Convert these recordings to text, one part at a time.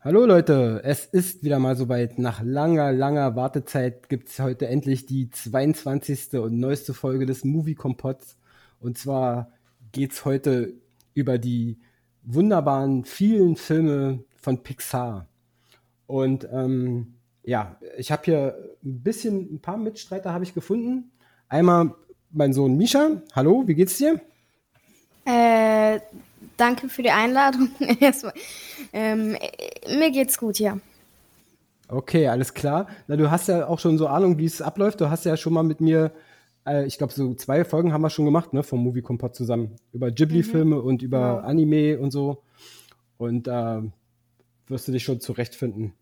Hallo Leute, es ist wieder mal soweit. Nach langer, langer Wartezeit gibt es heute endlich die 22. und neueste Folge des Movie Kompots. Und zwar geht es heute über die wunderbaren vielen Filme von Pixar. Und ähm, ja, ich habe hier ein bisschen, ein paar Mitstreiter habe ich gefunden. Einmal mein Sohn Misha. Hallo, wie geht's dir? Äh, danke für die Einladung. Ähm, mir geht's gut, ja. Okay, alles klar. Na, du hast ja auch schon so Ahnung, wie es abläuft. Du hast ja schon mal mit mir, äh, ich glaube, so zwei Folgen haben wir schon gemacht, ne, vom Movie Kompott zusammen. Über Ghibli-Filme mhm. und über ja. Anime und so. Und äh, wirst du dich schon zurechtfinden.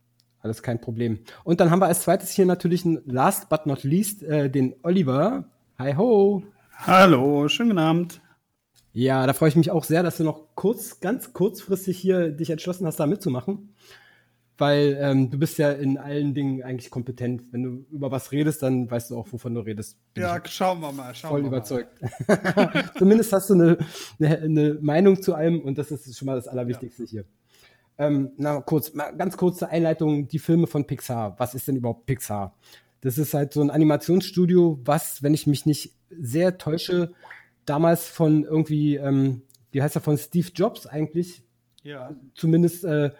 Alles kein Problem. Und dann haben wir als zweites hier natürlich ein last but not least äh, den Oliver. Hi ho. Hallo, schönen guten Abend. Ja, da freue ich mich auch sehr, dass du noch kurz, ganz kurzfristig hier dich entschlossen hast, da mitzumachen. Weil ähm, du bist ja in allen Dingen eigentlich kompetent. Wenn du über was redest, dann weißt du auch, wovon du redest. Bin ja, schauen wir mal. Schauen voll wir überzeugt. Zumindest hast du eine, eine, eine, Meinung zu allem und das ist schon mal das Allerwichtigste ja. hier. Ähm, na, kurz, mal ganz kurze Einleitung. Die Filme von Pixar. Was ist denn überhaupt Pixar? Das ist halt so ein Animationsstudio, was, wenn ich mich nicht sehr täusche, damals von irgendwie, ähm, wie heißt er, von Steve Jobs eigentlich, ja. zumindest äh,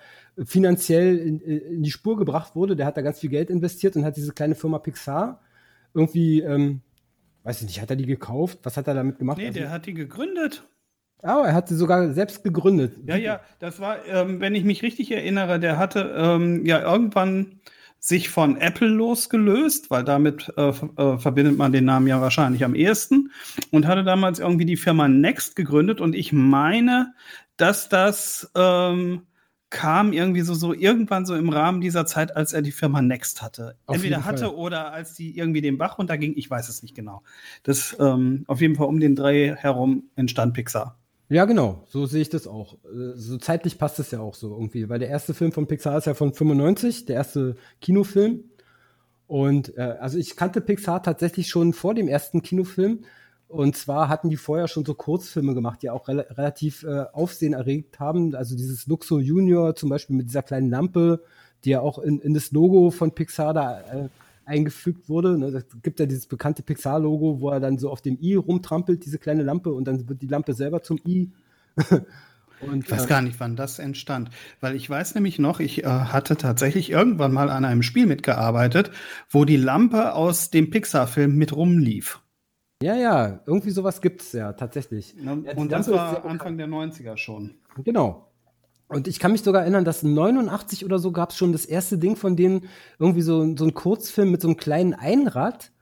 finanziell in, in, die Spur gebracht wurde. Der hat da ganz viel Geld investiert und hat diese kleine Firma Pixar irgendwie, ähm, weiß ich nicht, hat er die gekauft? Was hat er damit gemacht? Nee, also, der hat die gegründet. Ah, er hat sie sogar selbst gegründet. Ja, ja, das war, ähm, wenn ich mich richtig erinnere, der hatte ähm, ja irgendwann sich von Apple losgelöst, weil damit äh, äh, verbindet man den Namen ja wahrscheinlich am ehesten und hatte damals irgendwie die Firma Next gegründet und ich meine, dass das ähm, kam irgendwie so, so irgendwann so im Rahmen dieser Zeit, als er die Firma Next hatte. Auf Entweder hatte oder als die irgendwie den Bach runterging, ich weiß es nicht genau. Das ähm, auf jeden Fall um den Dreh herum entstand Pixar. Ja, genau, so sehe ich das auch. Äh, so zeitlich passt es ja auch so irgendwie, weil der erste Film von Pixar ist ja von 95, der erste Kinofilm. Und äh, also ich kannte Pixar tatsächlich schon vor dem ersten Kinofilm. Und zwar hatten die vorher schon so Kurzfilme gemacht, die auch re relativ äh, Aufsehen erregt haben. Also dieses Luxo Junior zum Beispiel mit dieser kleinen Lampe, die ja auch in, in das Logo von Pixar da äh, eingefügt wurde. Ne? Das gibt ja dieses bekannte Pixar-Logo, wo er dann so auf dem i rumtrampelt, diese kleine Lampe, und dann wird die Lampe selber zum i. Und, ich weiß äh, gar nicht, wann das entstand, weil ich weiß nämlich noch, ich äh, hatte tatsächlich irgendwann mal an einem Spiel mitgearbeitet, wo die Lampe aus dem Pixar-Film mit rumlief. Ja, ja, irgendwie sowas gibt es ja tatsächlich. Na, ja, und das war Anfang der 90er schon. Genau. Und ich kann mich sogar erinnern, dass 89 oder so gab es schon das erste Ding von denen, irgendwie so, so ein Kurzfilm mit so einem kleinen Einrad,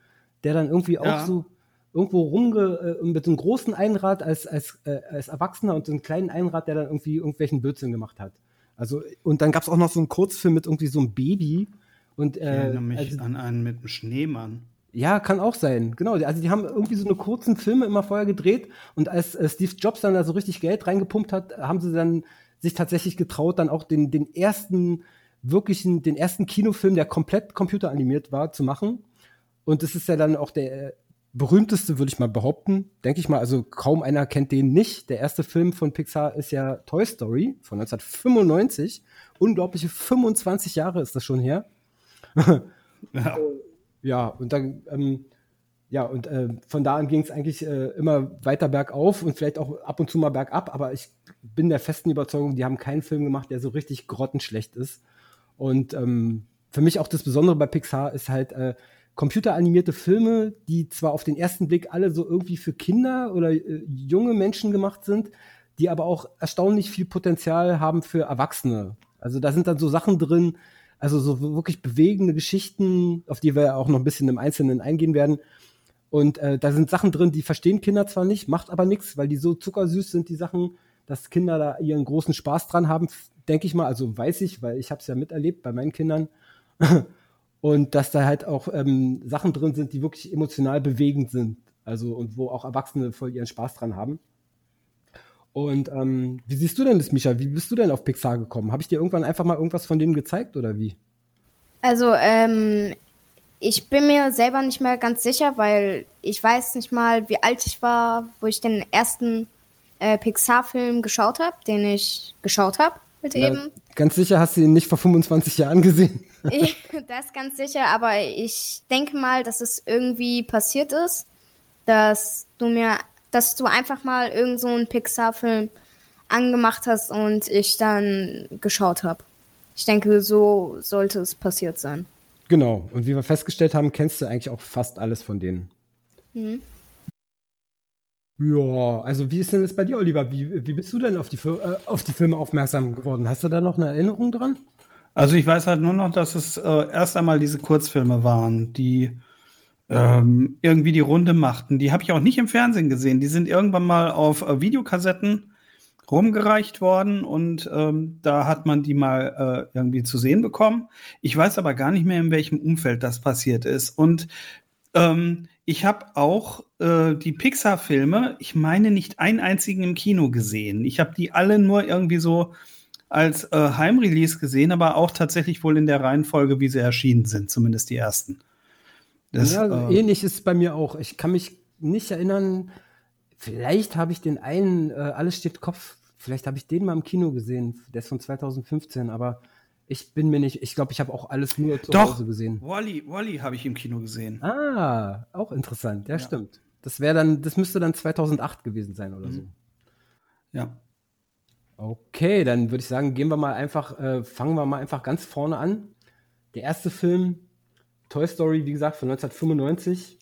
der dann irgendwie ja. auch so irgendwo rumge äh, mit so einem großen Einrad als, als, äh, als Erwachsener und so einem kleinen Einrad, der dann irgendwie irgendwelchen Blödsinn gemacht hat. Also, und dann gab es auch noch so einen Kurzfilm mit irgendwie so einem Baby. Und, äh, ich erinnere mich also, an einen mit einem Schneemann. Ja, kann auch sein. Genau. Also die haben irgendwie so eine kurzen Filme immer vorher gedreht und als äh, Steve Jobs dann da so richtig Geld reingepumpt hat, haben sie dann sich tatsächlich getraut, dann auch den, den ersten wirklichen, den ersten Kinofilm, der komplett computeranimiert war, zu machen. Und das ist ja dann auch der berühmteste, würde ich mal behaupten, denke ich mal. Also kaum einer kennt den nicht. Der erste Film von Pixar ist ja Toy Story von 1995. Unglaubliche 25 Jahre ist das schon her. ja. ja, und dann ähm, ja, und äh, von da an ging es eigentlich äh, immer weiter bergauf und vielleicht auch ab und zu mal bergab, aber ich bin der festen Überzeugung, die haben keinen Film gemacht, der so richtig grottenschlecht ist. Und ähm, für mich auch das Besondere bei Pixar ist halt äh, computeranimierte Filme, die zwar auf den ersten Blick alle so irgendwie für Kinder oder äh, junge Menschen gemacht sind, die aber auch erstaunlich viel Potenzial haben für Erwachsene. Also da sind dann so Sachen drin, also so wirklich bewegende Geschichten, auf die wir auch noch ein bisschen im Einzelnen eingehen werden. Und äh, da sind Sachen drin, die verstehen Kinder zwar nicht, macht aber nichts, weil die so zuckersüß sind, die Sachen, dass Kinder da ihren großen Spaß dran haben, denke ich mal. Also weiß ich, weil ich habe es ja miterlebt bei meinen Kindern. und dass da halt auch ähm, Sachen drin sind, die wirklich emotional bewegend sind. Also und wo auch Erwachsene voll ihren Spaß dran haben. Und ähm, wie siehst du denn das, Micha? Wie bist du denn auf Pixar gekommen? Habe ich dir irgendwann einfach mal irgendwas von denen gezeigt oder wie? Also, ähm, ich bin mir selber nicht mehr ganz sicher, weil ich weiß nicht mal, wie alt ich war, wo ich den ersten äh, Pixar-Film geschaut habe, den ich geschaut habe eben. Ganz sicher hast du ihn nicht vor 25 Jahren gesehen. das ganz sicher, aber ich denke mal, dass es irgendwie passiert ist, dass du mir dass du einfach mal irgend so einen Pixar-Film angemacht hast und ich dann geschaut habe. Ich denke, so sollte es passiert sein. Genau. Und wie wir festgestellt haben, kennst du eigentlich auch fast alles von denen. Mhm. Ja, also wie ist denn das bei dir, Oliver? Wie, wie bist du denn auf die, äh, auf die Filme aufmerksam geworden? Hast du da noch eine Erinnerung dran? Also ich weiß halt nur noch, dass es äh, erst einmal diese Kurzfilme waren, die ähm, irgendwie die Runde machten. Die habe ich auch nicht im Fernsehen gesehen. Die sind irgendwann mal auf äh, Videokassetten rumgereicht worden und ähm, da hat man die mal äh, irgendwie zu sehen bekommen. Ich weiß aber gar nicht mehr, in welchem Umfeld das passiert ist. Und ähm, ich habe auch äh, die Pixar-Filme, ich meine, nicht einen einzigen im Kino gesehen. Ich habe die alle nur irgendwie so als äh, Heimrelease gesehen, aber auch tatsächlich wohl in der Reihenfolge, wie sie erschienen sind, zumindest die ersten. Das, ja, äh, ähnlich ist es bei mir auch. Ich kann mich nicht erinnern, vielleicht habe ich den einen, äh, Alles steht Kopf, vielleicht habe ich den mal im Kino gesehen, der ist von 2015, aber ich bin mir nicht, ich glaube, ich habe auch alles nur zu Doch, Hause gesehen. Wally, Wally habe ich im Kino gesehen. Ah, auch interessant, ja, ja. stimmt. Das wäre dann, das müsste dann 2008 gewesen sein oder mhm. so. Ja. Okay, dann würde ich sagen, gehen wir mal einfach, äh, fangen wir mal einfach ganz vorne an. Der erste Film Toy Story, wie gesagt, von 1995.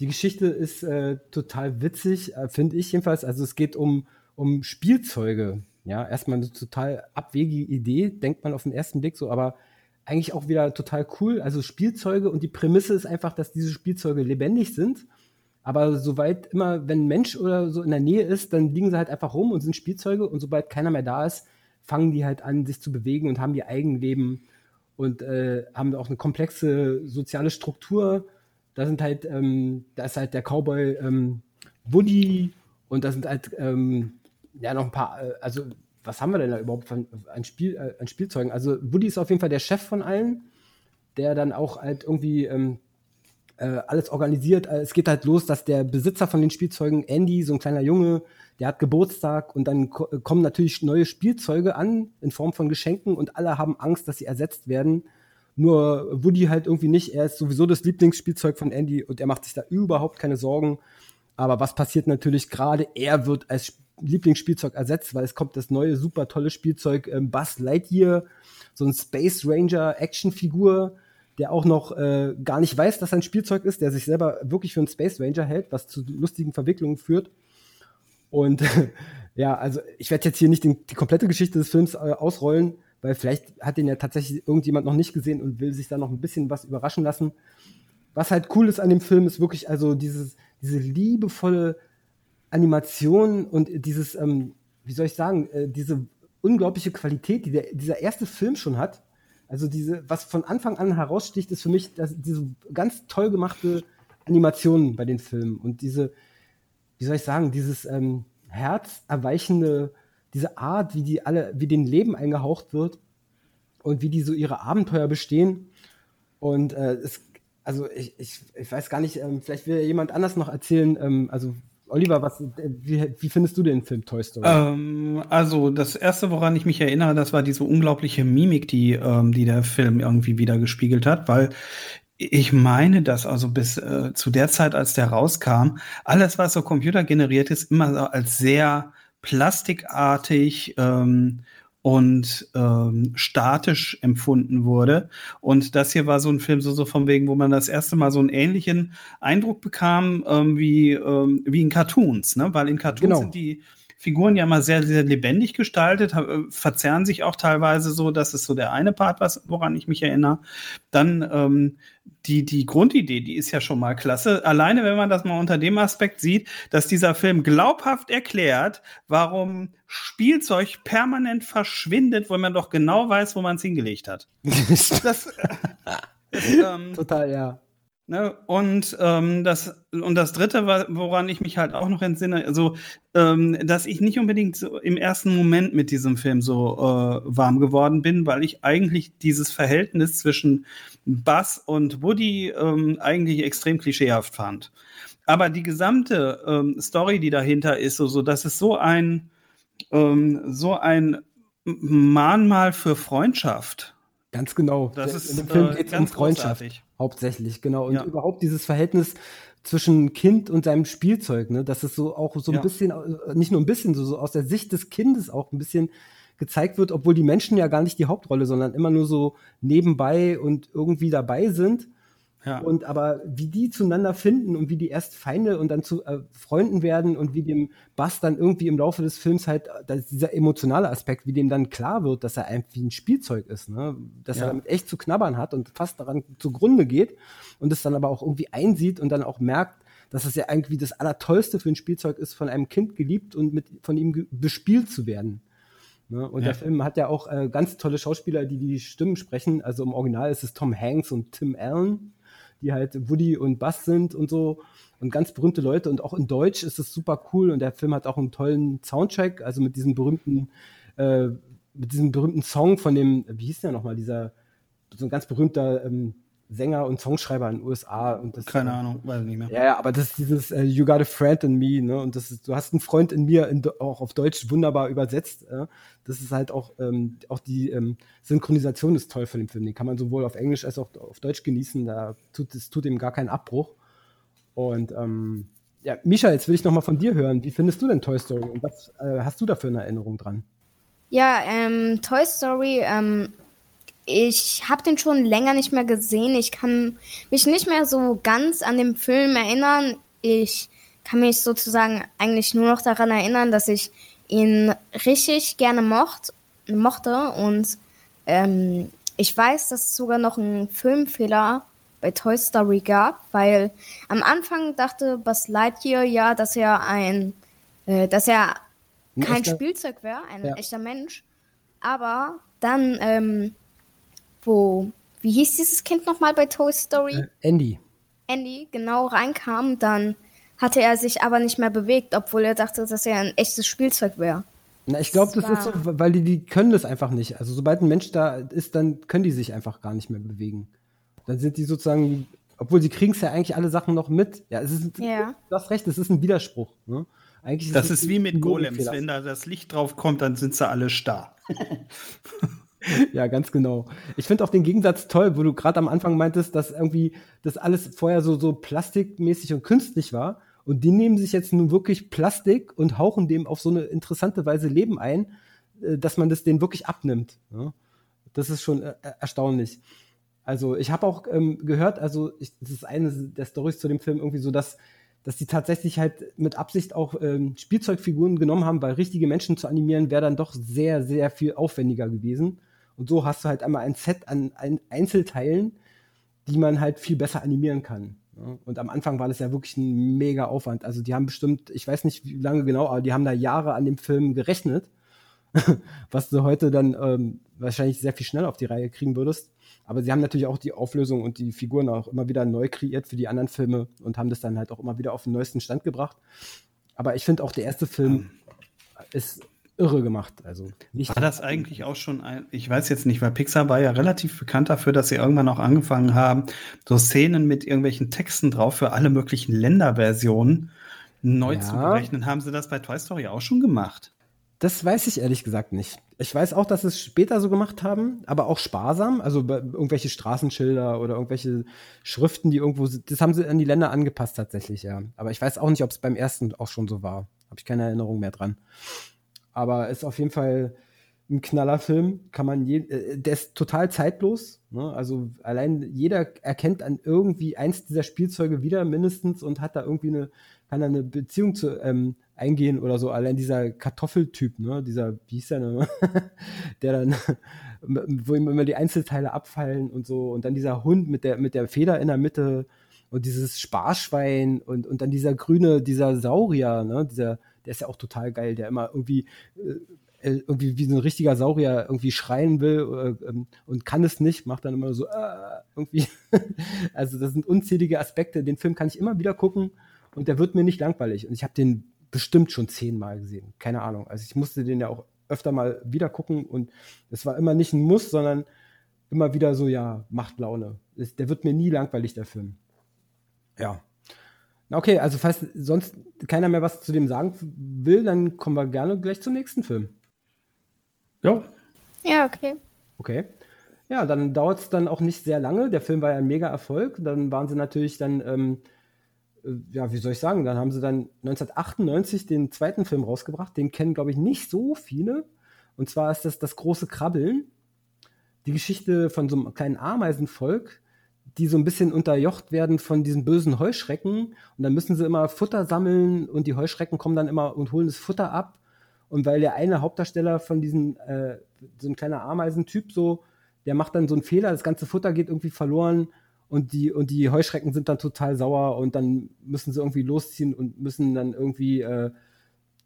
Die Geschichte ist äh, total witzig, äh, finde ich jedenfalls. Also es geht um, um Spielzeuge. Ja, erstmal eine total abwegige Idee, denkt man auf den ersten Blick so, aber eigentlich auch wieder total cool. Also Spielzeuge und die Prämisse ist einfach, dass diese Spielzeuge lebendig sind. Aber soweit immer, wenn ein Mensch oder so in der Nähe ist, dann liegen sie halt einfach rum und sind Spielzeuge. Und sobald keiner mehr da ist, fangen die halt an, sich zu bewegen und haben ihr Eigenleben und äh, haben auch eine komplexe soziale Struktur. Da sind halt, ähm, da ist halt der Cowboy ähm, Woody und da sind halt ähm, ja noch ein paar, äh, also was haben wir denn da überhaupt von, an, Spiel, äh, an Spielzeugen? Also Woody ist auf jeden Fall der Chef von allen, der dann auch halt irgendwie ähm, äh, alles organisiert. Äh, es geht halt los, dass der Besitzer von den Spielzeugen, Andy, so ein kleiner Junge, der hat Geburtstag und dann ko kommen natürlich neue Spielzeuge an in Form von Geschenken und alle haben Angst, dass sie ersetzt werden. Nur Woody halt irgendwie nicht. Er ist sowieso das Lieblingsspielzeug von Andy und er macht sich da überhaupt keine Sorgen. Aber was passiert natürlich gerade? Er wird als Lieblingsspielzeug ersetzt, weil es kommt das neue super tolle Spielzeug ähm, Buzz Lightyear, so ein Space Ranger Actionfigur, der auch noch äh, gar nicht weiß, dass er ein Spielzeug ist, der sich selber wirklich für einen Space Ranger hält, was zu lustigen Verwicklungen führt. Und ja, also ich werde jetzt hier nicht den, die komplette Geschichte des Films äh, ausrollen, weil vielleicht hat den ja tatsächlich irgendjemand noch nicht gesehen und will sich da noch ein bisschen was überraschen lassen. Was halt cool ist an dem Film, ist wirklich also dieses, diese liebevolle Animation und dieses, ähm, wie soll ich sagen, äh, diese unglaubliche Qualität, die der, dieser erste Film schon hat. Also diese, was von Anfang an heraussticht, ist für mich dass diese ganz toll gemachte Animation bei den Filmen und diese, wie soll ich sagen, dieses ähm, herzerweichende, diese Art, wie die alle, wie den Leben eingehaucht wird und wie die so ihre Abenteuer bestehen. Und äh, es, also ich, ich, ich weiß gar nicht, ähm, vielleicht will jemand anders noch erzählen, ähm, also Oliver, was, wie, wie, findest du den Film Toy Story? Ähm, also das erste, woran ich mich erinnere, das war diese unglaubliche Mimik, die, ähm, die der Film irgendwie wieder gespiegelt hat, weil Ich meine, dass also bis äh, zu der Zeit, als der rauskam, alles, was so computergeneriert ist, immer so als sehr plastikartig ähm, und ähm, statisch empfunden wurde. Und das hier war so ein Film, so, so von wegen, wo man das erste Mal so einen ähnlichen Eindruck bekam ähm, wie, ähm, wie in Cartoons, ne? Weil in Cartoons genau. sind die Figuren ja immer sehr, sehr lebendig gestaltet, äh, verzerren sich auch teilweise so, das ist so der eine Part, was, woran ich mich erinnere. Dann ähm, die, die Grundidee, die ist ja schon mal klasse. Alleine, wenn man das mal unter dem Aspekt sieht, dass dieser Film glaubhaft erklärt, warum Spielzeug permanent verschwindet, wo man doch genau weiß, wo man es hingelegt hat. das, das, ähm, Total, ja. Ne? Und ähm, das und das Dritte, woran ich mich halt auch noch entsinne, also ähm, dass ich nicht unbedingt so im ersten Moment mit diesem Film so äh, warm geworden bin, weil ich eigentlich dieses Verhältnis zwischen Buzz und Woody ähm, eigentlich extrem klischeehaft fand. Aber die gesamte ähm, Story, die dahinter ist, so, so das ist so ein ähm, so ein Mahnmal für Freundschaft. Ganz genau. Das ist, in dem Film geht es um Freundschaft. Großartig. Hauptsächlich, genau. Und ja. überhaupt dieses Verhältnis zwischen Kind und seinem Spielzeug, ne? dass es so auch so ein ja. bisschen, äh, nicht nur ein bisschen, so, so aus der Sicht des Kindes auch ein bisschen gezeigt wird, obwohl die Menschen ja gar nicht die Hauptrolle, sondern immer nur so nebenbei und irgendwie dabei sind. Ja. Und aber wie die zueinander finden und wie die erst Feinde und dann zu äh, Freunden werden und wie dem Bass dann irgendwie im Laufe des Films halt, äh, dieser emotionale Aspekt, wie dem dann klar wird, dass er einfach ein Spielzeug ist, ne? dass ja. er damit echt zu knabbern hat und fast daran zugrunde geht und es dann aber auch irgendwie einsieht und dann auch merkt, dass es ja irgendwie das Allertollste für ein Spielzeug ist, von einem Kind geliebt und mit, von ihm bespielt zu werden. Ne? Und ja. der Film hat ja auch äh, ganz tolle Schauspieler, die die Stimmen sprechen. Also im Original ist es Tom Hanks und Tim Allen die halt Woody und Bass sind und so und ganz berühmte Leute. Und auch in Deutsch ist es super cool und der Film hat auch einen tollen Soundtrack, also mit diesem berühmten äh, mit diesem berühmten Song von dem, wie hieß der nochmal, dieser so ein ganz berühmter ähm, Sänger und Songschreiber in den USA. Und das, Keine Ahnung, weiß nicht mehr. Ja, ja, aber das ist dieses uh, You Got a Friend in Me, ne? Und das ist, du hast einen Freund in mir, in, auch auf Deutsch wunderbar übersetzt. Äh? Das ist halt auch, ähm, auch die ähm, Synchronisation ist toll von dem Film. Den kann man sowohl auf Englisch als auch auf Deutsch genießen. Da tut es tut ihm gar keinen Abbruch. Und ähm, ja, Misha, jetzt will ich noch mal von dir hören. Wie findest du denn Toy Story und was äh, hast du da für eine Erinnerung dran? Ja, ähm, Toy Story ähm, ich habe den schon länger nicht mehr gesehen. Ich kann mich nicht mehr so ganz an den Film erinnern. Ich kann mich sozusagen eigentlich nur noch daran erinnern, dass ich ihn richtig gerne mocht, mochte. Und ähm, ich weiß, dass es sogar noch einen Filmfehler bei Toy Story gab, weil am Anfang dachte Buzz Lightyear ja, dass er ein, äh, dass er ein kein echter, Spielzeug wäre, ein ja. echter Mensch. Aber dann ähm, wo, wie hieß dieses Kind nochmal bei Toy Story? Äh, Andy. Andy, genau, reinkam, dann hatte er sich aber nicht mehr bewegt, obwohl er dachte, dass er ein echtes Spielzeug wäre. Na, ich glaube, das, das ist so, weil die, die können das einfach nicht. Also sobald ein Mensch da ist, dann können die sich einfach gar nicht mehr bewegen. Dann sind die sozusagen, obwohl sie kriegen es ja eigentlich alle Sachen noch mit. Ja, es ist, ja. du hast recht, es ist ein Widerspruch. Ne? Eigentlich das ist, ist wie mit Golems. Wenn da das Licht drauf kommt, dann sind sie alle starr. ja, ganz genau. Ich finde auch den Gegensatz toll, wo du gerade am Anfang meintest, dass irgendwie das alles vorher so, so plastikmäßig und künstlich war. Und die nehmen sich jetzt nun wirklich Plastik und hauchen dem auf so eine interessante Weise Leben ein, äh, dass man das denen wirklich abnimmt. Ja? Das ist schon äh, erstaunlich. Also ich habe auch ähm, gehört, also ich, das ist eine der Stories zu dem Film irgendwie so, dass dass die tatsächlich halt mit Absicht auch ähm, Spielzeugfiguren genommen haben, weil richtige Menschen zu animieren wäre dann doch sehr, sehr viel aufwendiger gewesen. Und so hast du halt einmal ein Set an, Einzelteilen, die man halt viel besser animieren kann. Und am Anfang war das ja wirklich ein mega Aufwand. Also die haben bestimmt, ich weiß nicht wie lange genau, aber die haben da Jahre an dem Film gerechnet, was du heute dann ähm, wahrscheinlich sehr viel schneller auf die Reihe kriegen würdest. Aber sie haben natürlich auch die Auflösung und die Figuren auch immer wieder neu kreiert für die anderen Filme und haben das dann halt auch immer wieder auf den neuesten Stand gebracht. Aber ich finde auch der erste Film ist irre gemacht. Also nicht war das eigentlich auch schon ein, ich weiß jetzt nicht, weil Pixar war ja relativ bekannt dafür, dass sie irgendwann auch angefangen haben, so Szenen mit irgendwelchen Texten drauf für alle möglichen Länderversionen neu ja. zu berechnen. Haben sie das bei Toy Story auch schon gemacht? Das weiß ich ehrlich gesagt nicht. Ich weiß auch, dass es später so gemacht haben, aber auch sparsam. Also irgendwelche Straßenschilder oder irgendwelche Schriften, die irgendwo, das haben sie an die Länder angepasst tatsächlich, ja. Aber ich weiß auch nicht, ob es beim ersten auch schon so war. Habe ich keine Erinnerung mehr dran. Aber ist auf jeden Fall ein Knallerfilm. Kann man je, äh, der ist total zeitlos. Ne? Also allein jeder erkennt an irgendwie eins dieser Spielzeuge wieder mindestens und hat da irgendwie eine, kann da eine Beziehung zu ähm, eingehen oder so. Allein dieser Kartoffeltyp, ne, dieser, wie hieß der ne? der dann, wo ihm immer die Einzelteile abfallen und so. Und dann dieser Hund mit der, mit der Feder in der Mitte und dieses Sparschwein und, und dann dieser grüne, dieser Saurier, ne, dieser, der ist ja auch total geil, der immer irgendwie, äh, äh irgendwie wie so ein richtiger Saurier irgendwie schreien will äh, und kann es nicht, macht dann immer so, äh, irgendwie. also das sind unzählige Aspekte. Den Film kann ich immer wieder gucken und der wird mir nicht langweilig. Und ich habe den bestimmt schon zehnmal gesehen. Keine Ahnung. Also ich musste den ja auch öfter mal wieder gucken und es war immer nicht ein Muss, sondern immer wieder so, ja, macht Laune. Der wird mir nie langweilig, der Film. Ja. Okay, also falls sonst keiner mehr was zu dem sagen will, dann kommen wir gerne gleich zum nächsten Film. Ja. Ja, okay. Okay. Ja, dann dauert es dann auch nicht sehr lange. Der Film war ja ein mega Erfolg. Dann waren sie natürlich dann ähm, äh, ja, wie soll ich sagen, dann haben sie dann 1998 den zweiten Film rausgebracht. Den kennen, glaube ich, nicht so viele. Und zwar ist das das große Krabbeln. Die Geschichte von so einem kleinen Ameisenvolk, die so ein bisschen unterjocht werden von diesen bösen Heuschrecken. Und dann müssen sie immer Futter sammeln und die Heuschrecken kommen dann immer und holen das Futter ab. Und weil der eine Hauptdarsteller von diesem, äh, so ein kleiner Ameisentyp so, der macht dann so einen Fehler, das ganze Futter geht irgendwie verloren und die, und die Heuschrecken sind dann total sauer und dann müssen sie irgendwie losziehen und müssen dann irgendwie, äh,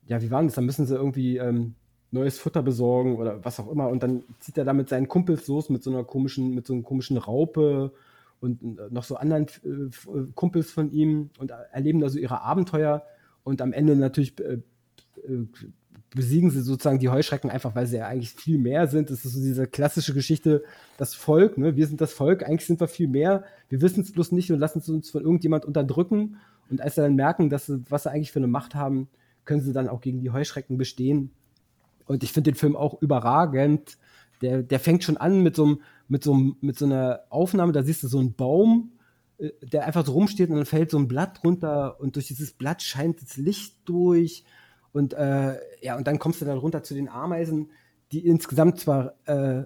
ja, wie war das? Dann müssen sie irgendwie ähm, neues Futter besorgen oder was auch immer. Und dann zieht er da mit seinen Kumpels los, mit so einer komischen, mit so einer komischen Raupe und äh, noch so anderen äh, Kumpels von ihm und erleben da so ihre Abenteuer und am Ende natürlich äh, äh besiegen sie sozusagen die Heuschrecken einfach, weil sie ja eigentlich viel mehr sind. Das ist so diese klassische Geschichte, das Volk, ne? wir sind das Volk, eigentlich sind wir viel mehr, wir wissen es bloß nicht und lassen es uns von irgendjemand unterdrücken. Und als sie dann merken, dass sie, was sie eigentlich für eine Macht haben, können sie dann auch gegen die Heuschrecken bestehen. Und ich finde den Film auch überragend. Der, der fängt schon an mit so, einem, mit, so einem, mit so einer Aufnahme, da siehst du so einen Baum, äh, der einfach so rumsteht und dann fällt so ein Blatt runter und durch dieses Blatt scheint das Licht durch und äh, ja, und dann kommst du dann runter zu den Ameisen, die insgesamt zwar äh,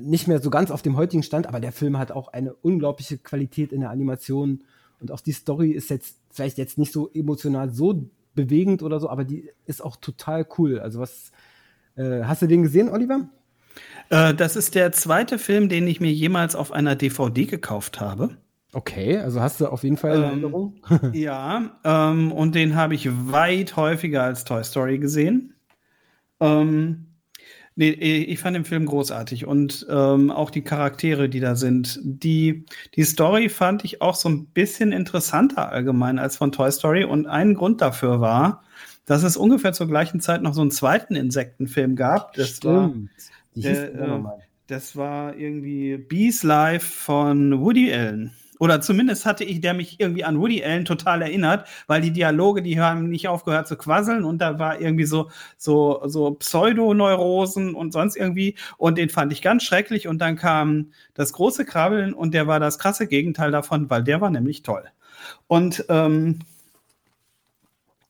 nicht mehr so ganz auf dem heutigen Stand, aber der Film hat auch eine unglaubliche Qualität in der Animation. Und auch die Story ist jetzt vielleicht jetzt nicht so emotional so bewegend oder so, aber die ist auch total cool. Also was äh, hast du den gesehen, Oliver? Äh, das ist der zweite Film, den ich mir jemals auf einer DVD gekauft habe. Okay, also hast du auf jeden Fall eine ähm, Erinnerung? ja, ähm, und den habe ich weit häufiger als Toy Story gesehen. Ähm, nee, ich fand den Film großartig und ähm, auch die Charaktere, die da sind. Die, die Story fand ich auch so ein bisschen interessanter allgemein als von Toy Story und ein Grund dafür war, dass es ungefähr zur gleichen Zeit noch so einen zweiten Insektenfilm gab. Das Stimmt. war, der, äh, das war irgendwie Bees Life von Woody Allen. Oder zumindest hatte ich, der mich irgendwie an Woody Allen total erinnert, weil die Dialoge, die haben nicht aufgehört zu quasseln und da war irgendwie so, so, so Pseudoneurosen und sonst irgendwie und den fand ich ganz schrecklich und dann kam das große Krabbeln und der war das krasse Gegenteil davon, weil der war nämlich toll. Und ähm,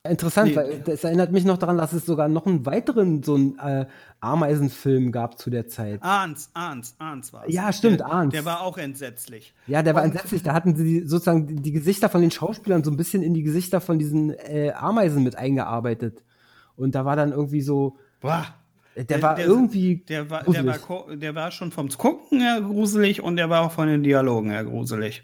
Interessant, nee. weil das erinnert mich noch daran, dass es sogar noch einen weiteren so einen äh, Ameisenfilm gab zu der Zeit. Ahns, Ahns, Ahns war es. Ja, stimmt, Ahns. Der war auch entsetzlich. Ja, der war Und entsetzlich. Da hatten sie sozusagen die, die, Gesichter von den Schauspielern so ein bisschen in die Gesichter von diesen äh, Ameisen mit eingearbeitet. Und da war dann irgendwie so. Boah. Der, der war irgendwie. Der war, der war, der war schon vom Gucken her gruselig und der war auch von den Dialogen her gruselig.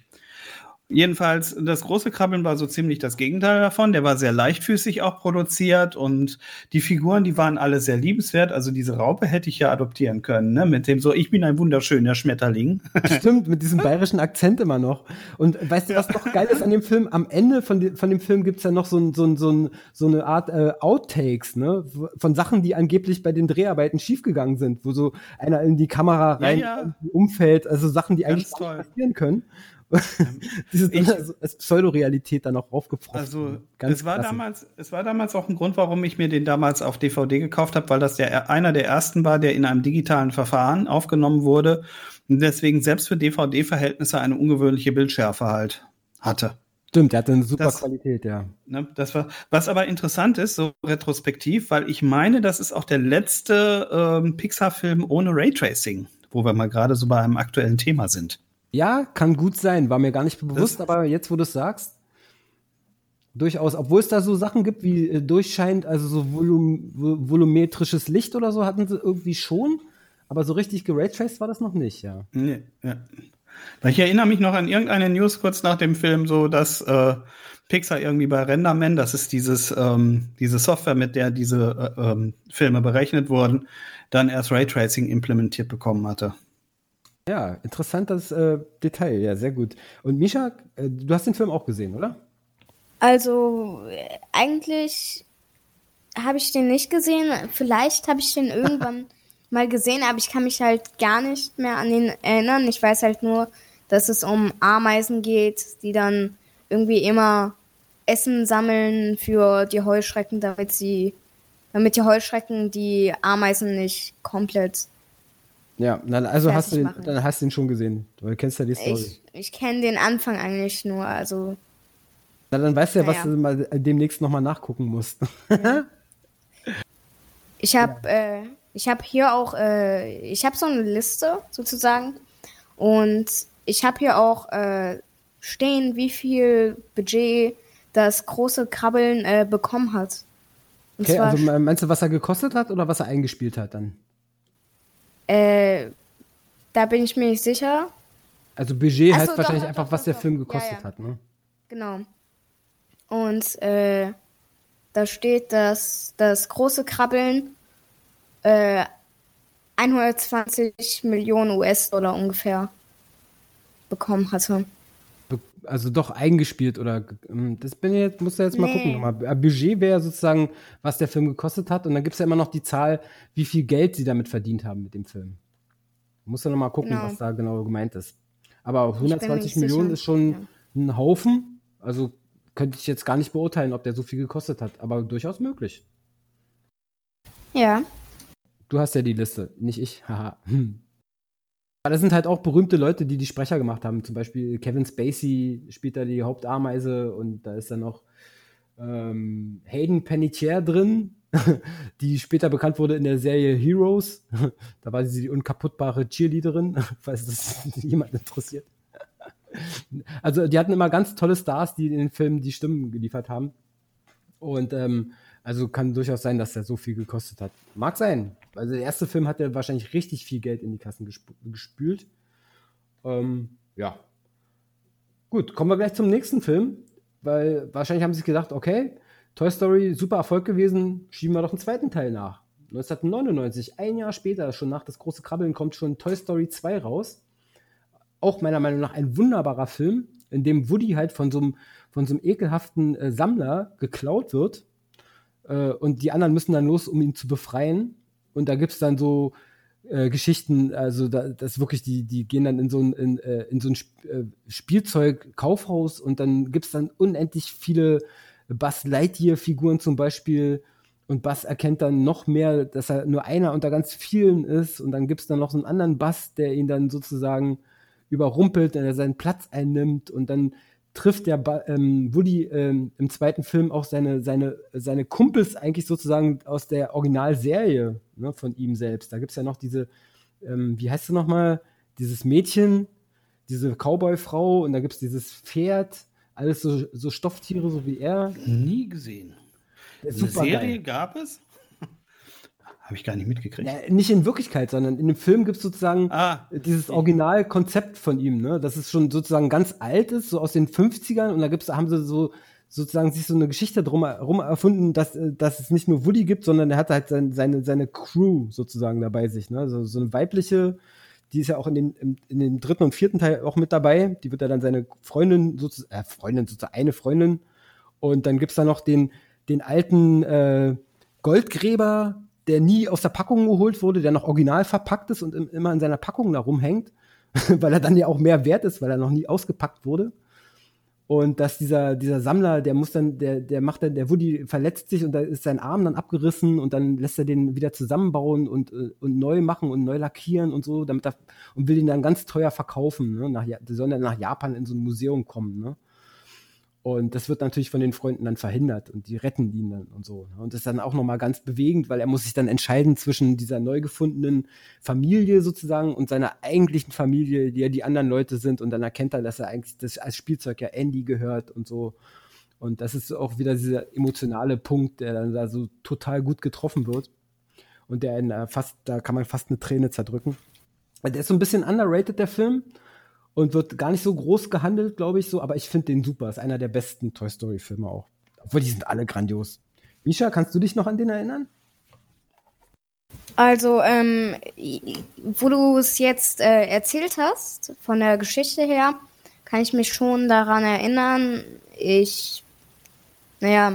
Jedenfalls, das große Krabbeln war so ziemlich das Gegenteil davon. Der war sehr leichtfüßig auch produziert und die Figuren, die waren alle sehr liebenswert. Also diese Raupe hätte ich ja adoptieren können, ne? Mit dem so, ich bin ein wunderschöner Schmetterling. Stimmt, mit diesem bayerischen Akzent immer noch. Und weißt du, was noch geil ist an dem Film? Am Ende von, von dem Film gibt's ja noch so, ein, so, ein, so, ein, so eine Art äh, Outtakes, ne? Von Sachen, die angeblich bei den Dreharbeiten schiefgegangen sind, wo so einer in die Kamera rein ja, ja. umfällt, also Sachen, die Ganz eigentlich passieren können. Diese ich, Pseudorealität dann auch aufgefroren. Also es war damals, es war damals auch ein Grund, warum ich mir den damals auf DVD gekauft habe, weil das der einer der ersten war, der in einem digitalen Verfahren aufgenommen wurde und deswegen selbst für DVD-Verhältnisse eine ungewöhnliche Bildschärfe halt hatte. Stimmt, der hatte eine super das, Qualität, ja. Ne, das war, was aber interessant ist, so retrospektiv, weil ich meine, das ist auch der letzte ähm, Pixar-Film ohne Raytracing, wo wir mal gerade so bei einem aktuellen Thema sind. Ja, kann gut sein, war mir gar nicht bewusst, das, aber jetzt, wo du es sagst, durchaus, obwohl es da so Sachen gibt wie äh, durchscheinend, also so volum, volumetrisches Licht oder so hatten sie irgendwie schon, aber so richtig geraytraced war das noch nicht, ja. Nee, ja. Ich erinnere mich noch an irgendeine News kurz nach dem Film, so dass äh, Pixar irgendwie bei Renderman, das ist dieses, ähm, diese Software, mit der diese äh, ähm, Filme berechnet wurden, dann erst Raytracing implementiert bekommen hatte. Ja, interessantes äh, Detail, ja, sehr gut. Und Misha, äh, du hast den Film auch gesehen, oder? Also, eigentlich habe ich den nicht gesehen. Vielleicht habe ich den irgendwann mal gesehen, aber ich kann mich halt gar nicht mehr an ihn erinnern. Ich weiß halt nur, dass es um Ameisen geht, die dann irgendwie immer Essen sammeln für die Heuschrecken, damit sie, damit die Heuschrecken die Ameisen nicht komplett. Ja, dann, also hast du den, dann hast du ihn schon gesehen. Du kennst ja die Story. Ich, ich kenne den Anfang eigentlich nur, also. Na, dann weißt du ja, naja. was du mal demnächst nochmal nachgucken musst. ich habe ja. äh, ich habe hier auch, äh, ich habe so eine Liste sozusagen und ich habe hier auch äh, stehen, wie viel Budget das große Krabbeln äh, bekommen hat. Und okay, also meinst du, was er gekostet hat oder was er eingespielt hat dann? Äh, da bin ich mir nicht sicher. Also Budget Achso, heißt wahrscheinlich doch, einfach, doch, was der Film gekostet ja, ja. hat, ne? Genau. Und äh, da steht, dass das große Krabbeln äh, 120 Millionen US-Dollar ungefähr bekommen hatte. Also doch eingespielt oder ähm, das bin ich jetzt, muss ja jetzt mal nee. gucken. Äh, Budget wäre sozusagen, was der Film gekostet hat. Und dann gibt es ja immer noch die Zahl, wie viel Geld sie damit verdient haben mit dem Film. Muss ja noch mal gucken, genau. was da genau gemeint ist. Aber 120 Millionen sicher. ist schon ja. ein Haufen. Also könnte ich jetzt gar nicht beurteilen, ob der so viel gekostet hat, aber durchaus möglich. Ja. Du hast ja die Liste, nicht ich. Haha. Hm. Aber das sind halt auch berühmte Leute, die die Sprecher gemacht haben. Zum Beispiel Kevin Spacey spielt da die Hauptameise und da ist dann noch ähm, Hayden Panettiere drin, die später bekannt wurde in der Serie Heroes. da war sie die unkaputtbare Cheerleaderin, falls das jemand interessiert. also die hatten immer ganz tolle Stars, die in den Filmen die Stimmen geliefert haben. Und ähm, also kann durchaus sein, dass er so viel gekostet hat. Mag sein. Also der erste Film hat ja wahrscheinlich richtig viel Geld in die Kassen gesp gespült. Ähm, ja. Gut, kommen wir gleich zum nächsten Film, weil wahrscheinlich haben sie sich gedacht, okay, Toy Story, super Erfolg gewesen, schieben wir doch einen zweiten Teil nach. 1999, ein Jahr später, schon nach das große Krabbeln, kommt schon Toy Story 2 raus. Auch meiner Meinung nach ein wunderbarer Film, in dem Woody halt von so einem, von so einem ekelhaften äh, Sammler geklaut wird äh, und die anderen müssen dann los, um ihn zu befreien. Und da gibt es dann so äh, Geschichten, also da, das wirklich, die, die gehen dann in so ein, in, äh, in so ein Sp äh, Spielzeug-Kaufhaus und dann gibt es dann unendlich viele Buzz Lightyear-Figuren zum Beispiel. Und Buzz erkennt dann noch mehr, dass er nur einer unter ganz vielen ist. Und dann gibt es dann noch so einen anderen Buzz, der ihn dann sozusagen überrumpelt, der seinen Platz einnimmt. Und dann trifft der ähm, Woody ähm, im zweiten Film auch seine, seine, seine Kumpels eigentlich sozusagen aus der Originalserie ne, von ihm selbst. Da gibt es ja noch diese, ähm, wie heißt sie nochmal, dieses Mädchen, diese Cowboy-Frau und da gibt es dieses Pferd, alles so, so Stofftiere, so wie er. Nie gesehen. Eine Serie gab es? Habe ich gar nicht mitgekriegt. Ja, nicht in Wirklichkeit, sondern in dem Film gibt es sozusagen ah. dieses Originalkonzept von ihm, ne? Das ist schon sozusagen ganz alt ist, so aus den 50ern und da gibt's, haben sie so sozusagen sich so eine Geschichte drum herum erfunden, dass, dass es nicht nur Woody gibt, sondern er hat halt sein, seine, seine Crew sozusagen dabei sich, ne? So, so eine weibliche, die ist ja auch in den, in, in den dritten und vierten Teil auch mit dabei. Die wird ja dann seine Freundin, sozusagen, äh, Freundin, sozusagen eine Freundin. Und dann gibt's da noch den, den alten äh, Goldgräber, der nie aus der Packung geholt wurde, der noch original verpackt ist und immer in seiner Packung da rumhängt. weil er dann ja auch mehr wert ist, weil er noch nie ausgepackt wurde. Und dass dieser, dieser Sammler, der muss dann, der, der macht dann, der Woody verletzt sich und da ist sein Arm dann abgerissen und dann lässt er den wieder zusammenbauen und, äh, und neu machen und neu lackieren und so, damit er, und will ihn dann ganz teuer verkaufen, ne? Nach, die sollen dann nach Japan in so ein Museum kommen, ne? Und das wird natürlich von den Freunden dann verhindert und die retten ihn dann und so. Ne? Und das ist dann auch nochmal ganz bewegend, weil er muss sich dann entscheiden zwischen dieser neu gefundenen Familie sozusagen und seiner eigentlichen Familie, die ja die anderen Leute sind. Und dann erkennt er, dass er eigentlich das als Spielzeug ja Andy gehört und so. Und das ist auch wieder dieser emotionale Punkt, der dann da so total gut getroffen wird. Und der in, fast, da kann man fast eine Träne zerdrücken. Der ist so ein bisschen underrated, der Film und wird gar nicht so groß gehandelt, glaube ich so, aber ich finde den super. Ist einer der besten Toy Story Filme auch. Obwohl die sind alle grandios. Misha, kannst du dich noch an den erinnern? Also, ähm, wo du es jetzt äh, erzählt hast, von der Geschichte her, kann ich mich schon daran erinnern. Ich, naja,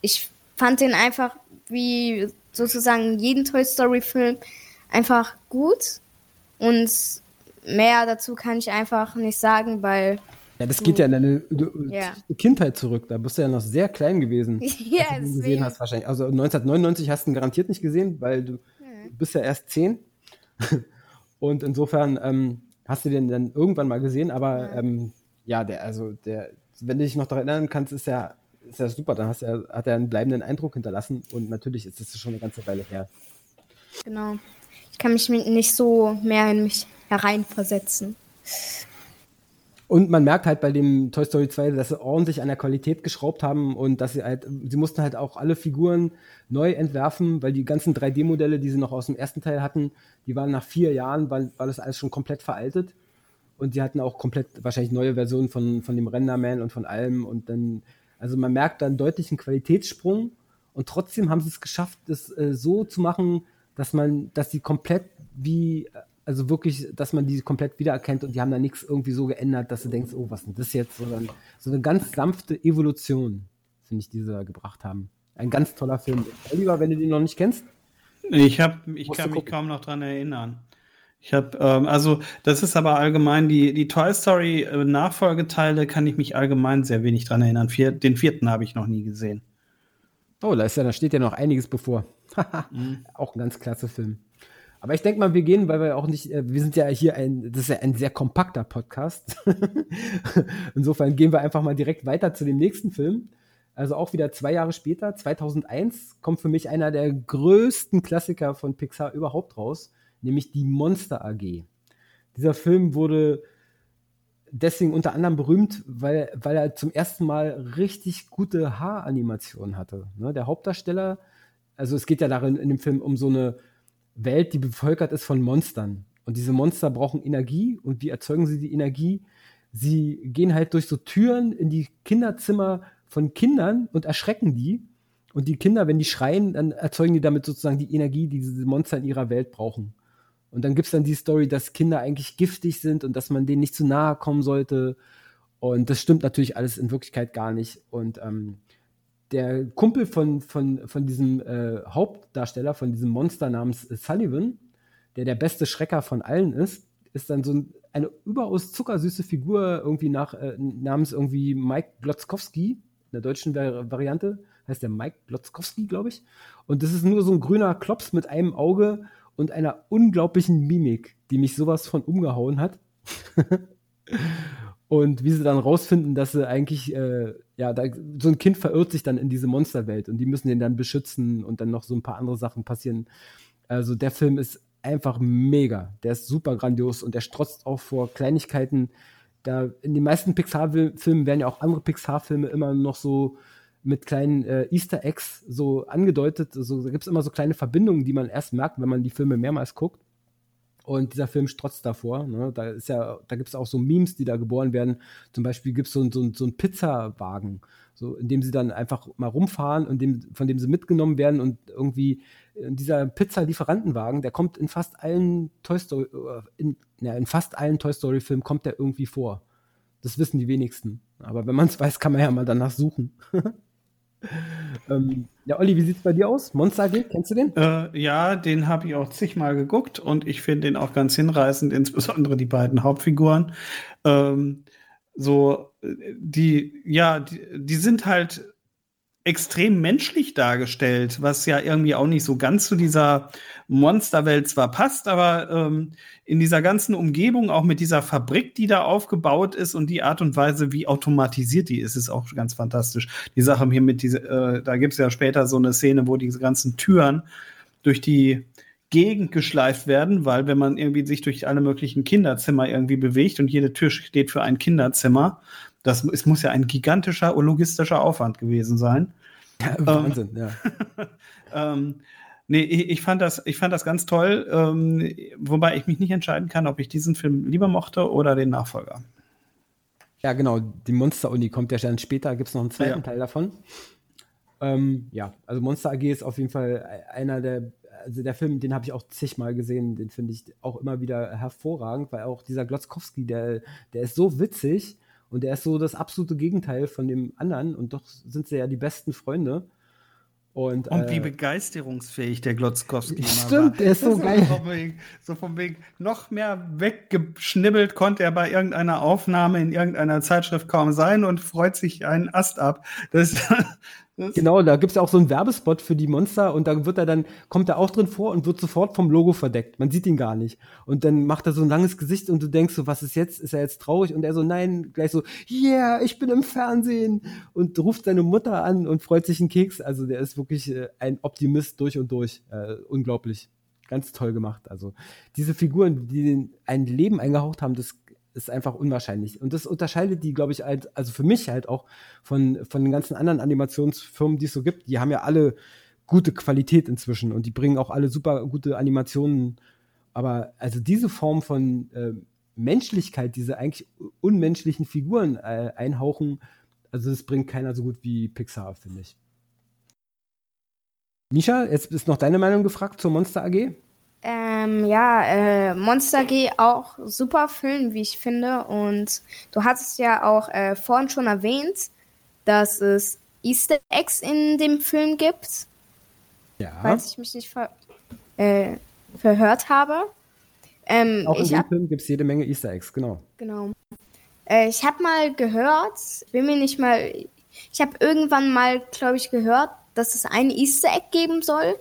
ich fand den einfach wie sozusagen jeden Toy Story Film einfach gut und mehr dazu kann ich einfach nicht sagen, weil. Ja, das geht ja in deine ja. Kindheit zurück. Da bist du ja noch sehr klein gewesen. ja, du gesehen hast wahrscheinlich. Also 1999 hast du ihn garantiert nicht gesehen, weil du, hm. bist ja erst zehn. Und insofern ähm, hast du den dann irgendwann mal gesehen. Aber ja, ähm, ja der, also der, wenn du dich noch daran erinnern kannst, ist ja, ist ja super. Dann hast du, hat er einen bleibenden Eindruck hinterlassen. Und natürlich ist das schon eine ganze Weile her. Genau. Ich kann mich nicht so mehr in mich hereinversetzen. Und man merkt halt bei dem Toy Story 2, dass sie ordentlich an der Qualität geschraubt haben und dass sie halt, sie mussten halt auch alle Figuren neu entwerfen, weil die ganzen 3D-Modelle, die sie noch aus dem ersten Teil hatten, die waren nach vier Jahren, weil, war das alles schon komplett veraltet. Und sie hatten auch komplett wahrscheinlich neue Versionen von, von dem Renderman und von allem. Und dann, also man merkt dann deutlich einen Qualitätssprung. Und trotzdem haben sie es geschafft, das äh, so zu machen, dass man, dass sie komplett wie also wirklich, dass man die komplett wiedererkennt und die haben da nichts irgendwie so geändert, dass du denkst, oh, was ist denn das jetzt? Sondern so eine ganz sanfte Evolution, finde ich, die sie da gebracht haben. Ein ganz toller Film. Lieber, wenn du den noch nicht kennst. Ich, hab, ich kann mich kaum noch dran erinnern. Ich habe, ähm, also das ist aber allgemein, die, die Toy Story äh, Nachfolgeteile kann ich mich allgemein sehr wenig dran erinnern. Vier, den vierten habe ich noch nie gesehen. Oh, da, ist ja, da steht ja noch einiges bevor. mhm. Auch ein ganz klasse Film. Aber ich denke mal, wir gehen, weil wir auch nicht, äh, wir sind ja hier ein, das ist ja ein sehr kompakter Podcast. Insofern gehen wir einfach mal direkt weiter zu dem nächsten Film. Also auch wieder zwei Jahre später, 2001, kommt für mich einer der größten Klassiker von Pixar überhaupt raus, nämlich die Monster AG. Dieser Film wurde deswegen unter anderem berühmt, weil, weil er zum ersten Mal richtig gute Haaranimationen hatte. Ne, der Hauptdarsteller, also es geht ja darin in dem Film um so eine Welt, die bevölkert ist von Monstern. Und diese Monster brauchen Energie. Und wie erzeugen sie die Energie? Sie gehen halt durch so Türen in die Kinderzimmer von Kindern und erschrecken die. Und die Kinder, wenn die schreien, dann erzeugen die damit sozusagen die Energie, die diese Monster in ihrer Welt brauchen. Und dann gibt es dann die Story, dass Kinder eigentlich giftig sind und dass man denen nicht zu nahe kommen sollte. Und das stimmt natürlich alles in Wirklichkeit gar nicht. Und ähm, der Kumpel von, von, von diesem äh, Hauptdarsteller, von diesem Monster namens Sullivan, der der beste Schrecker von allen ist, ist dann so ein, eine überaus zuckersüße Figur irgendwie nach, äh, namens irgendwie Mike Glotzkowski, in der deutschen Vari Variante, heißt der Mike Glotzkowski, glaube ich. Und das ist nur so ein grüner Klops mit einem Auge und einer unglaublichen Mimik, die mich sowas von umgehauen hat. Und wie sie dann rausfinden, dass sie eigentlich, äh, ja, da, so ein Kind verirrt sich dann in diese Monsterwelt und die müssen den dann beschützen und dann noch so ein paar andere Sachen passieren. Also der Film ist einfach mega. Der ist super grandios und der strotzt auch vor Kleinigkeiten. Da in den meisten Pixar-Filmen werden ja auch andere Pixar-Filme immer noch so mit kleinen äh, Easter Eggs so angedeutet. So, da gibt es immer so kleine Verbindungen, die man erst merkt, wenn man die Filme mehrmals guckt. Und dieser Film strotzt davor. Ne? Da ist ja, da gibt es auch so Memes, die da geboren werden. Zum Beispiel gibt es so, so, so einen Pizzawagen, so, in dem sie dann einfach mal rumfahren und dem, von dem sie mitgenommen werden und irgendwie dieser Pizzalieferantenwagen, der kommt in fast allen Toy Story, äh, in, ja, in fast allen Toy Story Filmen kommt der irgendwie vor. Das wissen die wenigsten. Aber wenn man es weiß, kann man ja mal danach suchen. ähm, ja, Olli, wie sieht's bei dir aus? Monster AG, kennst du den? Äh, ja, den habe ich auch zigmal geguckt und ich finde den auch ganz hinreißend, insbesondere die beiden Hauptfiguren. Ähm, so, äh, die, ja, die, die sind halt extrem menschlich dargestellt, was ja irgendwie auch nicht so ganz zu dieser Monsterwelt zwar passt, aber ähm, in dieser ganzen Umgebung, auch mit dieser Fabrik, die da aufgebaut ist und die Art und Weise, wie automatisiert die ist, ist auch ganz fantastisch. Die Sache hier mit diese, äh, da gibt es ja später so eine Szene, wo diese ganzen Türen durch die Gegend geschleift werden, weil wenn man irgendwie sich durch alle möglichen Kinderzimmer irgendwie bewegt und jede Tür steht für ein Kinderzimmer, das es muss ja ein gigantischer logistischer Aufwand gewesen sein. Wahnsinn, ähm, ja. ähm, nee, ich, ich, fand das, ich fand das ganz toll, ähm, wobei ich mich nicht entscheiden kann, ob ich diesen Film lieber mochte oder den Nachfolger. Ja, genau, die Monster-Uni kommt ja dann später, gibt es noch einen zweiten ja. Teil davon. Ähm, ja, also Monster AG ist auf jeden Fall einer der, also der Film, den habe ich auch zigmal gesehen, den finde ich auch immer wieder hervorragend, weil auch dieser Glotzkowski, der, der ist so witzig und er ist so das absolute Gegenteil von dem anderen und doch sind sie ja die besten Freunde. Und, und wie äh, begeisterungsfähig der Glotzkowski Stimmt, war. der ist so geil. So vom Weg, noch mehr weggeschnibbelt konnte er bei irgendeiner Aufnahme in irgendeiner Zeitschrift kaum sein und freut sich einen Ast ab. Das, Genau, da gibt's ja auch so einen Werbespot für die Monster und da wird er dann, kommt er auch drin vor und wird sofort vom Logo verdeckt. Man sieht ihn gar nicht. Und dann macht er so ein langes Gesicht und du denkst so, was ist jetzt? Ist er jetzt traurig? Und er so, nein, gleich so, yeah, ich bin im Fernsehen und ruft seine Mutter an und freut sich einen Keks. Also der ist wirklich äh, ein Optimist durch und durch. Äh, unglaublich. Ganz toll gemacht. Also diese Figuren, die ein Leben eingehaucht haben, das ist einfach unwahrscheinlich. Und das unterscheidet die, glaube ich, halt, also für mich halt auch von, von den ganzen anderen Animationsfirmen, die es so gibt. Die haben ja alle gute Qualität inzwischen und die bringen auch alle super gute Animationen. Aber also diese Form von äh, Menschlichkeit, diese eigentlich unmenschlichen Figuren äh, einhauchen, also das bringt keiner so gut wie Pixar, finde ich. Misha, jetzt ist noch deine Meinung gefragt zur Monster AG. Ähm, ja, äh, Monster G auch super Film, wie ich finde. Und du hattest ja auch äh, vorhin schon erwähnt, dass es Easter Eggs in dem Film gibt. Ja. Falls ich mich nicht ver äh, verhört habe. Ähm, auch in dem hab, Film gibt es jede Menge Easter Eggs, genau. Genau. Äh, ich habe mal gehört, bin mir nicht mal, ich habe irgendwann mal, glaube ich, gehört, dass es ein Easter Egg geben soll,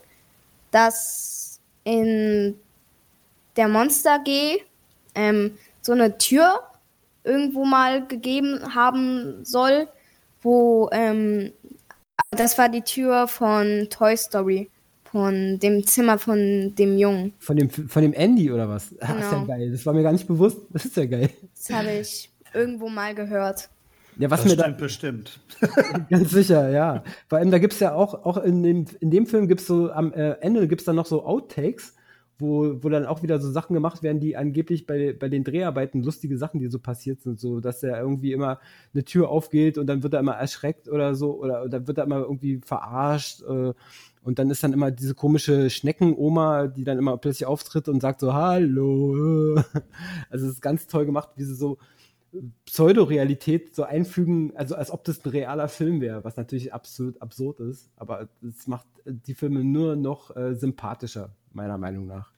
das in der Monster G ähm, so eine Tür irgendwo mal gegeben haben soll, wo ähm, das war die Tür von Toy Story, von dem Zimmer von dem Jungen. Von dem, von dem Andy oder was? Genau. Das ist ja genau. geil. Das war mir gar nicht bewusst. Das ist ja geil. Das habe ich irgendwo mal gehört. Ja, was das mir stimmt da, bestimmt. ganz sicher, ja. Vor allem, da gibt es ja auch, auch in dem, in dem Film gibt es so, am äh, Ende gibt es dann noch so Outtakes, wo, wo dann auch wieder so Sachen gemacht werden, die angeblich bei, bei den Dreharbeiten lustige Sachen, die so passiert sind, so dass er irgendwie immer eine Tür aufgeht und dann wird er immer erschreckt oder so, oder, dann wird er immer irgendwie verarscht. Äh, und dann ist dann immer diese komische Schneckenoma, die dann immer plötzlich auftritt und sagt so, hallo. Also es ist ganz toll gemacht, wie sie so Pseudorealität so einfügen, also als ob das ein realer Film wäre, was natürlich absolut absurd ist, aber es macht die Filme nur noch äh, sympathischer, meiner Meinung nach.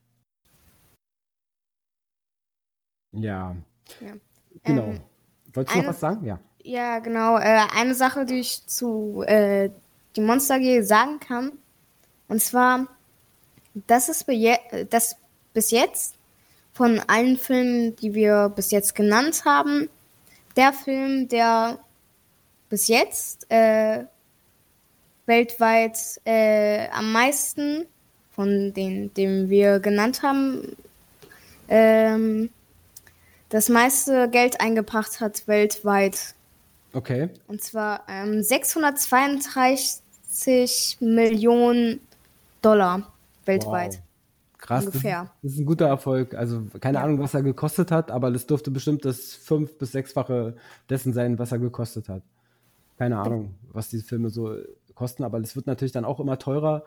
Ja. ja. Genau. Ähm, Wolltest du eine, noch was sagen? Ja. Ja, genau. Äh, eine Sache, die ich zu äh, die Monster G sagen kann, und zwar, das ist das bis jetzt von allen Filmen, die wir bis jetzt genannt haben, der Film, der bis jetzt äh, weltweit äh, am meisten von den, den wir genannt haben, ähm, das meiste Geld eingebracht hat weltweit. Okay. Und zwar ähm, 632 Millionen Dollar weltweit. Wow. Krass, ungefähr. Das, ist ein guter Erfolg. Also keine ja. Ahnung, was er gekostet hat, aber das dürfte bestimmt das fünf- bis sechsfache dessen sein, was er gekostet hat. Keine Ahnung, was diese Filme so kosten, aber es wird natürlich dann auch immer teurer.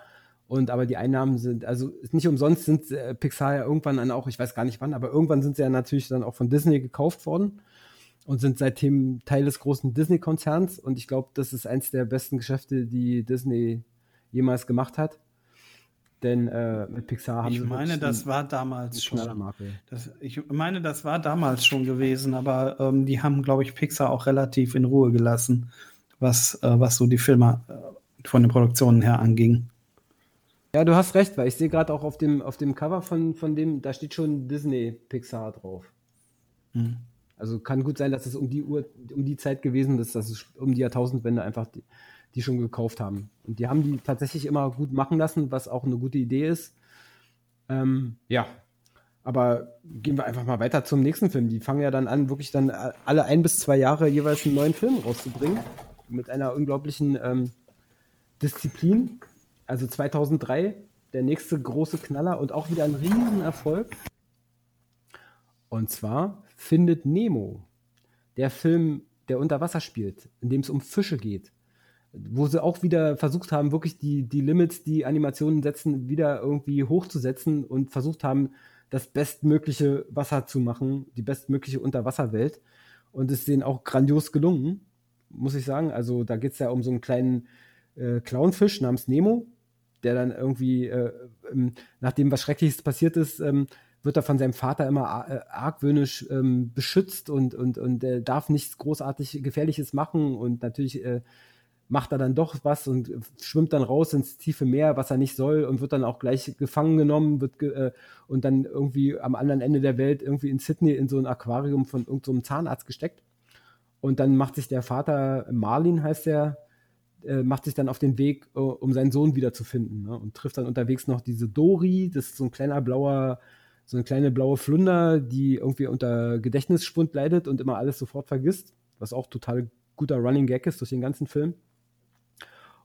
Und aber die Einnahmen sind, also nicht umsonst sind äh, Pixar ja irgendwann dann auch, ich weiß gar nicht wann, aber irgendwann sind sie ja natürlich dann auch von Disney gekauft worden. und sind seitdem Teil des großen Disney-Konzerns. Und ich glaube, das ist eins der besten Geschäfte, die Disney jemals gemacht hat. Denn äh, mit Pixar haben ich sie meine, das war damals schon. Das, ich meine, das war damals schon gewesen, aber ähm, die haben, glaube ich, Pixar auch relativ in Ruhe gelassen, was, äh, was so die Filme äh, von den Produktionen her anging. Ja, du hast recht, weil ich sehe gerade auch auf dem, auf dem Cover von, von dem, da steht schon Disney Pixar drauf. Hm. Also kann gut sein, dass es um die Uhr, um die Zeit gewesen ist, dass es um die Jahrtausendwende einfach die, die schon gekauft haben. Und die haben die tatsächlich immer gut machen lassen, was auch eine gute Idee ist. Ähm, ja. Aber gehen wir einfach mal weiter zum nächsten Film. Die fangen ja dann an, wirklich dann alle ein bis zwei Jahre jeweils einen neuen Film rauszubringen. Mit einer unglaublichen ähm, Disziplin. Also 2003 der nächste große Knaller und auch wieder ein Riesenerfolg. Und zwar Findet Nemo. Der Film, der unter Wasser spielt, in dem es um Fische geht. Wo sie auch wieder versucht haben, wirklich die, die Limits, die Animationen setzen, wieder irgendwie hochzusetzen und versucht haben, das bestmögliche Wasser zu machen, die bestmögliche Unterwasserwelt. Und es ist denen auch grandios gelungen, muss ich sagen. Also da geht es ja um so einen kleinen äh, Clownfisch namens Nemo, der dann irgendwie, äh, ähm, nachdem was Schreckliches passiert ist, ähm, wird er von seinem Vater immer äh, argwöhnisch ähm, beschützt und, und, und äh, darf nichts großartig Gefährliches machen und natürlich äh, macht er dann doch was und schwimmt dann raus ins tiefe Meer, was er nicht soll und wird dann auch gleich gefangen genommen wird ge äh, und dann irgendwie am anderen Ende der Welt irgendwie in Sydney in so ein Aquarium von irgendeinem so Zahnarzt gesteckt und dann macht sich der Vater, Marlin heißt der, äh, macht sich dann auf den Weg, äh, um seinen Sohn wiederzufinden. Ne? Und trifft dann unterwegs noch diese Dori, das ist so ein kleiner blauer, so eine kleine blaue Flunder, die irgendwie unter Gedächtnisschwund leidet und immer alles sofort vergisst, was auch total guter Running Gag ist durch den ganzen Film.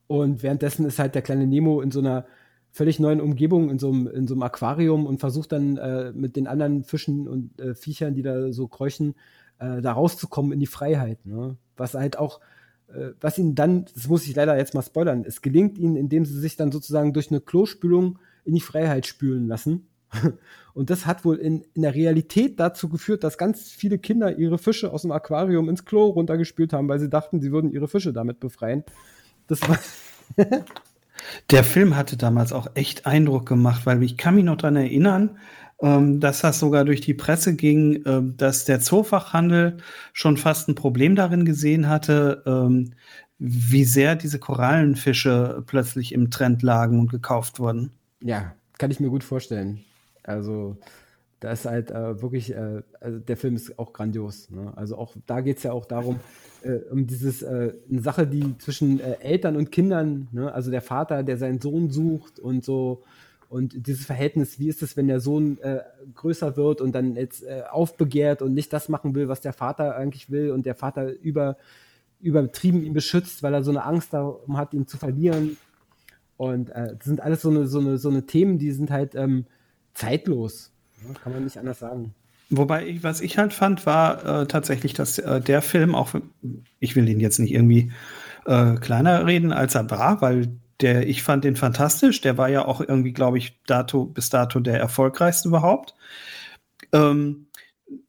Und währenddessen ist halt der kleine Nemo in so einer völlig neuen Umgebung, in so einem, in so einem Aquarium und versucht dann äh, mit den anderen Fischen und äh, Viechern, die da so kräuchen, äh, da rauszukommen in die Freiheit. Ne? Was halt auch, äh, was ihnen dann, das muss ich leider jetzt mal spoilern, es gelingt ihnen, indem sie sich dann sozusagen durch eine Klospülung in die Freiheit spülen lassen. Und das hat wohl in, in der Realität dazu geführt, dass ganz viele Kinder ihre Fische aus dem Aquarium ins Klo runtergespült haben, weil sie dachten, sie würden ihre Fische damit befreien. Das war, Der Film hatte damals auch echt Eindruck gemacht, weil ich kann mich noch dran erinnern, ähm, dass das sogar durch die Presse ging, ähm, dass der Zoofachhandel schon fast ein Problem darin gesehen hatte, ähm, wie sehr diese Korallenfische plötzlich im Trend lagen und gekauft wurden. ja, kann ich mir gut vorstellen. Also, da ist halt äh, wirklich, äh, also der Film ist auch grandios. Ne? Also auch da geht es ja auch darum, äh, um dieses, äh, eine Sache, die zwischen äh, Eltern und Kindern, ne? also der Vater, der seinen Sohn sucht und so, und dieses Verhältnis, wie ist es, wenn der Sohn äh, größer wird und dann jetzt aufbegehrt und nicht das machen will, was der Vater eigentlich will und der Vater über, übertrieben ihn beschützt, weil er so eine Angst darum hat, ihn zu verlieren. Und das sind alles so eine, so eine, so eine Themen, die sind halt ähm, zeitlos. Kann man nicht anders sagen. Wobei was ich halt fand, war äh, tatsächlich, dass äh, der Film auch, ich will ihn jetzt nicht irgendwie äh, kleiner reden, als er war, weil der, ich fand den fantastisch. Der war ja auch irgendwie, glaube ich, dato, bis dato der erfolgreichste überhaupt. Ähm,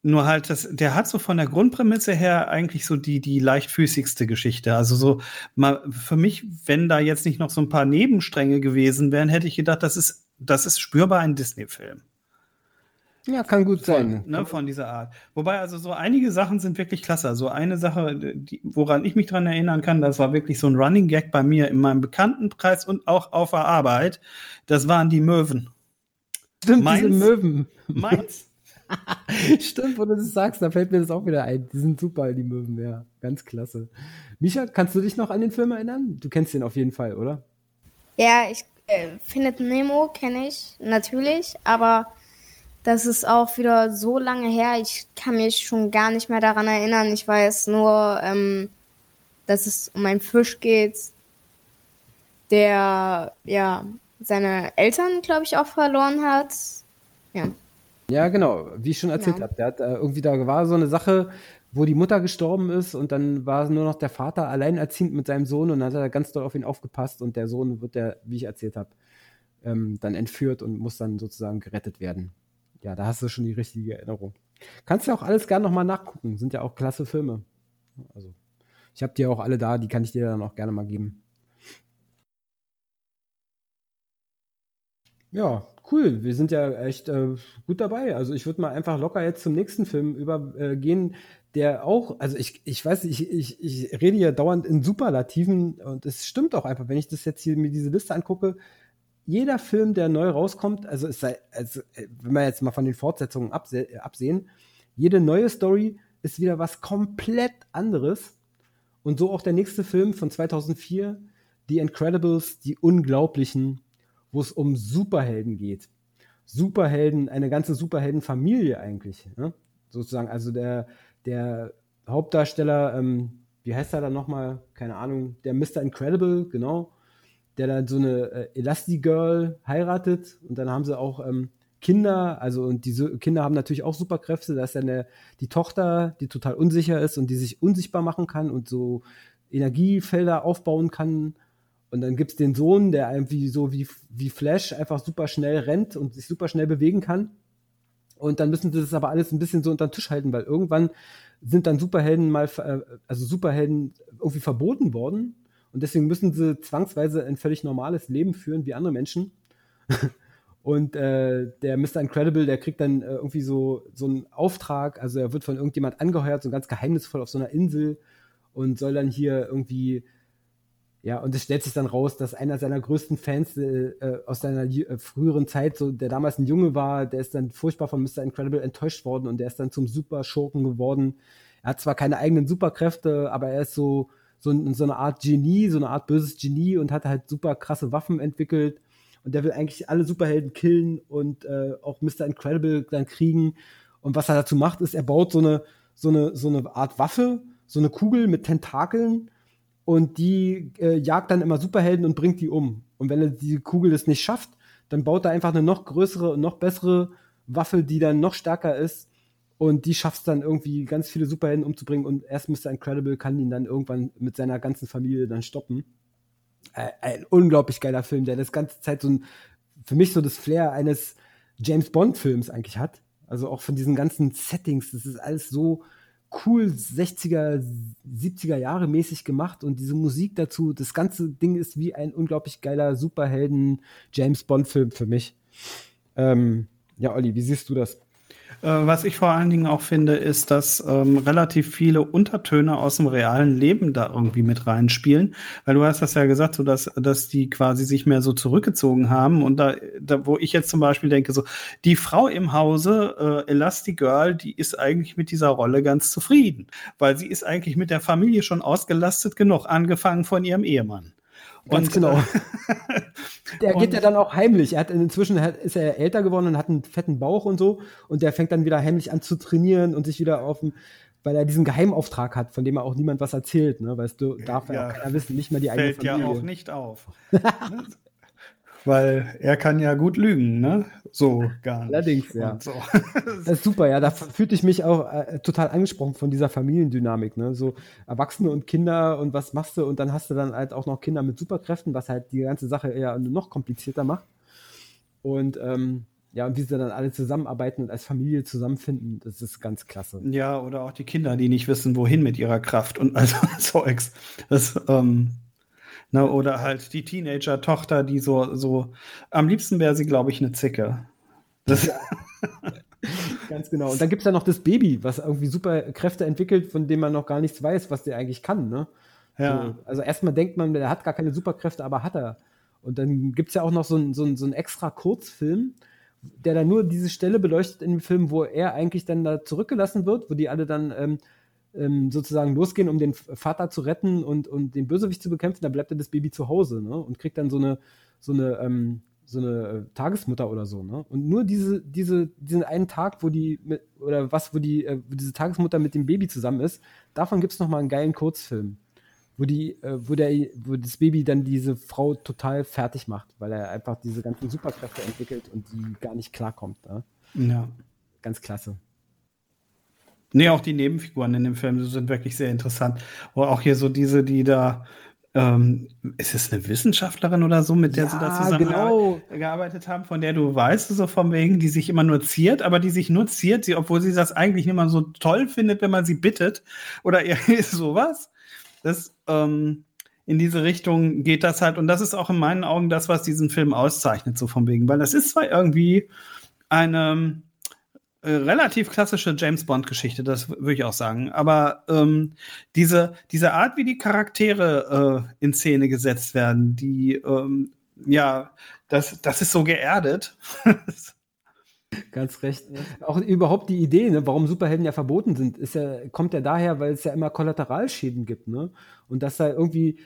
nur halt, das, der hat so von der Grundprämisse her eigentlich so die, die leichtfüßigste Geschichte. Also so, mal für mich, wenn da jetzt nicht noch so ein paar Nebenstränge gewesen wären, hätte ich gedacht, das ist, das ist spürbar ein Disney-Film. Ja, kann gut sein. Von, ne, von dieser Art. Wobei, also so einige Sachen sind wirklich klasse. Also eine Sache, die, woran ich mich dran erinnern kann, das war wirklich so ein Running Gag bei mir in meinem Bekanntenkreis und auch auf der Arbeit. Das waren die Möwen. Stimmt, Meins? diese Möwen. Meins? Stimmt, wo du das sagst, da fällt mir das auch wieder ein. Die sind super, die Möwen, ja. Ganz klasse. Micha, kannst du dich noch an den Film erinnern? Du kennst den auf jeden Fall, oder? Ja, ich äh, Findet Nemo kenne ich natürlich, aber das ist auch wieder so lange her. Ich kann mich schon gar nicht mehr daran erinnern. Ich weiß nur, ähm, dass es um einen Fisch geht, der ja seine Eltern, glaube ich, auch verloren hat. Ja. Ja, genau, wie ich schon erzählt Ja. habe. Der hat äh, irgendwie da war so eine Sache, wo die Mutter gestorben ist und dann war nur noch der Vater alleinerziehend mit seinem Sohn und dann hat er ganz doll auf ihn aufgepasst und der Sohn wird der, wie ich erzählt habe, ähm, dann entführt und muss dann sozusagen gerettet werden. Ja, da hast du schon die richtige Erinnerung. Kannst ja auch alles gerne nochmal nachgucken. Sind ja auch klasse Filme. Also, ich habe die auch alle da, die kann ich dir dann auch gerne mal geben. Ja, cool. Wir sind ja echt äh, gut dabei. Also ich würde mal einfach locker jetzt zum nächsten Film übergehen, äh, der auch, also ich, ich weiß, ich, ich, ich rede ja dauernd in Superlativen und es stimmt auch einfach, wenn ich das jetzt hier mir diese Liste angucke, jeder Film, der neu rauskommt, also sei, also wenn wir jetzt mal von den Fortsetzungen abse absehen, jede neue Story ist wieder was komplett anderes. Und so auch der nächste Film von 2004, The Incredibles, die Unglaublichen, wo es um Superhelden geht. Superhelden, eine ganze Superheldenfamilie eigentlich, ne? sozusagen. Also der, der Hauptdarsteller, ähm, wie heißt er dann nochmal? Keine Ahnung, der Mr. Incredible, genau, der dann so eine äh, Elastigirl heiratet und dann haben sie auch ähm, Kinder, also und diese Kinder haben natürlich auch Superkräfte, da ist dann der, die Tochter, die total unsicher ist und die sich unsichtbar machen kann und so Energiefelder aufbauen kann und dann gibt es den Sohn, der irgendwie so wie, wie Flash einfach super schnell rennt und sich super schnell bewegen kann. Und dann müssen sie das aber alles ein bisschen so unter den Tisch halten, weil irgendwann sind dann Superhelden mal, äh, also Superhelden irgendwie verboten worden. Und deswegen müssen sie zwangsweise ein völlig normales Leben führen wie andere Menschen. Und äh, der Mr. Incredible, der kriegt dann äh, irgendwie so, so einen Auftrag, also er wird von irgendjemand angeheuert, so ganz geheimnisvoll auf so einer Insel und soll dann hier irgendwie ja, und es stellt sich dann raus, dass einer seiner größten Fans äh, äh aus seiner äh, früheren Zeit, so der damals ein Junge war, der ist dann furchtbar von Mr. Incredible enttäuscht worden und der ist dann zum Superschurken geworden. Er hat zwar keine eigenen Superkräfte, aber er ist so, so, so eine Art Genie, so eine Art böses Genie und hat halt super krasse Waffen entwickelt. Und der will eigentlich alle Superhelden killen und äh, auch Mr. Incredible dann kriegen. Und was er dazu macht, ist, er baut so eine, so eine, so eine Art Waffe, so eine Kugel mit Tentakeln und die äh, jagt dann immer Superhelden und bringt die um. Und wenn er die Kugel das nicht schafft, dann baut er einfach eine noch größere und noch bessere Waffe, die dann noch stärker ist. Und die schafft es dann irgendwie ganz viele Superhelden umzubringen und erst Mr. Incredible kann ihn dann irgendwann mit seiner ganzen Familie dann stoppen. Äh, ein unglaublich geiler Film, der das ganze Zeit so ein, für mich so das Flair eines James Bond Films eigentlich hat. Also auch von diesen ganzen Settings, das ist alles so, cool 60er, 70er Jahre mäßig gemacht und diese Musik dazu, das ganze Ding ist wie ein unglaublich geiler Superhelden James Bond Film für mich. Ähm, ja, Olli, wie siehst du das? Äh, was ich vor allen Dingen auch finde, ist, dass ähm, relativ viele Untertöne aus dem realen Leben da irgendwie mit reinspielen. Weil du hast das ja gesagt, so dass, dass die quasi sich mehr so zurückgezogen haben. Und da, da wo ich jetzt zum Beispiel denke, so, die Frau im Hause, äh, Elastigirl, die ist eigentlich mit dieser Rolle ganz zufrieden. Weil sie ist eigentlich mit der Familie schon ausgelastet genug, angefangen von ihrem Ehemann. Ganz und, genau. der geht ja dann auch heimlich. Er hat inzwischen ist er älter geworden und hat einen fetten Bauch und so. Und der fängt dann wieder heimlich an zu trainieren und sich wieder auf dem, weil er diesen Geheimauftrag hat, von dem er auch niemand was erzählt. Ne? Weißt du, darf ja, ja auch keiner wissen, nicht mehr die eigene Familie. Fällt ja auch nicht auf. weil er kann ja gut lügen, ne? So gar nicht. Allerdings, ja. So. das ist super, ja. Da fühlte ich mich auch äh, total angesprochen von dieser Familiendynamik, ne? So Erwachsene und Kinder und was machst du? Und dann hast du dann halt auch noch Kinder mit Superkräften, was halt die ganze Sache eher noch komplizierter macht. Und ähm, ja, und wie sie dann alle zusammenarbeiten und als Familie zusammenfinden, das ist ganz klasse. Ja, oder auch die Kinder, die nicht wissen, wohin mit ihrer Kraft und also Zeugs. Das, ähm, Ne, oder halt die Teenager-Tochter, die so, so, am liebsten wäre sie, glaube ich, eine Zicke. Das Ganz genau. Und dann gibt es ja noch das Baby, was irgendwie super Kräfte entwickelt, von dem man noch gar nichts weiß, was der eigentlich kann. Ne? Ja. So, also erstmal denkt man, der hat gar keine Superkräfte, aber hat er. Und dann gibt es ja auch noch so einen so so ein extra Kurzfilm, der dann nur diese Stelle beleuchtet in dem Film, wo er eigentlich dann da zurückgelassen wird, wo die alle dann ähm, ähm, sozusagen losgehen, um den Vater zu retten und, und den Bösewicht zu bekämpfen, dann bleibt er das Baby zu Hause ne? und kriegt dann so eine, so eine, ähm, so eine äh, Tagesmutter oder so. Ne? Und nur diese, diese, diesen einen Tag, wo die, mit, oder was, wo die, äh, wo diese Tagesmutter mit dem Baby zusammen ist, davon gibt es nochmal einen geilen Kurzfilm. Wo, die, äh, wo, der, wo das Baby dann diese Frau total fertig macht, weil er einfach diese ganzen Superkräfte entwickelt und die gar nicht klarkommt. Ne? Ja. Ganz klasse. Nee, auch die Nebenfiguren in dem Film sind wirklich sehr interessant. Oder auch hier so diese, die da ähm, ist es eine Wissenschaftlerin oder so, mit der Ja, sie da zusammen genau. gearbeitet haben, von der du weißt, so von wegen, die sich immer nur ziert, aber die sich nur ziert, sie, obwohl sie das eigentlich immer so toll findet, wenn man sie bittet oder sowas. Das, ähm, in diese Richtung geht das halt. Und das ist auch in meinen Augen das, was diesen Film auszeichnet, so von wegen. Weil das ist zwar irgendwie eine äh, relativ klassische James Bond-Geschichte, das würde ich auch sagen. Aber ähm, diese, diese Art, wie die Charaktere äh, in Szene gesetzt werden, die, ähm, ja, das, das ist so geerdet. Ganz recht. Auch überhaupt die Idee, ne, warum Superhelden ja verboten sind, ist ja, kommt ja daher, weil es ja immer Kollateralschäden gibt, ne? Und dass da irgendwie,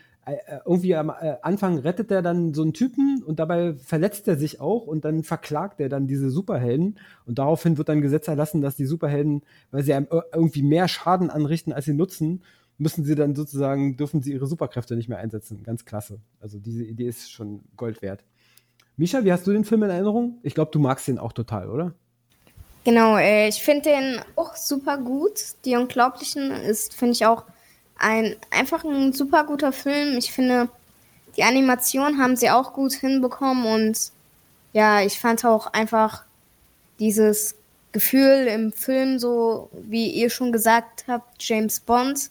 irgendwie am äh, Anfang rettet er dann so einen Typen und dabei verletzt er sich auch und dann verklagt er dann diese Superhelden und daraufhin wird dann Gesetz erlassen, dass die Superhelden, weil sie einem ir- irgendwie mehr Schaden anrichten, als sie nutzen, müssen sie dann sozusagen, dürfen sie ihre Superkräfte nicht mehr einsetzen. Ganz klasse. Also diese Idee ist schon Gold wert. Misha, wie hast du den Film in Erinnerung? Ich glaube, du magst den auch total, oder? Genau, äh, ich finde den auch super gut. Die Unglaublichen ist, finde ich, auch ein einfach ein super guter Film. Ich finde, die Animation haben sie auch gut hinbekommen und ja, ich fand auch einfach dieses Gefühl im Film, so wie ihr schon gesagt habt, James Bond,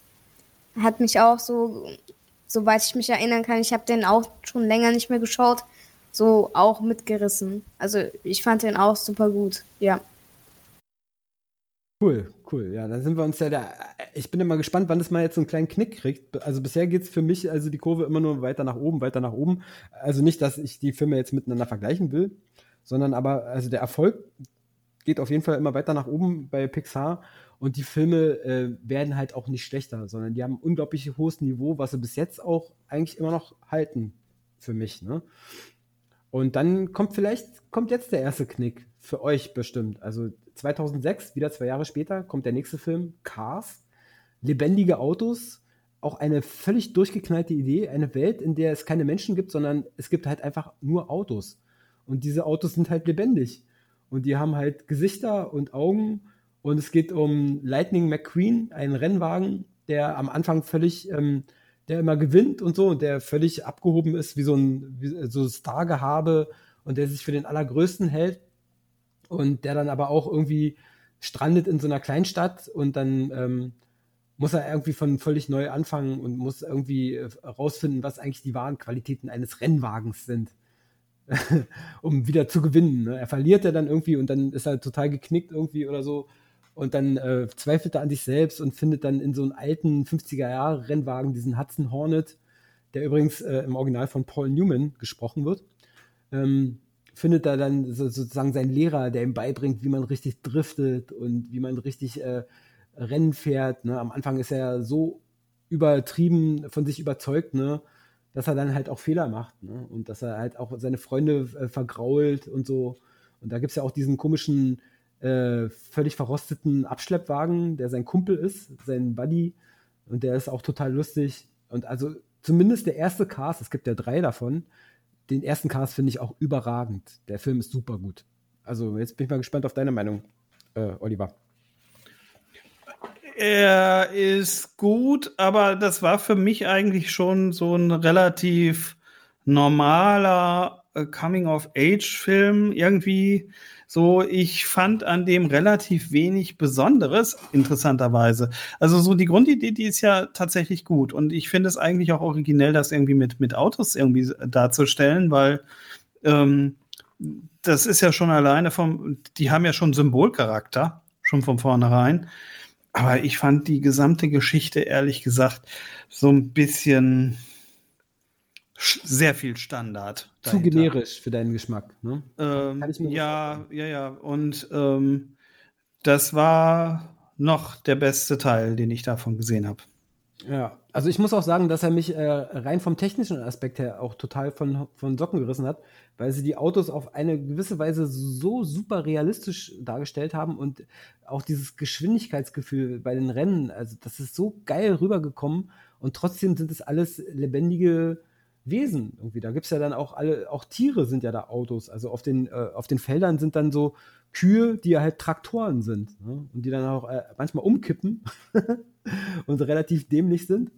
hat mich auch so, soweit ich mich erinnern kann, ich habe den auch schon länger nicht mehr geschaut, so auch mitgerissen. Also ich fand den auch super gut, ja. Cool, cool. Ja, dann sind wir uns ja da. Ich bin immer gespannt, wann das mal jetzt so einen kleinen Knick kriegt. Also bisher geht's für mich also die Kurve immer nur weiter nach oben, weiter nach oben. Also nicht, dass ich die Filme jetzt miteinander vergleichen will, sondern aber, also der Erfolg geht auf jeden Fall immer weiter nach oben bei Pixar und die Filme äh, werden halt auch nicht schlechter, sondern die haben ein unglaublich hohes Niveau, was sie bis jetzt auch eigentlich immer noch halten für mich. Ne? Und dann kommt vielleicht, kommt jetzt der erste Knick für euch bestimmt. Also 2006, wieder zwei Jahre später, kommt der nächste Film, Cars. Lebendige Autos, auch eine völlig durchgeknallte Idee, eine Welt, in der es keine Menschen gibt, sondern es gibt halt einfach nur Autos. Und diese Autos sind halt lebendig. Und die haben halt Gesichter und Augen. Und es geht um Lightning McQueen, einen Rennwagen, der am Anfang völlig, ähm, der immer gewinnt und so, und der völlig abgehoben ist, wie so ein wie, so Stargehabe und der sich für den Allergrößten hält. Und der dann aber auch irgendwie strandet in so einer Kleinstadt und dann ähm, muss er irgendwie von völlig neu anfangen und muss irgendwie äh, rausfinden, was eigentlich die wahren Qualitäten eines Rennwagens sind, um wieder zu gewinnen. Ne? Er verliert er dann irgendwie und dann ist er total geknickt irgendwie oder so. Und dann äh, zweifelt er an sich selbst und findet dann in so einem alten 50er-Jahre-Rennwagen diesen Hudson Hornet, der übrigens äh, im Original von Paul Newman gesprochen wird. Ähm, findet er dann so, sozusagen seinen Lehrer, der ihm beibringt, wie man richtig driftet und wie man richtig äh, Rennen fährt. Ne? Am Anfang ist er so übertrieben von sich überzeugt, ne? dass er dann halt auch Fehler macht ne? und dass er halt auch seine Freunde äh, vergrault und so. Und da gibt es ja auch diesen komischen, äh, völlig verrosteten Abschleppwagen, der sein Kumpel ist, sein Buddy. Und der ist auch total lustig. Und also zumindest der erste Cast, es gibt ja drei davon, den ersten Cast finde ich auch überragend. Der Film ist super gut. Also jetzt bin ich mal gespannt auf deine Meinung, äh, Oliver. Er ist gut, aber das war für mich eigentlich schon so ein relativ normaler äh, Coming-of-Age-Film. Irgendwie so, ich fand an dem relativ wenig Besonderes, interessanterweise. Also so die Grundidee, die ist ja tatsächlich gut. Und ich finde es eigentlich auch originell, das irgendwie mit, mit Autos irgendwie darzustellen, weil ähm, das ist ja schon alleine vom, die haben ja schon Symbolcharakter, schon von vornherein. Aber ich fand die gesamte Geschichte, ehrlich gesagt, so ein bisschen sch- sehr viel Standard. Zu dahinter. generisch für deinen Geschmack. Ne? Ähm, Kann ich mir ja, ja, ja. Und ähm, das war noch der beste Teil, den ich davon gesehen habe. Ja, also ich muss auch sagen, dass er mich äh, rein vom technischen Aspekt her auch total von, von Socken gerissen hat, weil sie die Autos auf eine gewisse Weise so super realistisch dargestellt haben und auch dieses Geschwindigkeitsgefühl bei den Rennen, also das ist so geil rübergekommen und trotzdem sind es alles lebendige Wesen irgendwie. Da gibt es ja dann auch alle, auch Tiere sind ja da Autos. Also auf den, äh, auf den Feldern sind dann so Kühe, die ja halt Traktoren sind ne? und die dann auch äh, manchmal umkippen und relativ dämlich sind.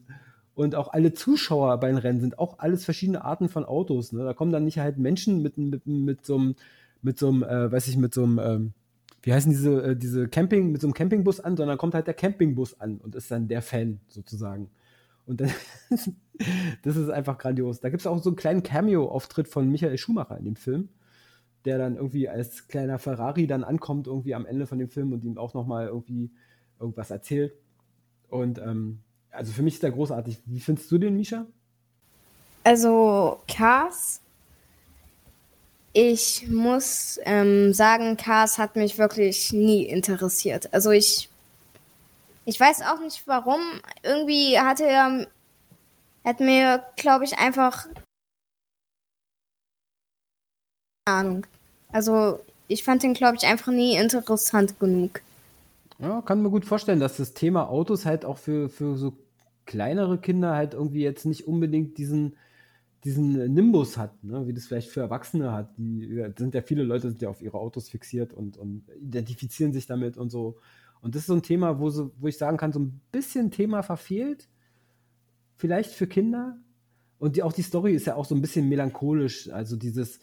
Und auch alle Zuschauer bei den Rennen sind auch alles verschiedene Arten von Autos. Ne? Da kommen dann nicht halt Menschen mit, mit, mit so einem, mit so einem, äh, weiß ich, mit so einem, ähm, wie heißen diese, äh, diese Camping, mit so einem Campingbus an, sondern kommt halt der Campingbus an und ist dann der Fan sozusagen. Und dann, das ist einfach grandios. Da gibt es auch so einen kleinen Cameo-Auftritt von Michael Schumacher in dem Film, der dann irgendwie als kleiner Ferrari dann ankommt, irgendwie am Ende von dem Film und ihm auch nochmal irgendwie irgendwas erzählt. Und ähm, also für mich ist der großartig. Wie findest du den, Misha? Also Cars ich muss ähm, sagen, Cars hat mich wirklich nie interessiert. Also ich, ich weiß auch nicht warum. Irgendwie hatte er, hat mir, glaube ich, einfach Ahnung. Also ich fand den, glaube ich, einfach nie interessant genug. Ja, kann mir gut vorstellen, dass das Thema Autos halt auch für, für so kleinere Kinder halt irgendwie jetzt nicht unbedingt diesen diesen Nimbus hat, ne? wie das vielleicht für Erwachsene hat. Die sind ja viele Leute sind ja auf ihre Autos fixiert und, und identifizieren sich damit und so. Und das ist so ein Thema, wo, so, wo ich sagen kann, so ein bisschen Thema verfehlt. Vielleicht für Kinder. Und die, auch die Story ist ja auch so ein bisschen melancholisch. Also dieses,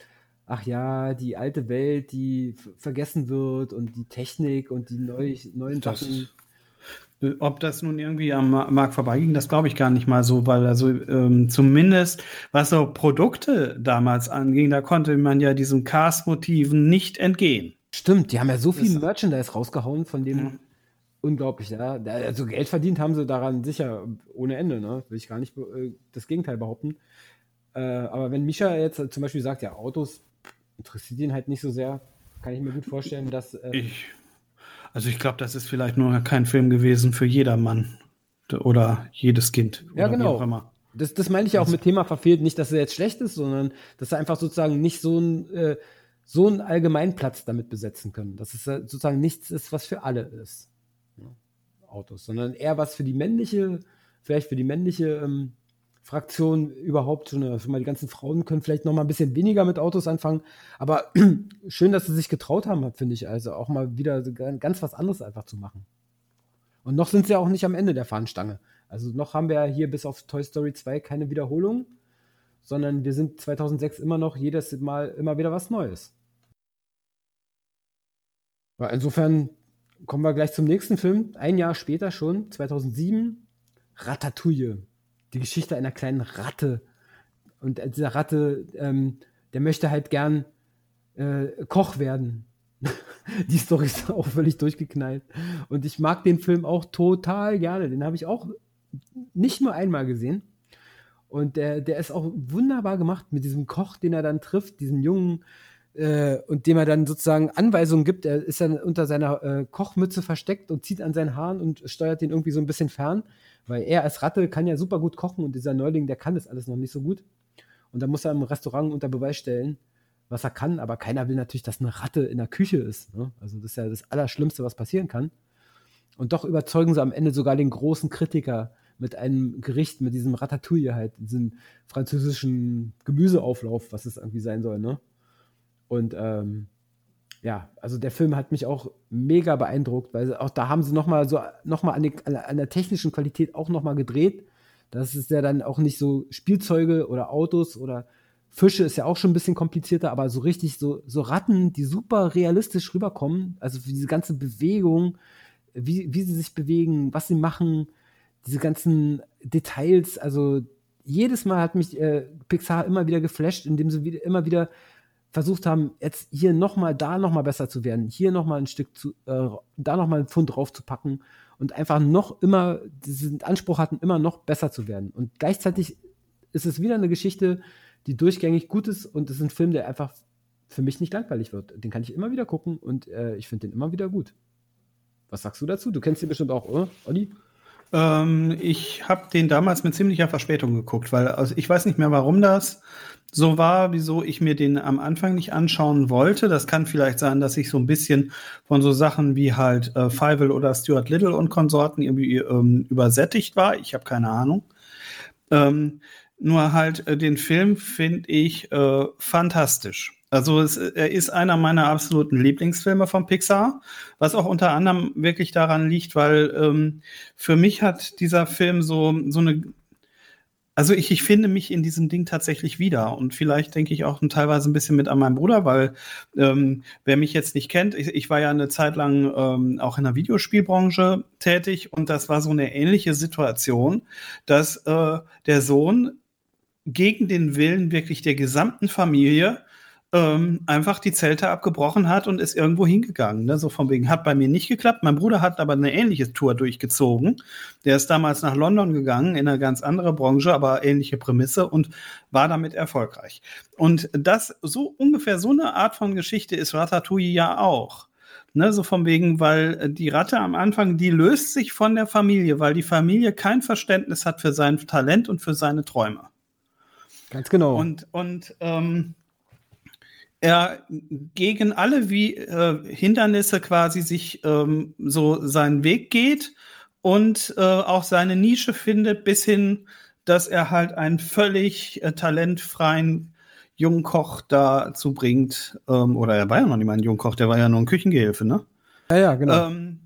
ach ja, die alte Welt, die vergessen wird und die Technik und die neu, neuen das, Sachen. Ob das nun irgendwie am Markt vorbeiging, das glaube ich gar nicht mal so, weil also ähm, zumindest was so Produkte damals anging, da konnte man ja diesen Cast-Motiven nicht entgehen. Stimmt, die haben ja so viel Merchandise rausgehauen, von dem mhm. Unglaublich, ja. Also Geld verdient haben sie daran sicher ohne Ende, ne? Will ich gar nicht äh, das Gegenteil behaupten. Äh, aber wenn Misha jetzt zum Beispiel sagt, ja, Autos interessiert ihn halt nicht so sehr, kann ich mir gut vorstellen, dass. Äh, ich also ich glaube, das ist vielleicht nur kein Film gewesen für jedermann oder jedes Kind. Ja, genau. Das, das meine ich auch mit Thema verfehlt. Nicht, dass er jetzt schlecht ist, sondern dass er einfach sozusagen nicht so ein äh, so einen Allgemeinplatz damit besetzen können. Dass es sozusagen nichts ist, was für alle ist. Autos, sondern eher was für die männliche, vielleicht für die männliche ähm, Fraktion überhaupt schon, schon mal die ganzen Frauen können vielleicht noch mal ein bisschen weniger mit Autos anfangen, aber schön, dass sie sich getraut haben, finde ich, also auch mal wieder ganz was anderes einfach zu machen. Und noch sind sie ja auch nicht am Ende der Fahnenstange. Also noch haben wir hier bis auf Toy Story 2 keine Wiederholung, sondern wir sind 2006 immer noch jedes Mal immer wieder was Neues. Insofern kommen wir gleich zum nächsten Film. Ein Jahr später schon, 2007, Ratatouille die Geschichte einer kleinen Ratte. Und dieser Ratte, ähm, der möchte halt gern äh, Koch werden. die Story ist auch völlig durchgeknallt. Und ich mag den Film auch total gerne. Den habe ich auch nicht nur einmal gesehen. Und der, der ist auch wunderbar gemacht mit diesem Koch, den er dann trifft, diesen jungen, äh, und dem er dann sozusagen Anweisungen gibt. Er ist dann unter seiner äh, Kochmütze versteckt und zieht an seinen Haaren und steuert den irgendwie so ein bisschen fern. Weil er als Ratte kann ja super gut kochen und dieser Neuling, der kann das alles noch nicht so gut. Und da muss er im Restaurant unter Beweis stellen, was er kann, aber keiner will natürlich, dass eine Ratte in der Küche ist. Ne? Also das ist ja das Allerschlimmste, was passieren kann. Und doch überzeugen sie am Ende sogar den großen Kritiker mit einem Gericht, mit diesem Ratatouille halt, diesem französischen Gemüseauflauf, was es irgendwie sein soll. Ne? Und ähm, ja, also der Film hat mich auch mega beeindruckt, weil auch da haben sie nochmal so nochmal an, an der technischen Qualität auch nochmal gedreht. Das ist ja dann auch nicht so Spielzeuge oder Autos oder Fische ist ja auch schon ein bisschen komplizierter, aber so richtig so, so Ratten, die super realistisch rüberkommen, also diese ganze Bewegung, wie, wie sie sich bewegen, was sie machen, diese ganzen Details, also jedes Mal hat mich äh, Pixar immer wieder geflasht, indem sie wieder, immer wieder versucht haben, jetzt hier nochmal, da nochmal besser zu werden, hier nochmal ein Stück zu, äh, da nochmal einen Pfund draufzupacken und einfach noch immer diesen Anspruch hatten, immer noch besser zu werden. Und gleichzeitig ist es wieder eine Geschichte, die durchgängig gut ist und es ist ein Film, der einfach für mich nicht langweilig wird. Den kann ich immer wieder gucken und äh, ich finde den immer wieder gut. Was sagst du dazu? Du kennst ihn bestimmt auch, oder, Olli? Ähm, ich habe den damals mit ziemlicher Verspätung geguckt, weil also ich weiß nicht mehr, warum das so war, wieso ich mir den am Anfang nicht anschauen wollte. Das kann vielleicht sein, dass ich so ein bisschen von so Sachen wie halt äh, Fievel oder Stuart Little und Konsorten irgendwie ähm, übersättigt war. Ich habe keine Ahnung. Ähm, nur halt äh, den Film finde ich äh, fantastisch. Also es, er ist einer meiner absoluten Lieblingsfilme von Pixar, was auch unter anderem wirklich daran liegt, weil ähm, für mich hat dieser Film so, so eine also ich, ich finde mich in diesem Ding tatsächlich wieder und vielleicht denke ich auch teilweise ein bisschen mit an meinen Bruder, weil ähm, wer mich jetzt nicht kennt, ich, ich war ja eine Zeit lang ähm, auch in der Videospielbranche tätig und das war so eine ähnliche Situation, dass äh, der Sohn gegen den Willen wirklich der gesamten Familie ähm, einfach die Zelte abgebrochen hat und ist irgendwo hingegangen. Ne? So von wegen, hat bei mir nicht geklappt. Mein Bruder hat aber eine ähnliche Tour durchgezogen. Der ist damals nach London gegangen, in eine ganz andere Branche, aber ähnliche Prämisse und war damit erfolgreich. Und das, so ungefähr so eine Art von Geschichte ist Ratatouille ja auch. Ne, so von wegen, weil die Ratte am Anfang, die löst sich von der Familie, weil die Familie kein Verständnis hat für sein Talent und für seine Träume. Ganz genau. Und, und ähm, er gegen alle wie äh, Hindernisse quasi sich ähm, so seinen Weg geht und äh, auch seine Nische findet, bis hin, dass er halt einen völlig äh, talentfreien jungen Koch dazu bringt, ähm, oder er war ja noch nicht mal ein Jungkoch, der war ja nur ein Küchengehilfe, ne? Ja, ja, genau. Ähm,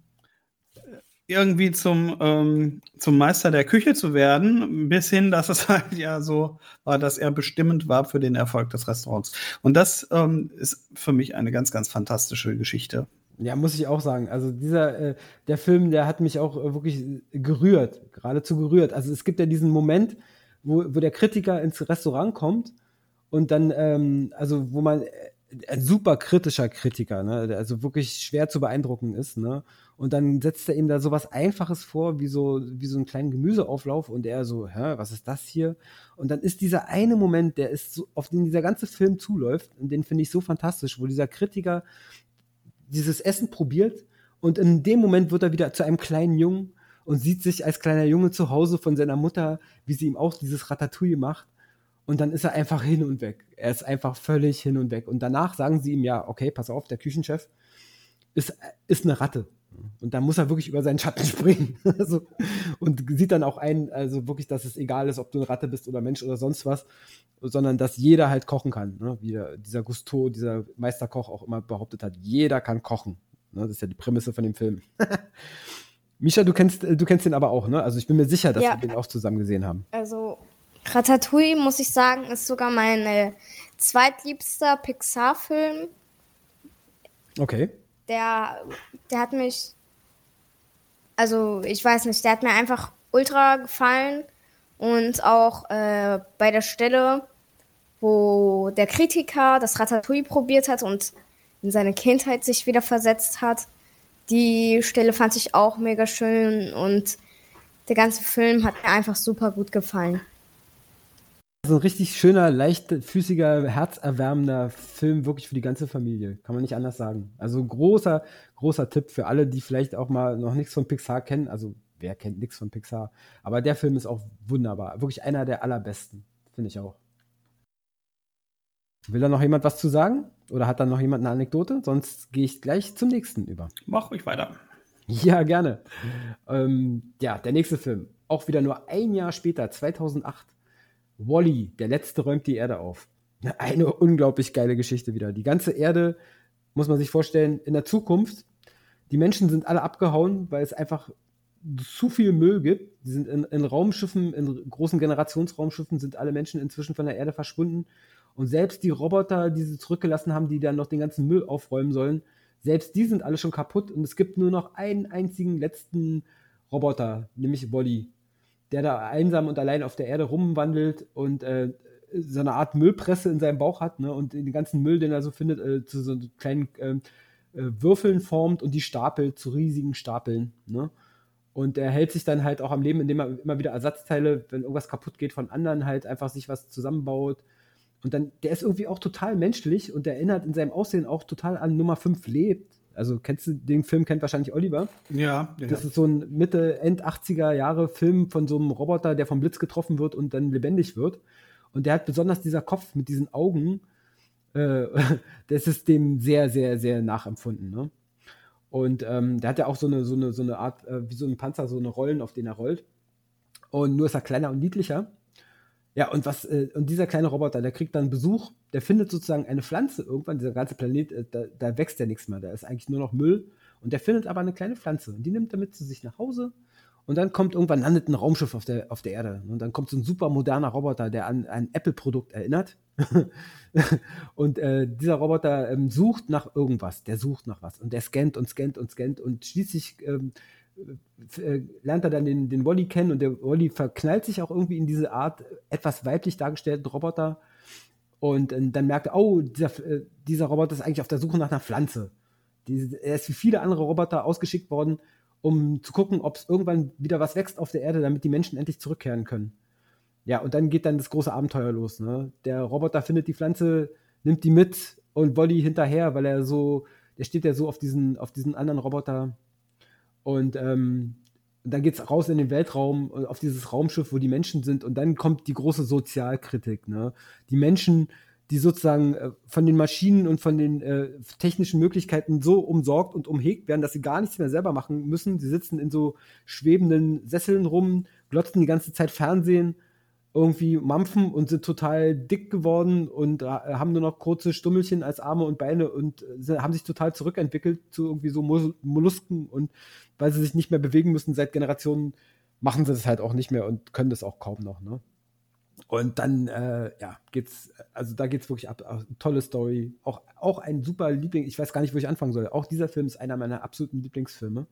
irgendwie zum, ähm, zum Meister der Küche zu werden, bis hin, dass es halt ja so war, dass er bestimmend war für den Erfolg des Restaurants. Und das ähm, ist für mich eine ganz, ganz fantastische Geschichte. Ja, muss ich auch sagen. Also dieser, äh, der Film, der hat mich auch äh, wirklich gerührt, geradezu gerührt. Also es gibt ja diesen Moment, wo, wo der Kritiker ins Restaurant kommt und dann, ähm, also wo man, äh, ein super kritischer Kritiker, ne, der also wirklich schwer zu beeindrucken ist, ne, und dann setzt er ihm da so was Einfaches vor, wie so, wie so einen kleinen Gemüseauflauf und er so, hä, was ist das hier? Und dann ist dieser eine Moment, der ist so, auf den dieser ganze Film zuläuft, und den finde ich so fantastisch, wo dieser Kritiker dieses Essen probiert und in dem Moment wird er wieder zu einem kleinen Jungen und sieht sich als kleiner Junge zu Hause von seiner Mutter, wie sie ihm auch dieses Ratatouille macht. Und dann ist er einfach hin und weg. Er ist einfach völlig hin und weg. Und danach sagen sie ihm ja, okay, pass auf, der Küchenchef ist, ist eine Ratte. Und da muss er wirklich über seinen Schatten springen. also, und sieht dann auch ein, also wirklich, dass es egal ist, ob du eine Ratte bist oder Mensch oder sonst was, sondern dass jeder halt kochen kann. Ne? Wie dieser Gusto, dieser Meisterkoch auch immer behauptet hat, jeder kann kochen. Ne? Das ist ja die Prämisse von dem Film. Misha, du kennst, du kennst den aber auch, ne? Also ich bin mir sicher, dass ja. wir den auch zusammen gesehen haben. Also Ratatouille, muss ich sagen, ist sogar mein äh, zweitliebster Pixar-Film. Okay der, der hat mich, also ich weiß nicht, der hat mir einfach ultra gefallen und auch äh, bei der Stelle, wo der Kritiker das Ratatouille probiert hat und in seine Kindheit sich wieder versetzt hat, die Stelle fand ich auch mega schön und der ganze Film hat mir einfach super gut gefallen. So ein richtig schöner, leichtfüßiger, herzerwärmender Film, wirklich für die ganze Familie. Kann man nicht anders sagen. Also großer, großer Tipp für alle, die vielleicht auch mal noch nichts von Pixar kennen. Also wer kennt nichts von Pixar? Aber der Film ist auch wunderbar. Wirklich einer der allerbesten, finde ich auch. Will da noch jemand was zu sagen? Oder hat da noch jemand eine Anekdote? Sonst gehe ich gleich zum nächsten über. Mach ruhig weiter. Ja, gerne. Ähm, ja, der nächste Film. Auch wieder nur ein Jahr später, 2008. Wally, der letzte räumt die Erde auf. Eine unglaublich geile Geschichte wieder. Die ganze Erde, muss man sich vorstellen, in der Zukunft, die Menschen sind alle abgehauen, weil es einfach zu viel Müll gibt. Die sind in, in Raumschiffen, in großen Generationsraumschiffen sind alle Menschen inzwischen von der Erde verschwunden. Und selbst die Roboter, die sie zurückgelassen haben, die dann noch den ganzen Müll aufräumen sollen, selbst die sind alle schon kaputt. Und es gibt nur noch einen einzigen letzten Roboter, nämlich Wally der da einsam und allein auf der Erde rumwandelt und äh, so eine Art Müllpresse in seinem Bauch hat ne, und den ganzen Müll, den er so findet, äh, zu so kleinen ähm, äh, Würfeln formt und die stapelt zu riesigen Stapeln. Ne? Und er hält sich dann halt auch am Leben, indem er immer wieder Ersatzteile, wenn irgendwas kaputt geht von anderen, halt einfach sich was zusammenbaut. Und dann, der ist irgendwie auch total menschlich und erinnert in seinem Aussehen auch total an Nummer 5 lebt. Also kennst du den Film, kennt wahrscheinlich Oliver. Ja. ja. Das ist so ein Mitte, End 80er Jahre Film von so einem Roboter, der vom Blitz getroffen wird und dann lebendig wird. Und der hat besonders dieser Kopf mit diesen Augen, äh, das ist dem sehr, sehr, sehr nachempfunden. Ne? Und ähm, der hat ja auch so eine, so eine, so eine Art, äh, wie so ein Panzer, so eine Rollen, auf den er rollt. Und nur ist er kleiner und niedlicher. Ja, und was, äh, und dieser kleine Roboter, der kriegt dann Besuch, der findet sozusagen eine Pflanze irgendwann, dieser ganze Planet, äh, da, da, wächst ja nichts mehr, da ist eigentlich nur noch Müll. Und der findet aber eine kleine Pflanze und die nimmt er mit zu sich nach Hause Und dann kommt irgendwann landet ein Raumschiff auf der, auf der Erde. Und dann kommt so ein super moderner Roboter, der an ein Apple-Produkt erinnert. und äh, dieser Roboter ähm, sucht nach irgendwas. Der sucht nach was. Und der scannt und scannt und scannt. Und schließlich ähm, äh, lernt er dann den, den Wally kennen. Und der Wally verknallt sich auch irgendwie in diese Art etwas weiblich dargestellten Roboter. Und äh, dann merkt er, oh, dieser, äh, dieser Roboter ist eigentlich auf der Suche nach einer Pflanze. Er ist wie viele andere Roboter ausgeschickt worden, um zu gucken, ob es irgendwann wieder was wächst auf der Erde, damit die Menschen endlich zurückkehren können. Ja, und dann geht dann das große Abenteuer los. Ne? Der Roboter findet die Pflanze, nimmt die mit und Wolli hinterher, weil er so, der steht ja so auf diesen, auf diesen anderen Roboter. Und ähm, dann geht's raus in den Weltraum, auf dieses Raumschiff, wo die Menschen sind. Und dann kommt die große Sozialkritik. Ne? Die Menschen die sozusagen äh, von den Maschinen und von den äh, technischen Möglichkeiten so umsorgt und umhegt werden, dass sie gar nichts mehr selber machen müssen. Sie sitzen in so schwebenden Sesseln rum, glotzen die ganze Zeit Fernsehen, irgendwie mampfen und sind total dick geworden und äh, haben nur noch kurze Stummelchen als Arme und Beine und äh, haben sich total zurückentwickelt zu irgendwie so Mollusken und weil sie sich nicht mehr bewegen müssen seit Generationen, machen sie das halt auch nicht mehr und können das auch kaum noch. Ne? Und dann, äh, ja, geht's, also da geht's wirklich ab. Tolle Story. Auch, auch ein super Liebling. Ich weiß gar nicht, wo ich anfangen soll. Auch dieser Film ist einer meiner absoluten Lieblingsfilme.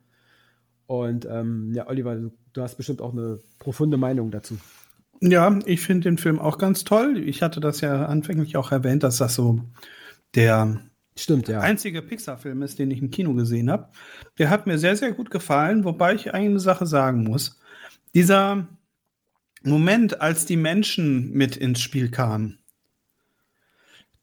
Und ähm, ja, Oliver, du, du hast bestimmt auch eine profunde Meinung dazu. Ja, ich finde den Film auch ganz toll. Ich hatte das ja anfänglich auch erwähnt, dass das so der Stimmt, ja. einzige Pixar-Film ist, den ich im Kino gesehen habe. Der hat mir sehr, sehr gut gefallen, wobei ich eine Sache sagen muss. Dieser Moment, als die Menschen mit ins Spiel kamen,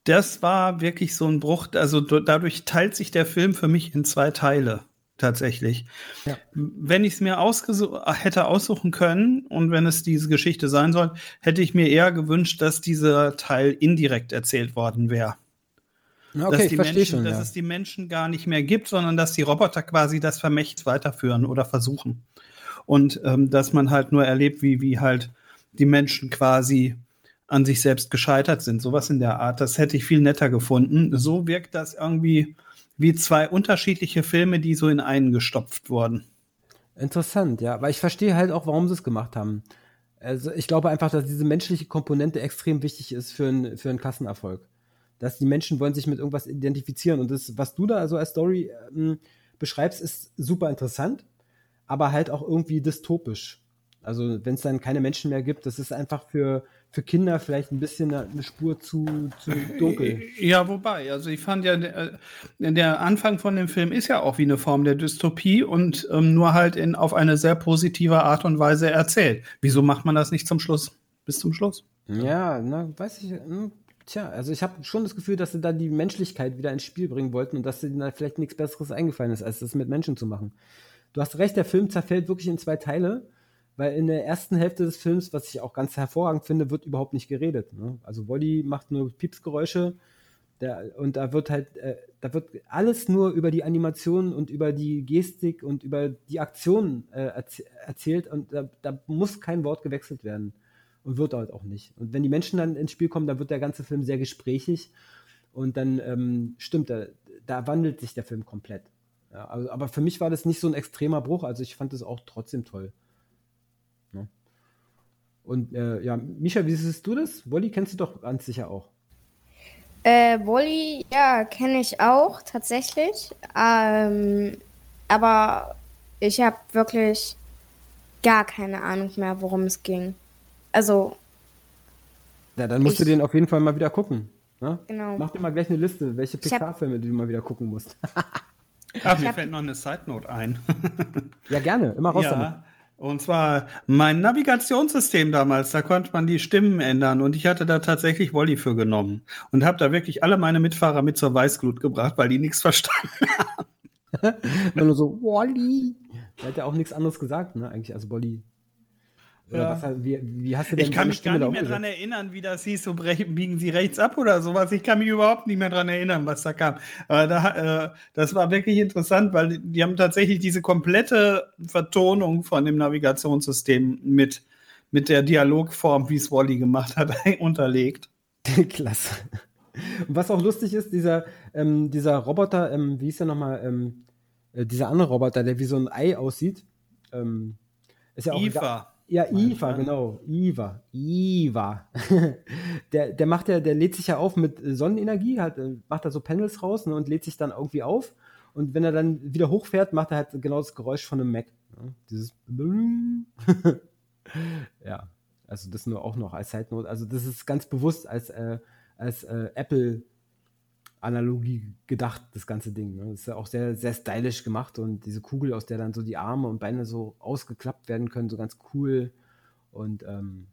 das war wirklich so ein Bruch. Also dadurch teilt sich der Film für mich in zwei Teile tatsächlich. Ja. Wenn ich es mir hätte aussuchen können und wenn es diese Geschichte sein soll, hätte ich mir eher gewünscht, dass dieser Teil indirekt erzählt worden wäre. Okay, dass, die Menschen, schon, ja. dass es die Menschen gar nicht mehr gibt, sondern dass die Roboter quasi das Vermächt weiterführen oder versuchen und ähm, dass man halt nur erlebt, wie, wie halt die Menschen quasi an sich selbst gescheitert sind. Sowas in der Art, das hätte ich viel netter gefunden. So wirkt das irgendwie wie zwei unterschiedliche Filme, die so in einen gestopft wurden. Interessant, ja, weil ich verstehe halt auch, warum sie es gemacht haben. Also ich glaube einfach, dass diese menschliche Komponente extrem wichtig ist für, ein, für einen Kassenerfolg. Dass die Menschen wollen sich mit irgendwas identifizieren und das, was du da also als Story ähm, beschreibst, ist super interessant aber halt auch irgendwie dystopisch. Also wenn es dann keine Menschen mehr gibt, das ist einfach für, für Kinder vielleicht ein bisschen eine Spur zu, zu dunkel. Ja, wobei, also ich fand ja, der, äh, der Anfang von dem Film ist ja auch wie eine Form der Dystopie und ähm, nur halt in, auf eine sehr positive Art und Weise erzählt. Wieso macht man das nicht zum Schluss? Bis zum Schluss? Ja, na, weiß ich. Hm, tja, also ich habe schon das Gefühl, dass sie da die Menschlichkeit wieder ins Spiel bringen wollten und dass ihnen da vielleicht nichts Besseres eingefallen ist, als das mit Menschen zu machen du hast recht, der Film zerfällt wirklich in zwei Teile, weil in der ersten Hälfte des Films, was ich auch ganz hervorragend finde, wird überhaupt nicht geredet. Ne? Also Wally macht nur Piepsgeräusche der, und da wird halt, äh, da wird alles nur über die Animation und über die Gestik und über die Aktionen äh, erz erzählt und da, da, muss kein Wort gewechselt werden und wird halt auch nicht. Und wenn die Menschen dann ins Spiel kommen, dann wird der ganze Film sehr gesprächig und dann ähm, stimmt, da, da wandelt sich der Film komplett. Ja, also, aber für mich war das nicht so ein extremer Bruch, also ich fand das auch trotzdem toll. Und äh, ja, Misha, wie siehst du das? Wolli kennst du doch ganz sicher auch. Äh, Wolli, ja, kenne ich auch tatsächlich. Ähm, aber ich habe wirklich gar keine Ahnung mehr, worum es ging. Also. Ja, dann musst ich, du den auf jeden Fall mal wieder gucken. Ne? Genau. Mach dir mal gleich eine Liste, welche Pixar-Filme du mal wieder gucken musst. Ach, mir fällt noch eine Side Note ein. ja, gerne, immer raus ja, damit. Und zwar mein Navigationssystem damals, da konnte man die Stimmen ändern und ich hatte da tatsächlich Wolli für genommen und habe da wirklich alle meine Mitfahrer mit zur Weißglut gebracht, weil die nichts verstanden haben. Du so, Wolli. Der hat ja auch nichts anderes gesagt, ne, eigentlich, also Wolli. Ja. Was, wie, wie, hast du denn ich kann mich Stimme gar nicht mehr dran erinnern, wie das hieß, so biegen sie rechts ab oder sowas. Ich kann mich überhaupt nicht mehr dran erinnern, was da kam. Aber da, äh, das war wirklich interessant, weil die haben tatsächlich diese komplette Vertonung von dem Navigationssystem mit, mit der Dialogform, wie es Wally gemacht hat, unterlegt. Klasse. Und was auch lustig ist, dieser, ähm, dieser Roboter, ähm, wie hieß der nochmal, ähm, äh, dieser andere Roboter, der wie so ein Ei aussieht, ähm, Ist ja auch Eva. Ja, Iva, genau. Iva. Iva. der, der macht ja, der lädt sich ja auf mit Sonnenenergie, hat, äh, macht da so Panels raus ne, und lädt sich dann irgendwie auf. Und wenn er dann wieder hochfährt, macht er halt genau das Geräusch von einem Mac. Ne? Dieses Ja, also das nur auch noch als Side Note. Also das ist ganz bewusst als, äh, als äh, Apple Analogie gedacht, das ganze Ding. Ne? Das ist ja auch sehr, sehr stylisch gemacht und diese Kugel, aus der dann so die Arme und Beine so ausgeklappt werden können, so ganz cool. Und ähm,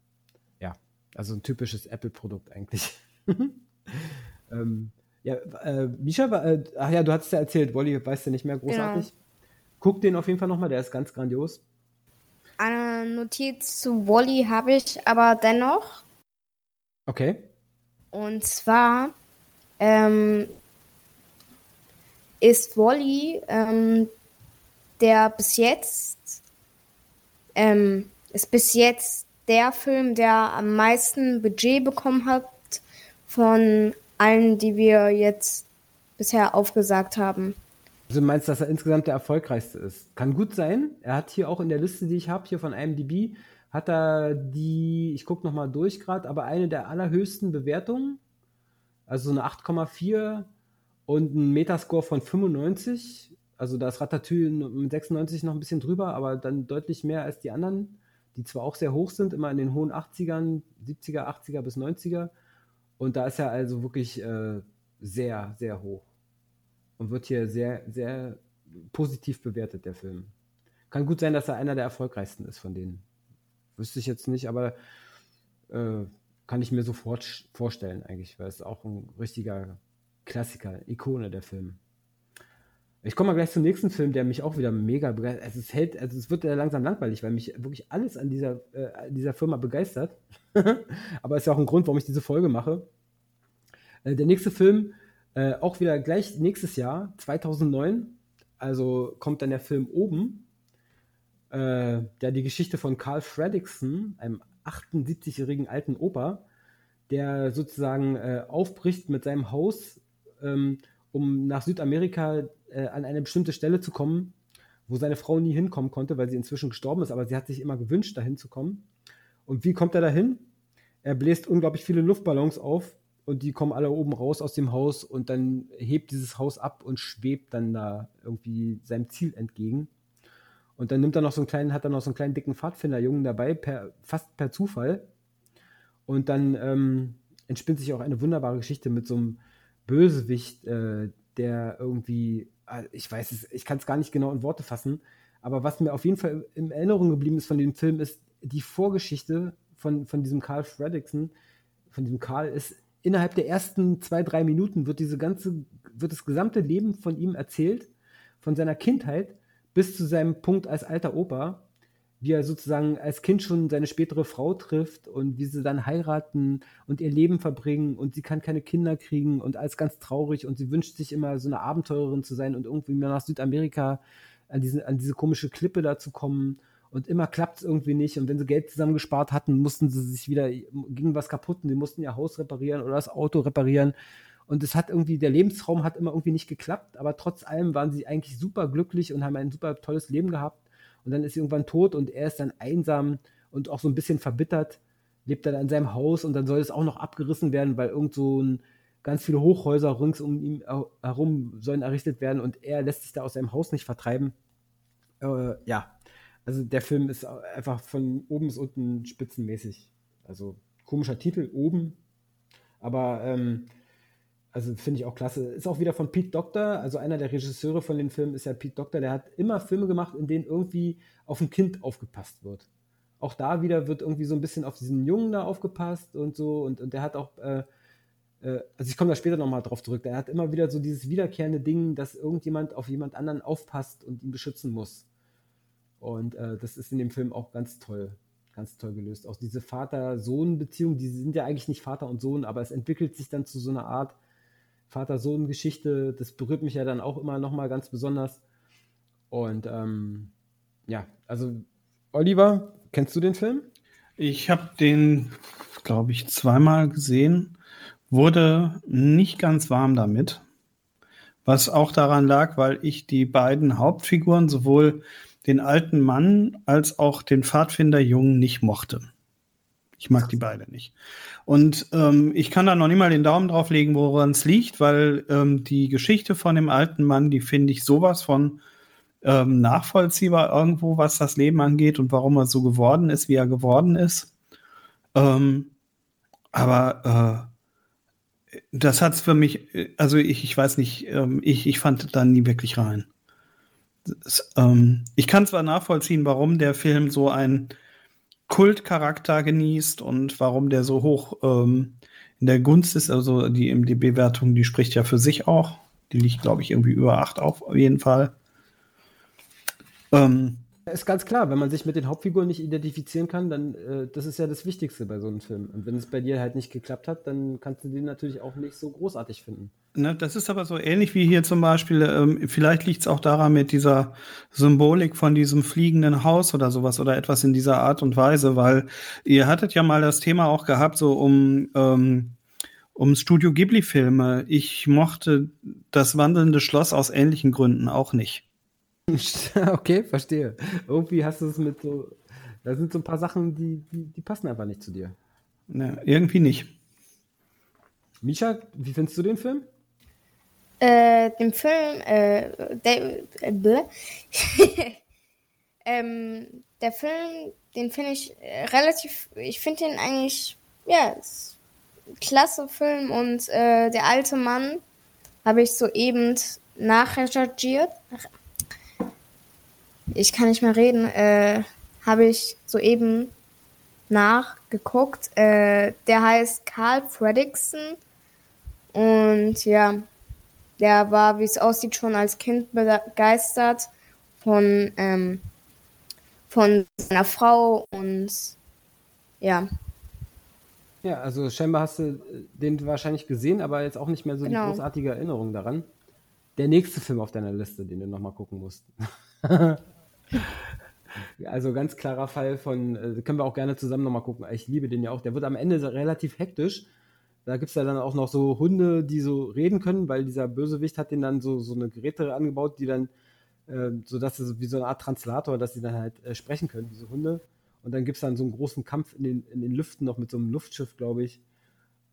ja, also ein typisches Apple-Produkt eigentlich. ähm, ja, äh, Misha, äh, ach ja, du hattest ja erzählt, Wolli weißt du nicht mehr großartig. Genau. Guck den auf jeden Fall nochmal, der ist ganz grandios. Eine Notiz zu Wolli habe ich aber dennoch. Okay. Und zwar ähm, ist Wally ähm, der bis jetzt ähm, ist bis jetzt der Film, der am meisten Budget bekommen hat von allen, die wir jetzt bisher aufgesagt haben. Also du meinst, dass er insgesamt der erfolgreichste ist? Kann gut sein. Er hat hier auch in der Liste, die ich habe, hier von IMDb, hat er die, ich gucke nochmal durch gerade, aber eine der allerhöchsten Bewertungen also eine 8,4 und ein Metascore von 95. Also da ist Ratatouille mit 96 noch ein bisschen drüber, aber dann deutlich mehr als die anderen, die zwar auch sehr hoch sind, immer in den hohen 80ern, 70er, 80er bis 90er. Und da ist er also wirklich äh, sehr, sehr hoch. Und wird hier sehr, sehr positiv bewertet, der Film. Kann gut sein, dass er einer der erfolgreichsten ist von denen. Wüsste ich jetzt nicht, aber äh, kann ich mir sofort vorstellen, eigentlich, weil es auch ein richtiger Klassiker, Ikone der Film. Ich komme mal gleich zum nächsten Film, der mich auch wieder mega begeistert. Also es hält, also es wird ja langsam langweilig, weil mich wirklich alles an dieser, äh, dieser Firma begeistert. Aber ist ja auch ein Grund, warum ich diese Folge mache. Äh, der nächste Film, äh, auch wieder gleich nächstes Jahr, 2009. Also kommt dann der Film Oben, äh, der die Geschichte von Carl Fredrickson, einem 78-jährigen alten Opa, der sozusagen äh, aufbricht mit seinem Haus, ähm, um nach Südamerika äh, an eine bestimmte Stelle zu kommen, wo seine Frau nie hinkommen konnte, weil sie inzwischen gestorben ist, aber sie hat sich immer gewünscht, dahin zu kommen. Und wie kommt er dahin? Er bläst unglaublich viele Luftballons auf und die kommen alle oben raus aus dem Haus und dann hebt dieses Haus ab und schwebt dann da irgendwie seinem Ziel entgegen. Und dann nimmt er noch so einen kleinen, hat er noch so einen kleinen dicken Pfadfinderjungen dabei, per, fast per Zufall. Und dann ähm, entspinnt sich auch eine wunderbare Geschichte mit so einem Bösewicht, äh, der irgendwie, äh, ich weiß es, ich kann es gar nicht genau in Worte fassen, aber was mir auf jeden Fall in Erinnerung geblieben ist von dem Film, ist die Vorgeschichte von, von diesem Carl Fredrickson, von diesem Karl, ist innerhalb der ersten zwei, drei Minuten wird diese ganze, wird das gesamte Leben von ihm erzählt, von seiner Kindheit bis zu seinem Punkt als alter Opa, wie er sozusagen als Kind schon seine spätere Frau trifft und wie sie dann heiraten und ihr Leben verbringen und sie kann keine Kinder kriegen und alles ganz traurig und sie wünscht sich immer so eine Abenteurerin zu sein und irgendwie mal nach Südamerika an, diesen, an diese komische Klippe da zu kommen. Und immer klappt es irgendwie nicht. Und wenn sie Geld zusammengespart hatten, mussten sie sich wieder, ging was kaputt und sie mussten ihr Haus reparieren oder das Auto reparieren und es hat irgendwie, der Lebensraum hat immer irgendwie nicht geklappt, aber trotz allem waren sie eigentlich super glücklich und haben ein super tolles Leben gehabt. Und dann ist sie irgendwann tot und er ist dann einsam und auch so ein bisschen verbittert, lebt dann in seinem Haus und dann soll es auch noch abgerissen werden, weil irgend so ein, ganz viele Hochhäuser rings um ihn herum sollen errichtet werden und er lässt sich da aus seinem Haus nicht vertreiben. Äh, ja, also der Film ist einfach von oben bis unten spitzenmäßig. Also komischer Titel, oben. Aber ähm, also finde ich auch klasse. Ist auch wieder von Pete Doctor, also einer der Regisseure von den Filmen ist ja Pete Doctor, der hat immer Filme gemacht, in denen irgendwie auf ein Kind aufgepasst wird. Auch da wieder wird irgendwie so ein bisschen auf diesen Jungen da aufgepasst und so und, und der hat auch, äh, äh, also ich komme da später nochmal drauf zurück, der hat immer wieder so dieses wiederkehrende Ding, dass irgendjemand auf jemand anderen aufpasst und ihn beschützen muss. Und äh, das ist in dem Film auch ganz toll ganz toll gelöst. Auch diese Vater-Sohn-Beziehung, die sind ja eigentlich nicht Vater und Sohn, aber es entwickelt sich dann zu so einer Art Vater-Sohn-Geschichte, das berührt mich ja dann auch immer nochmal ganz besonders. Und ähm, ja, also Oliver, kennst du den Film? Ich habe den, glaube ich, zweimal gesehen, wurde nicht ganz warm damit. Was auch daran lag, weil ich die beiden Hauptfiguren, sowohl den alten Mann als auch den Pfadfinderjungen nicht mochte. Ich mag die beide nicht. Und ähm, ich kann da noch nicht mal den Daumen drauf legen, woran es liegt, weil ähm, die Geschichte von dem alten Mann, die finde ich sowas von ähm, nachvollziehbar irgendwo, was das Leben angeht und warum er so geworden ist, wie er geworden ist. Ähm, aber äh, das hat's für mich, also ich, ich weiß nicht, ähm, ich, ich fand da nie wirklich rein. Das, ähm, ich kann zwar nachvollziehen, warum der Film so einen Kultcharakter genießt und warum der so hoch ähm, in der Gunst ist, also die MDB-Wertung, die spricht ja für sich auch. Die liegt, glaube ich, irgendwie über acht auf, auf jeden Fall. Ähm, ist ganz klar, wenn man sich mit den Hauptfiguren nicht identifizieren kann, dann äh, das ist ja das Wichtigste bei so einem Film. Und wenn es bei dir halt nicht geklappt hat, dann kannst du den natürlich auch nicht so großartig finden. Ne, das ist aber so ähnlich wie hier zum Beispiel, ähm, vielleicht liegt es auch daran mit dieser Symbolik von diesem fliegenden Haus oder sowas oder etwas in dieser Art und Weise, weil ihr hattet ja mal das Thema auch gehabt, so um ähm, um Studio Ghibli-Filme. Ich mochte das wandelnde Schloss aus ähnlichen Gründen auch nicht. okay, verstehe. Irgendwie hast du es mit so. Da sind so ein paar Sachen, die, die, die passen einfach nicht zu dir. Ne, irgendwie nicht. Misha, wie findest du den Film? Äh, den Film, äh, der, äh, ähm, der Film, den finde ich äh, relativ, ich finde den eigentlich, ja, ist ein klasse Film und äh, der alte Mann habe ich soeben nachrecherchiert, ich kann nicht mehr reden, äh, habe ich soeben nachgeguckt. Äh, der heißt Carl Fredrickson. Und ja, der war, wie es aussieht, schon als Kind begeistert von, ähm, von seiner Frau und ja. Ja, also scheinbar hast du den wahrscheinlich gesehen, aber jetzt auch nicht mehr so genau. die großartige Erinnerung daran. Der nächste Film auf deiner Liste, den du nochmal gucken musst. Also ganz klarer Fall von, äh, können wir auch gerne zusammen nochmal gucken. Ich liebe den ja auch. Der wird am Ende relativ hektisch. Da gibt es ja dann auch noch so Hunde, die so reden können, weil dieser Bösewicht hat den dann so, so eine Geräte angebaut, die dann, äh, so dass es wie so eine Art Translator, dass sie dann halt äh, sprechen können, diese Hunde. Und dann gibt es dann so einen großen Kampf in den, in den Lüften noch mit so einem Luftschiff, glaube ich.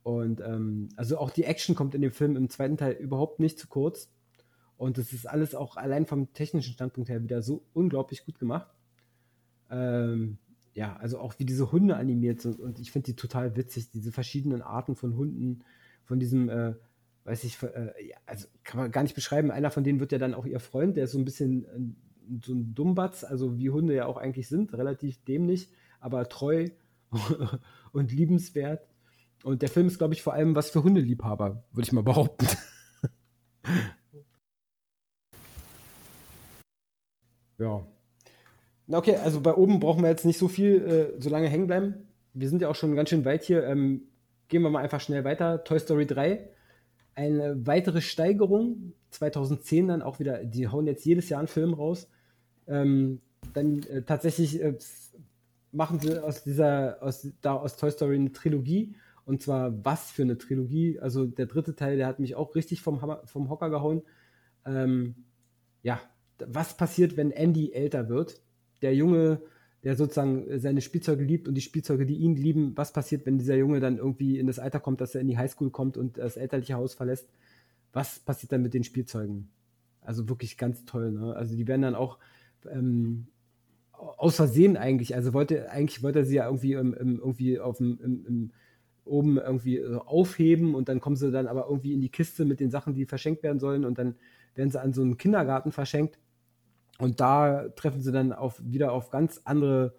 Und ähm, also auch die Action kommt in dem Film im zweiten Teil überhaupt nicht zu kurz. Und das ist alles auch allein vom technischen Standpunkt her wieder so unglaublich gut gemacht. Ähm, ja, also auch wie diese Hunde animiert sind. Und ich finde die total witzig, diese verschiedenen Arten von Hunden, von diesem, äh, weiß ich, äh, ja, also kann man gar nicht beschreiben. Einer von denen wird ja dann auch ihr Freund, der ist so ein bisschen äh, so ein Dummbatz, also wie Hunde ja auch eigentlich sind, relativ dämlich, aber treu und liebenswert. Und der Film ist, glaube ich, vor allem was für Hundeliebhaber, würde ich mal behaupten. Ja. Okay, also bei oben brauchen wir jetzt nicht so viel, äh, so lange hängen bleiben. Wir sind ja auch schon ganz schön weit hier. Ähm, gehen wir mal einfach schnell weiter. Toy Story 3. Eine weitere Steigerung. 2010 dann auch wieder, die hauen jetzt jedes Jahr einen Film raus. Ähm, dann äh, tatsächlich äh, machen sie aus dieser, aus, da aus Toy Story eine Trilogie. Und zwar was für eine Trilogie. Also der dritte Teil, der hat mich auch richtig vom, vom Hocker gehauen. Ähm, ja, was passiert, wenn Andy älter wird? Der Junge, der sozusagen seine Spielzeuge liebt und die Spielzeuge, die ihn lieben, was passiert, wenn dieser Junge dann irgendwie in das Alter kommt, dass er in die Highschool kommt und das elterliche Haus verlässt? Was passiert dann mit den Spielzeugen? Also wirklich ganz toll, ne? Also die werden dann auch ähm, aus Versehen eigentlich, also wollte, eigentlich wollte er sie ja irgendwie, ähm, irgendwie auf dem, im, im, oben irgendwie äh, aufheben und dann kommen sie dann aber irgendwie in die Kiste mit den Sachen, die verschenkt werden sollen und dann werden sie an so einen Kindergarten verschenkt und da treffen sie dann auf, wieder auf ganz andere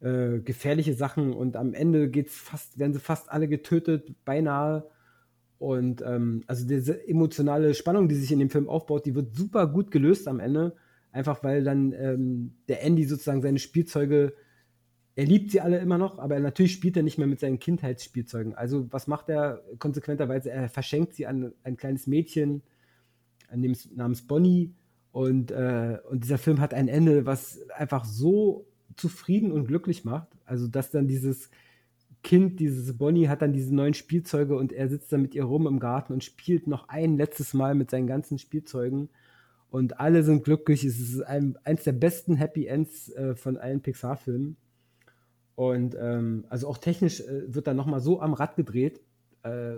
äh, gefährliche Sachen und am Ende geht's fast, werden sie fast alle getötet, beinahe. Und ähm, also diese emotionale Spannung, die sich in dem Film aufbaut, die wird super gut gelöst am Ende. Einfach weil dann ähm, der Andy sozusagen seine Spielzeuge, er liebt sie alle immer noch, aber natürlich spielt er nicht mehr mit seinen Kindheitsspielzeugen. Also was macht er konsequenterweise? Er verschenkt sie an ein kleines Mädchen namens Bonnie und, äh, und dieser Film hat ein Ende, was einfach so zufrieden und glücklich macht. Also, dass dann dieses Kind, dieses Bonnie hat dann diese neuen Spielzeuge und er sitzt dann mit ihr rum im Garten und spielt noch ein letztes Mal mit seinen ganzen Spielzeugen. und alle sind glücklich. Es ist ein, eins der besten Happy Ends äh, von allen Pixar-Filmen. Und ähm, also auch technisch äh, wird da nochmal so am Rad gedreht. Äh,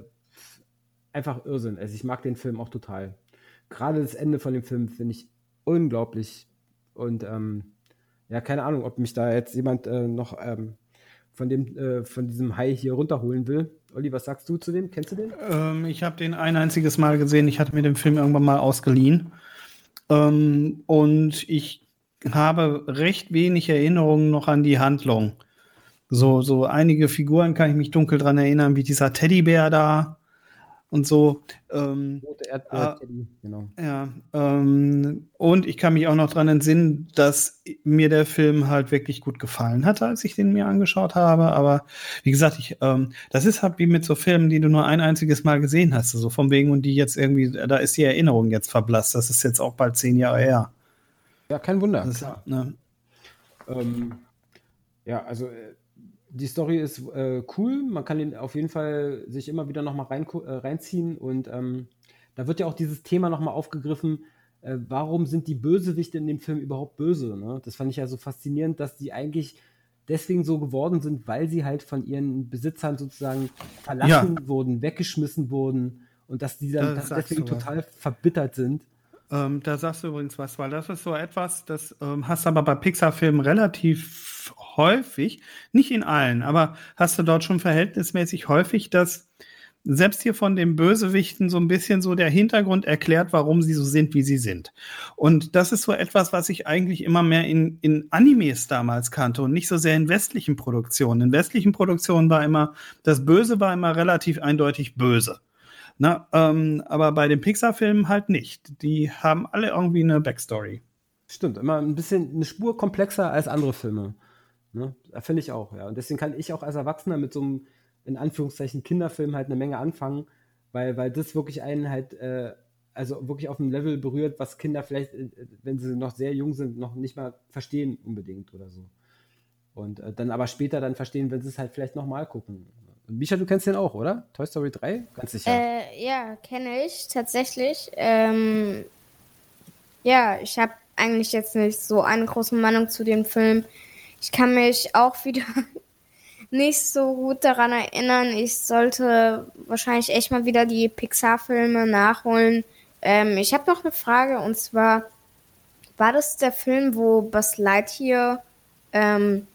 einfach Irrsinn. Also ich mag den Film auch total. Gerade das Ende von dem Film finde ich unglaublich. Und ähm, ja, keine Ahnung, ob mich da jetzt jemand äh, noch ähm, von dem, äh, von diesem Hai hier runterholen will. Olli, was sagst du zu dem? Kennst du den? Ähm, ich habe den ein einziges Mal gesehen. Ich hatte mir den Film irgendwann mal ausgeliehen. Ähm, und ich habe recht wenig Erinnerungen noch an die Handlung. So, so einige Figuren kann ich mich dunkel dran erinnern, wie dieser Teddybär da und so. Ähm, Rote Erdbeer, äh, genau. Ja, ähm, und ich kann mich auch noch dran entsinnen, dass mir der Film halt wirklich gut gefallen hat, als ich den mir angeschaut habe. Aber wie gesagt, ich, ähm, das ist halt wie mit so Filmen, die du nur ein einziges Mal gesehen hast, so also von wegen und die jetzt irgendwie, da ist die Erinnerung jetzt verblasst. Das ist jetzt auch bald zehn Jahre her. Ja, kein Wunder. Das, ne? Ähm, ja, also äh, die Story ist äh, cool. Man kann ihn auf jeden Fall sich immer wieder nochmal rein, äh, reinziehen. Und ähm, da wird ja auch dieses Thema nochmal aufgegriffen. Äh, warum sind die Bösewichte in dem Film überhaupt böse? Ne? Das fand ich ja so faszinierend, dass die eigentlich deswegen so geworden sind, weil sie halt von ihren Besitzern sozusagen verlassen ja. wurden, weggeschmissen wurden und dass die dann das deswegen total verbittert sind. Ähm, da sagst du übrigens was, weil das ist so etwas, das ähm, hast du aber bei Pixar-Filmen relativ häufig, nicht in allen, aber hast du dort schon verhältnismäßig häufig, dass selbst hier von den Bösewichten so ein bisschen so der Hintergrund erklärt, warum sie so sind, wie sie sind. Und das ist so etwas, was ich eigentlich immer mehr in, in Animes damals kannte und nicht so sehr in westlichen Produktionen. In westlichen Produktionen war immer, das Böse war immer relativ eindeutig böse. Na, ähm, aber bei den Pixar-Filmen halt nicht. Die haben alle irgendwie eine Backstory. Stimmt, immer ein bisschen eine Spur komplexer als andere Filme. Ne? Finde ich auch, ja. Und deswegen kann ich auch als Erwachsener mit so einem, in Anführungszeichen, Kinderfilm halt eine Menge anfangen, weil, weil das wirklich einen halt, äh, also wirklich auf einem Level berührt, was Kinder vielleicht, äh, wenn sie noch sehr jung sind, noch nicht mal verstehen unbedingt oder so. Und äh, dann aber später dann verstehen, wenn sie es halt vielleicht nochmal gucken. Und Misha, du kennst den auch, oder? Toy Story 3? Ganz sicher. Äh, ja, kenne ich tatsächlich. Ähm, ja, ich habe eigentlich jetzt nicht so eine große Meinung zu dem Film. Ich kann mich auch wieder nicht so gut daran erinnern. Ich sollte wahrscheinlich echt mal wieder die Pixar-Filme nachholen. Ähm, ich habe noch eine Frage und zwar, war das der Film, wo Buzz Lightyear ähm,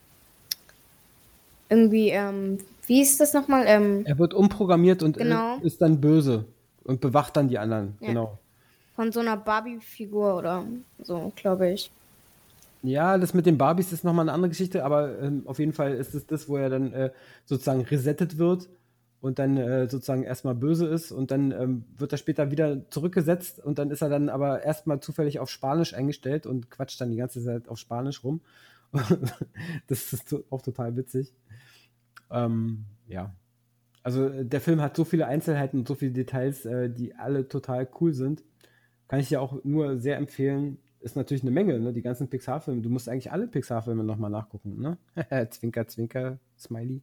irgendwie, ähm, wie ist das nochmal? Ähm, er wird umprogrammiert und genau. ist dann böse und bewacht dann die anderen. Ja. Genau. Von so einer Barbie-Figur oder so, glaube ich. Ja, das mit den Barbies ist nochmal eine andere Geschichte, aber ähm, auf jeden Fall ist es das, wo er dann äh, sozusagen resettet wird und dann äh, sozusagen erstmal böse ist und dann ähm, wird er später wieder zurückgesetzt und dann ist er dann aber erstmal zufällig auf Spanisch eingestellt und quatscht dann die ganze Zeit auf Spanisch rum. das ist auch total witzig. Ähm, ja. Also äh, der Film hat so viele Einzelheiten und so viele Details, äh, die alle total cool sind. Kann ich ja auch nur sehr empfehlen ist natürlich eine Menge, ne? Die ganzen Pixar-Filme. Du musst eigentlich alle Pixar-Filme nochmal nachgucken, ne? zwinker, zwinker, Smiley.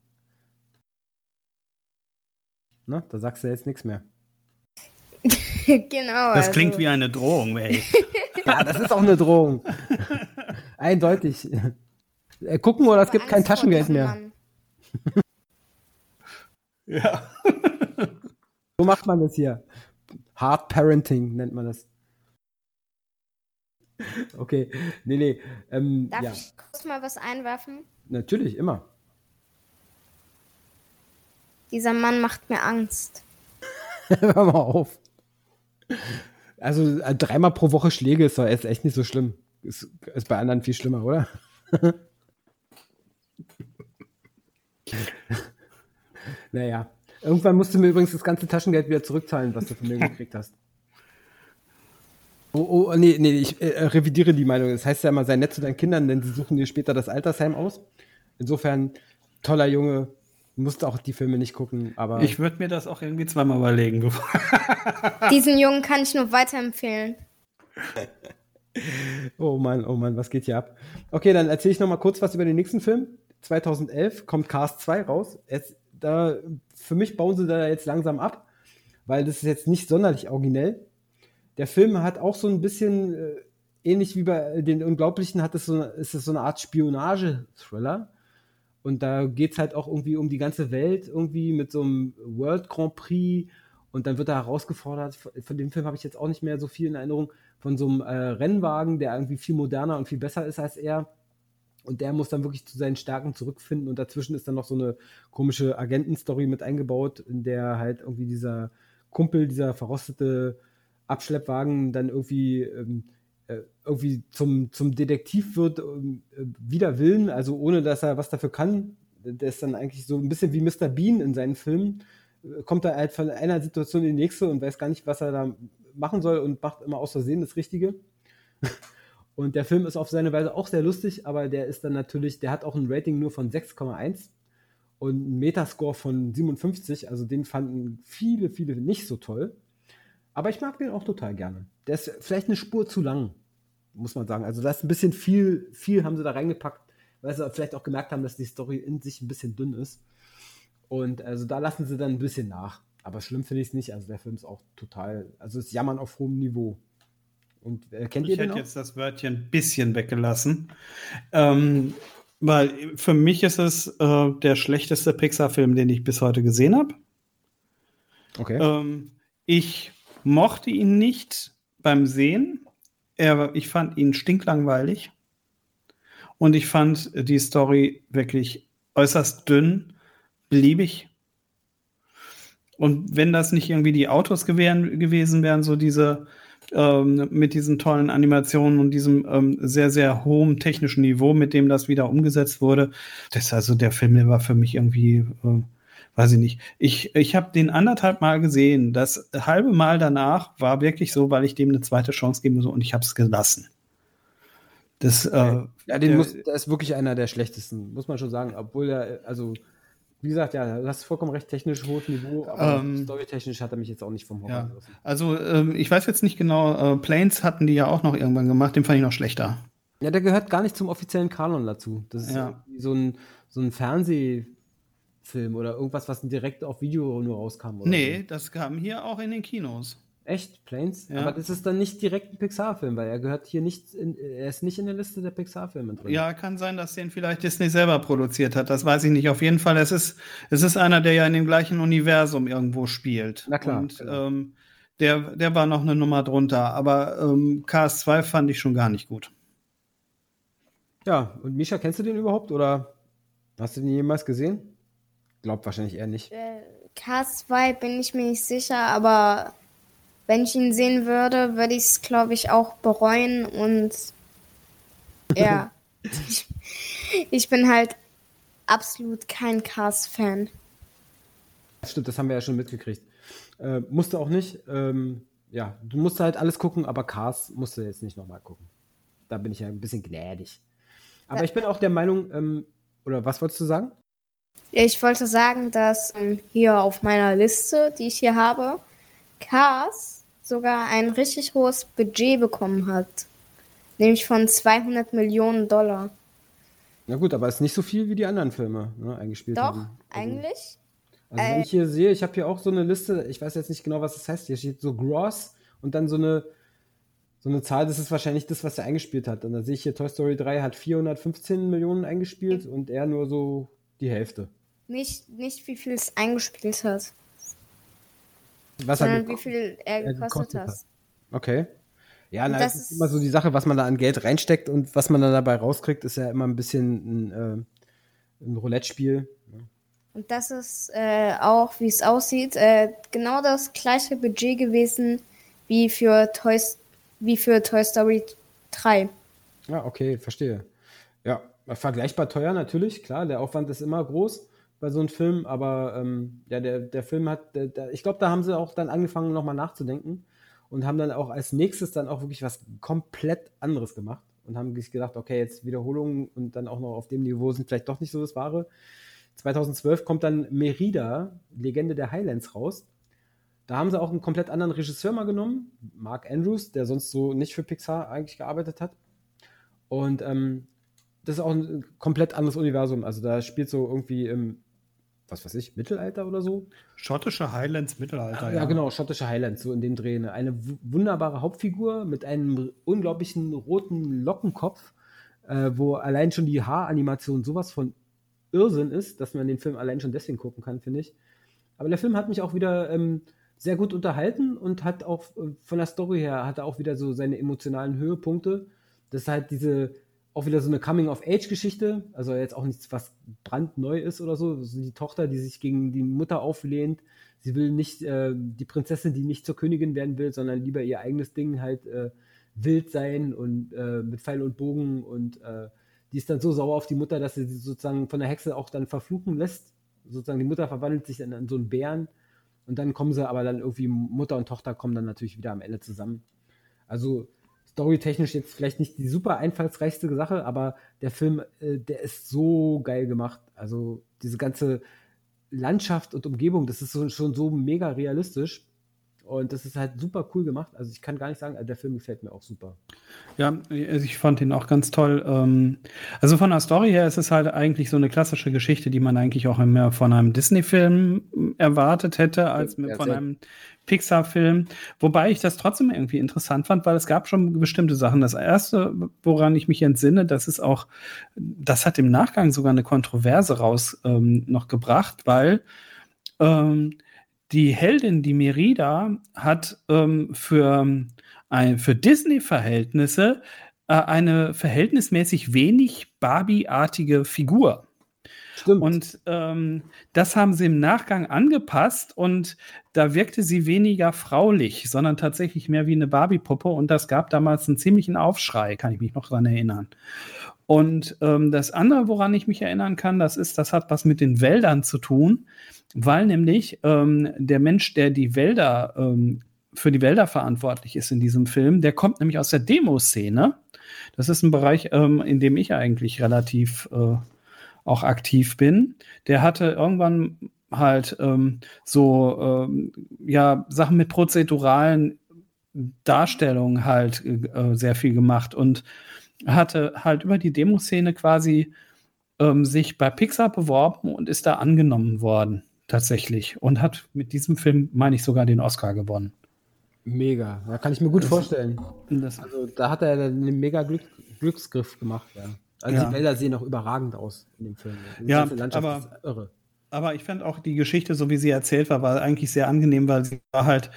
Ne? Da sagst du jetzt nichts mehr. genau. Das also. klingt wie eine Drohung, ey. ja, das ist auch eine Drohung. Eindeutig. Äh, gucken oder es gibt kein Taschengeld mehr. ja. so macht man das hier. Hard Parenting nennt man das. Okay, nee, nee. Ähm, Darf ja. ich kurz mal was einwerfen? Natürlich, immer. Dieser Mann macht mir Angst. Hör mal auf. Also äh, dreimal pro Woche Schläge ist doch echt nicht so schlimm. Ist, ist bei anderen viel schlimmer, oder? naja. Irgendwann musst du mir übrigens das ganze Taschengeld wieder zurückzahlen, was du von mir gekriegt hast. Oh, oh, nee, nee, ich äh, revidiere die Meinung. Das heißt ja immer, sei nett zu deinen Kindern, denn sie suchen dir später das Altersheim aus. Insofern, toller Junge, musst auch die Filme nicht gucken, aber. Ich würde mir das auch irgendwie zweimal überlegen. Diesen Jungen kann ich nur weiterempfehlen. oh Mann, oh Mann, was geht hier ab? Okay, dann erzähle ich noch mal kurz was über den nächsten Film. 2011 kommt Cast 2 raus. Jetzt, da, für mich bauen sie da jetzt langsam ab, weil das ist jetzt nicht sonderlich originell. Der Film hat auch so ein bisschen, äh, ähnlich wie bei den Unglaublichen, hat es so, ist es so eine Art Spionage-Thriller. Und da geht es halt auch irgendwie um die ganze Welt, irgendwie mit so einem World Grand Prix. Und dann wird er herausgefordert, von dem Film habe ich jetzt auch nicht mehr so viel in Erinnerung, von so einem äh, Rennwagen, der irgendwie viel moderner und viel besser ist als er. Und der muss dann wirklich zu seinen Stärken zurückfinden. Und dazwischen ist dann noch so eine komische Agentenstory mit eingebaut, in der halt irgendwie dieser Kumpel, dieser verrostete Abschleppwagen dann irgendwie ähm, äh, irgendwie zum, zum Detektiv wird, ähm, äh, wider Willen, also ohne dass er was dafür kann. Der ist dann eigentlich so ein bisschen wie Mr. Bean in seinen Filmen. Äh, kommt er halt von einer Situation in die nächste und weiß gar nicht, was er da machen soll und macht immer aus Versehen das Richtige. Und der Film ist auf seine Weise auch sehr lustig, aber der ist dann natürlich, der hat auch ein Rating nur von 6,1 und einen Metascore von 57. Also den fanden viele, viele nicht so toll. Aber ich mag den auch total gerne. Der ist vielleicht eine Spur zu lang, muss man sagen. Also da ist ein bisschen viel, viel haben sie da reingepackt, weil sie vielleicht auch gemerkt haben, dass die Story in sich ein bisschen dünn ist. Und also da lassen sie dann ein bisschen nach. Aber schlimm finde ich es nicht. Also der Film ist auch total, also ist Jammern auf hohem Niveau. Und äh, kennt ich ihr den hätte auch? jetzt das Wörtchen bisschen weggelassen. Ähm, weil für mich ist es äh, der schlechteste Pixar-Film, den ich bis heute gesehen habe. Okay. Ähm, ich mochte ihn nicht beim Sehen. Er, ich fand ihn stinklangweilig. Und ich fand die Story wirklich äußerst dünn, beliebig. Und wenn das nicht irgendwie die Autos gewähren, gewesen wären, so diese ähm, mit diesen tollen Animationen und diesem ähm, sehr, sehr hohen technischen Niveau, mit dem das wieder umgesetzt wurde, das also der Film, der war für mich irgendwie, äh, weiß ich nicht. Ich, ich habe den anderthalb Mal gesehen. Das halbe Mal danach war wirklich so, weil ich dem eine zweite Chance geben muss und ich habe es gelassen. Das, äh, ja, den der- muss, der ist wirklich einer der schlechtesten, muss man schon sagen. Obwohl er, also, wie gesagt, ja, du hast vollkommen recht, technisch hohes Niveau, aber Ähm, storytechnisch hat er mich jetzt auch nicht vom Horror Ja. gerissen. Also, ähm, ich weiß jetzt nicht genau, äh, Planes hatten die ja auch noch irgendwann gemacht, den fand ich noch schlechter. Ja, der gehört gar nicht zum offiziellen Kanon dazu. Das ist Ja. so ein, so ein Fernsehfilm oder irgendwas, was direkt auf Video nur rauskam. Oder Nee, das kam hier auch in den Kinos. So. Echt? Planes? Ja. Aber das ist dann nicht direkt ein Pixar-Film, weil er gehört hier nicht, in, er ist nicht in der Liste der Pixar-Filme drin. Ja, kann sein, dass den vielleicht Disney selber produziert hat. Das weiß ich nicht. Auf jeden Fall, es ist, es ist einer, der ja in dem gleichen Universum irgendwo spielt. Na klar, Und genau. ähm, der, der war noch eine Nummer drunter. Aber ähm, KS2 fand ich schon gar nicht gut. Ja, und Misha, kennst du den überhaupt oder hast du den jemals gesehen? Glaubt wahrscheinlich eher nicht. Äh, K2 bin ich mir nicht sicher, aber wenn ich ihn sehen würde, würde ich es, glaube ich, auch bereuen und ja, ich, ich bin halt absolut kein Cars-Fan. Stimmt, das haben wir ja schon mitgekriegt. Äh, musste auch nicht. Ähm, ja, du musst halt alles gucken, aber Cars musst du jetzt nicht nochmal gucken. Da bin ich ja ein bisschen gnädig. Aber ich bin auch der Meinung, ähm, oder was wolltest du sagen? Ich wollte sagen, dass ähm, hier auf meiner Liste, die ich hier habe, Cars sogar ein richtig hohes Budget bekommen hat. Nämlich von 200 Millionen Dollar. Na gut, aber es ist nicht so viel wie die anderen Filme ne, eingespielt Doch, haben. Also- eigentlich. Also wenn Äh, ich hier sehe, ich habe hier auch so eine Liste, ich weiß jetzt nicht genau, was das heißt. Hier steht so Gross und dann so eine, so eine Zahl, das ist wahrscheinlich das, was er eingespielt hat. Und da sehe ich hier, Toy Story 3 hat 415 Millionen eingespielt und er nur so die Hälfte. Nicht, nicht wie viel es eingespielt hat, Was er sondern wie viel er er gekostet gekostet hat. hat. Okay. Ja, na, das ist ist- immer so die Sache, was man da an Geld reinsteckt und was man dann dabei rauskriegt, ist ja immer ein bisschen ein, äh, ein Roulette-Spiel. Und das ist äh, auch, wie es aussieht, äh, genau das gleiche Budget gewesen wie für, Toy, wie für Toy Story 3. Ja, okay, verstehe. Ja, vergleichbar teuer natürlich, klar, der Aufwand ist immer groß bei so einem Film, aber ähm, ja, der, der Film hat, der, der, ich glaube, da haben sie auch dann angefangen, nochmal nachzudenken und haben dann auch als nächstes dann auch wirklich was komplett anderes gemacht und haben sich gedacht, okay, jetzt Wiederholungen und dann auch noch auf dem Niveau sind vielleicht doch nicht so das Wahre. 2012 kommt dann Merida, Legende der Highlands, raus. Da haben sie auch einen komplett anderen Regisseur mal genommen, Mark Andrews, der sonst so nicht für Pixar eigentlich gearbeitet hat. Und ähm, das ist auch ein komplett anderes Universum. Also da spielt so irgendwie im was weiß ich, Mittelalter oder so. Schottische Highlands Mittelalter. Ja, ja, genau, schottische Highlands, so in dem Dreh. Ne? Eine wunderbare Hauptfigur mit einem unglaublichen roten Lockenkopf, äh, wo allein schon die Haaranimation sowas von Irrsinn ist, dass man den Film allein schon deswegen gucken kann, finde ich. Aber der Film hat mich auch wieder ähm, sehr gut unterhalten und hat auch äh, von der Story her hat er auch wieder so seine emotionalen Höhepunkte. Das ist halt diese auch wieder so eine Coming-of-Age-Geschichte, also jetzt auch nichts, was brandneu ist oder so. Also die Tochter, die sich gegen die Mutter auflehnt, sie will nicht äh, die Prinzessin, die nicht zur Königin werden will, sondern lieber ihr eigenes Ding halt äh, wild sein und äh, mit Pfeil und Bogen und äh, die ist dann so sauer auf die Mutter, dass sie sie sozusagen von der Hexe auch dann verfluchen lässt. Sozusagen die Mutter verwandelt sich dann in so einen Bären und dann kommen sie aber dann irgendwie, Mutter und Tochter kommen dann natürlich wieder am Ende zusammen. Also storytechnisch jetzt vielleicht nicht die super einfallsreichste Sache, aber der Film, äh, der ist so geil gemacht. Also diese ganze Landschaft und Umgebung, das ist so, schon so mega realistisch. Und das ist halt super cool gemacht. Also ich kann gar nicht sagen, also der Film gefällt mir auch super. Ja, ich fand ihn auch ganz toll. Ähm, also von der Story her ist es halt eigentlich so eine klassische Geschichte, die man eigentlich auch mehr von einem Disney-Film erwartet hätte, als ja, von einem Pixar-Film. Wobei ich das trotzdem irgendwie interessant fand, weil es gab schon bestimmte Sachen. Das erste, woran ich mich entsinne, das ist auch, das hat im Nachgang sogar eine Kontroverse raus ähm, noch gebracht, weil ähm, die Heldin, die Merida, hat ähm, für, ein, für Disney-Verhältnisse äh, eine verhältnismäßig wenig Barbie-artige Figur. Stimmt. Und ähm, das haben sie im Nachgang angepasst und da wirkte sie weniger fraulich, sondern tatsächlich mehr wie eine Barbie-Puppe und das gab damals einen ziemlichen Aufschrei, kann ich mich noch dran erinnern. Und ähm, das andere, woran ich mich erinnern kann, das ist, das hat was mit den Wäldern zu tun, weil nämlich ähm, der Mensch, der die Wälder ähm, für die Wälder verantwortlich ist in diesem Film, der kommt nämlich aus der Demoszene. Das ist ein Bereich, ähm, in dem ich eigentlich relativ äh, auch aktiv bin. Der hatte irgendwann halt ähm, so ähm, ja Sachen mit prozeduralen Darstellungen halt äh, sehr viel gemacht und hatte halt über die Demoszene quasi ähm, sich bei Pixar beworben und ist da angenommen worden, tatsächlich. Und hat mit diesem Film, meine ich, sogar den Oscar gewonnen. Mega, ja, kann ich mir gut das, vorstellen. also da hat er einen mega Glück, Glücksgriff gemacht, ja. Also ja. die Wälder sehen auch überragend aus in dem Film. Die ja, aber, irre. Aber ich fand auch die Geschichte, so wie sie erzählt war, war eigentlich sehr angenehm, weil sie war halt,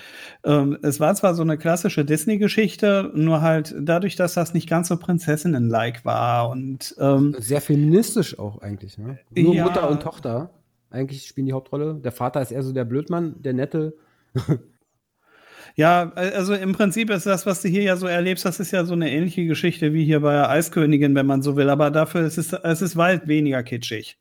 ähm, es war zwar so eine klassische Disney-Geschichte, nur halt dadurch, dass das nicht ganz so Prinzessinnen-like war und ähm, sehr feministisch auch eigentlich, ne? Nur ja, Mutter und Tochter eigentlich spielen die Hauptrolle. Der Vater ist eher so der Blödmann, der Nette. Ja, also im Prinzip ist das, was du hier ja so erlebst, das ist ja so eine ähnliche Geschichte wie hier bei der Eiskönigin, wenn man so will, aber dafür ist es, es ist weit weniger kitschig.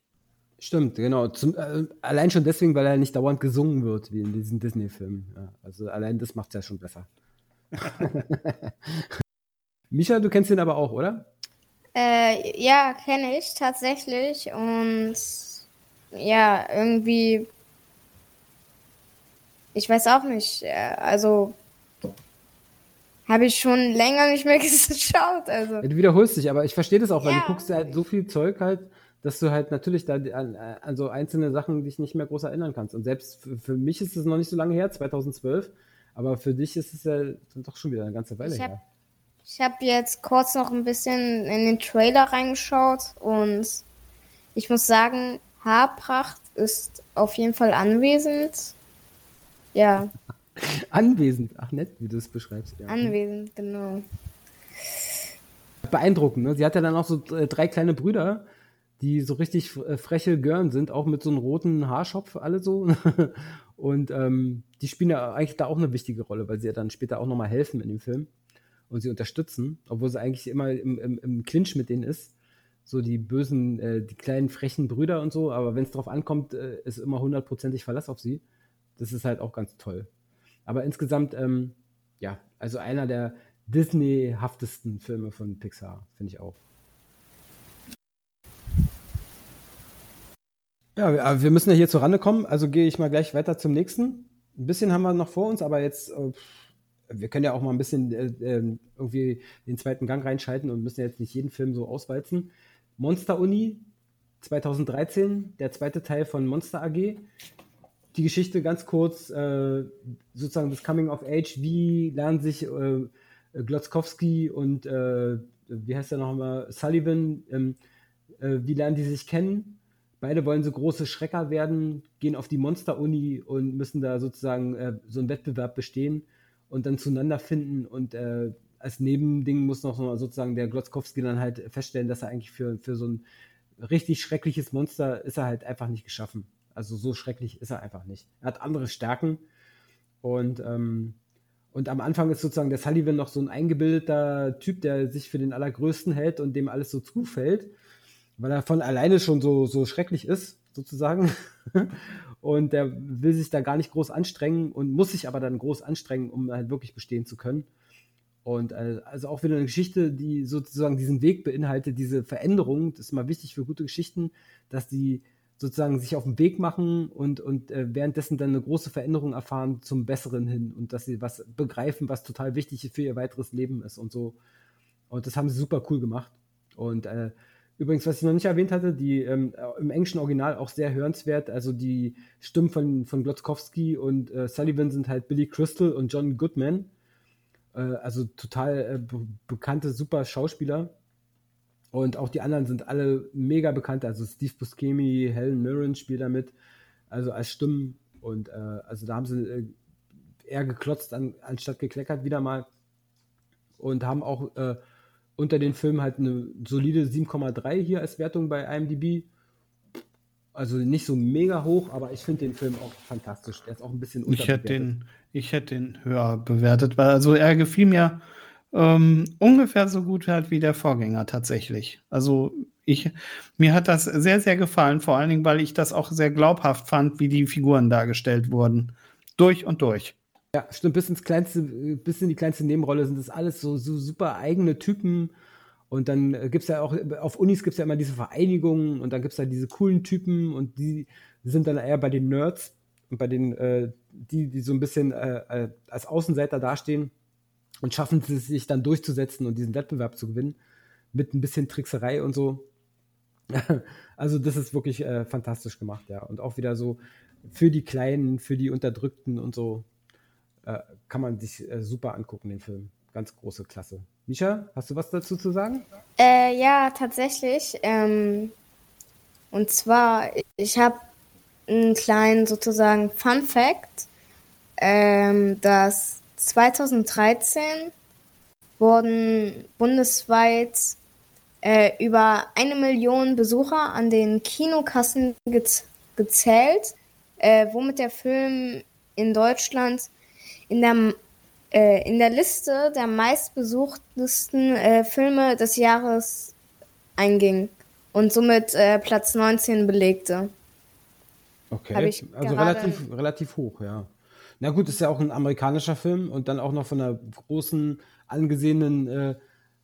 Stimmt, genau. Zum, äh, allein schon deswegen, weil er nicht dauernd gesungen wird, wie in diesen Disney-Filmen. Ja, also allein das macht es ja schon besser. Micha, du kennst ihn aber auch, oder? Äh, ja, kenne ich tatsächlich. Und ja, irgendwie. Ich weiß auch nicht. Äh, also. Habe ich schon länger nicht mehr geschaut. Also. Ja, du wiederholst dich, aber ich verstehe das auch, weil ja. du guckst ja halt so viel Zeug halt dass du halt natürlich da an, an, so einzelne Sachen dich nicht mehr groß erinnern kannst. Und selbst für, für mich ist es noch nicht so lange her, 2012, aber für dich ist es ja doch schon wieder eine ganze Weile ich hab, her. Ich habe jetzt kurz noch ein bisschen in den Trailer reingeschaut und ich muss sagen, Haarpracht ist auf jeden Fall anwesend. Ja. anwesend, ach nett, wie du es beschreibst. Ja. Anwesend, genau. Beeindruckend, ne? Sie hat ja dann auch so äh, drei kleine Brüder, die so richtig äh, freche Görn sind, auch mit so einem roten Haarschopf, alle so. Und ähm, die spielen ja eigentlich da auch eine wichtige Rolle, weil sie ja dann später auch nochmal helfen in dem Film und sie unterstützen, obwohl sie eigentlich immer im, im, im Clinch mit denen ist. So die bösen, äh, die kleinen frechen Brüder und so, aber wenn es drauf ankommt, äh, ist immer hundertprozentig Verlass auf sie. Das ist halt auch ganz toll. Aber insgesamt, ähm, ja, also einer der Disney-haftesten Filme von Pixar, finde ich auch. Ja, wir müssen ja hier zur Rande kommen, also gehe ich mal gleich weiter zum nächsten. Ein bisschen haben wir noch vor uns, aber jetzt, äh, wir können ja auch mal ein bisschen äh, ähm, irgendwie den zweiten Gang reinschalten und müssen jetzt nicht jeden Film so auswalzen. Monster Uni 2013, der zweite Teil von Monster AG. Die Geschichte ganz kurz, äh, sozusagen das Coming of Age, wie lernen sich Glotzkowski und wie heißt er nochmal, Sullivan, ähm, äh, wie lernen die sich kennen? Beide wollen so große Schrecker werden, gehen auf die Monster-Uni und müssen da sozusagen äh, so einen Wettbewerb bestehen und dann zueinander finden und äh, als Nebending muss noch sozusagen der Glotzkowski dann halt feststellen, dass er eigentlich für, für so ein richtig schreckliches Monster ist er halt einfach nicht geschaffen. Also so schrecklich ist er einfach nicht. Er hat andere Stärken und ähm, und am Anfang ist sozusagen der Sullivan noch so ein eingebildeter Typ, der sich für den Allergrößten hält und dem alles so zufällt, weil er von alleine schon so, so schrecklich ist, sozusagen. und der will sich da gar nicht groß anstrengen und muss sich aber dann groß anstrengen, um halt wirklich bestehen zu können. Und äh, also auch wieder eine Geschichte, die sozusagen diesen Weg beinhaltet, diese Veränderung, das ist mal wichtig für gute Geschichten, dass die sozusagen sich auf den Weg machen und, und äh, währenddessen dann eine große Veränderung erfahren zum Besseren hin und dass sie was begreifen, was total wichtig für ihr weiteres Leben ist und so. Und das haben sie super cool gemacht. Und äh, übrigens, was ich noch nicht erwähnt hatte, die ähm, im englischen Original auch sehr hörenswert. Also die Stimmen von, von Glotzkowski und äh, Sullivan sind halt Billy Crystal und John Goodman. Äh, also total äh, be bekannte, super Schauspieler. Und auch die anderen sind alle mega bekannt. Also Steve Buscemi, Helen Mirren spielt damit, also als Stimmen. Und äh, also da haben sie äh, eher geklotzt an, anstatt gekleckert wieder mal. Und haben auch äh, unter den Filmen halt eine solide 7,3 hier als Wertung bei IMDb. Also nicht so mega hoch, aber ich finde den Film auch fantastisch. Der ist auch ein bisschen ich hätte den Ich hätte den höher bewertet, weil also er gefiel mir ähm, ungefähr so gut halt wie der Vorgänger tatsächlich. Also ich, mir hat das sehr, sehr gefallen, vor allen Dingen, weil ich das auch sehr glaubhaft fand, wie die Figuren dargestellt wurden. Durch und durch. Ja, stimmt, bis ins kleinste, bis in die kleinste Nebenrolle sind das alles so, so super eigene Typen. Und dann gibt es ja auch, auf Unis gibt es ja immer diese Vereinigungen und dann gibt es ja diese coolen Typen und die sind dann eher bei den Nerds und bei den, äh, die, die so ein bisschen äh, äh als Außenseiter dastehen und schaffen sie sich dann durchzusetzen und diesen Wettbewerb zu gewinnen mit ein bisschen Trickserei und so. also das ist wirklich äh, fantastisch gemacht, ja. Und auch wieder so für die Kleinen, für die Unterdrückten und so äh, kann man sich äh, super angucken, den Film. Ganz große Klasse. Misha, hast du was dazu zu sagen? Äh, ja, tatsächlich. Ähm, und zwar, ich habe einen kleinen sozusagen Fun Fact, ähm, dass 2013 wurden bundesweit äh, über eine Million Besucher an den Kinokassen gez gezählt, äh, womit der Film in Deutschland in der, äh, in der Liste der meistbesuchtesten äh, Filme des Jahres einging und somit äh, Platz 19 belegte. Okay, also relativ, relativ hoch, ja. Na gut, ist ja auch ein amerikanischer Film und dann auch noch von einer großen, angesehenen äh,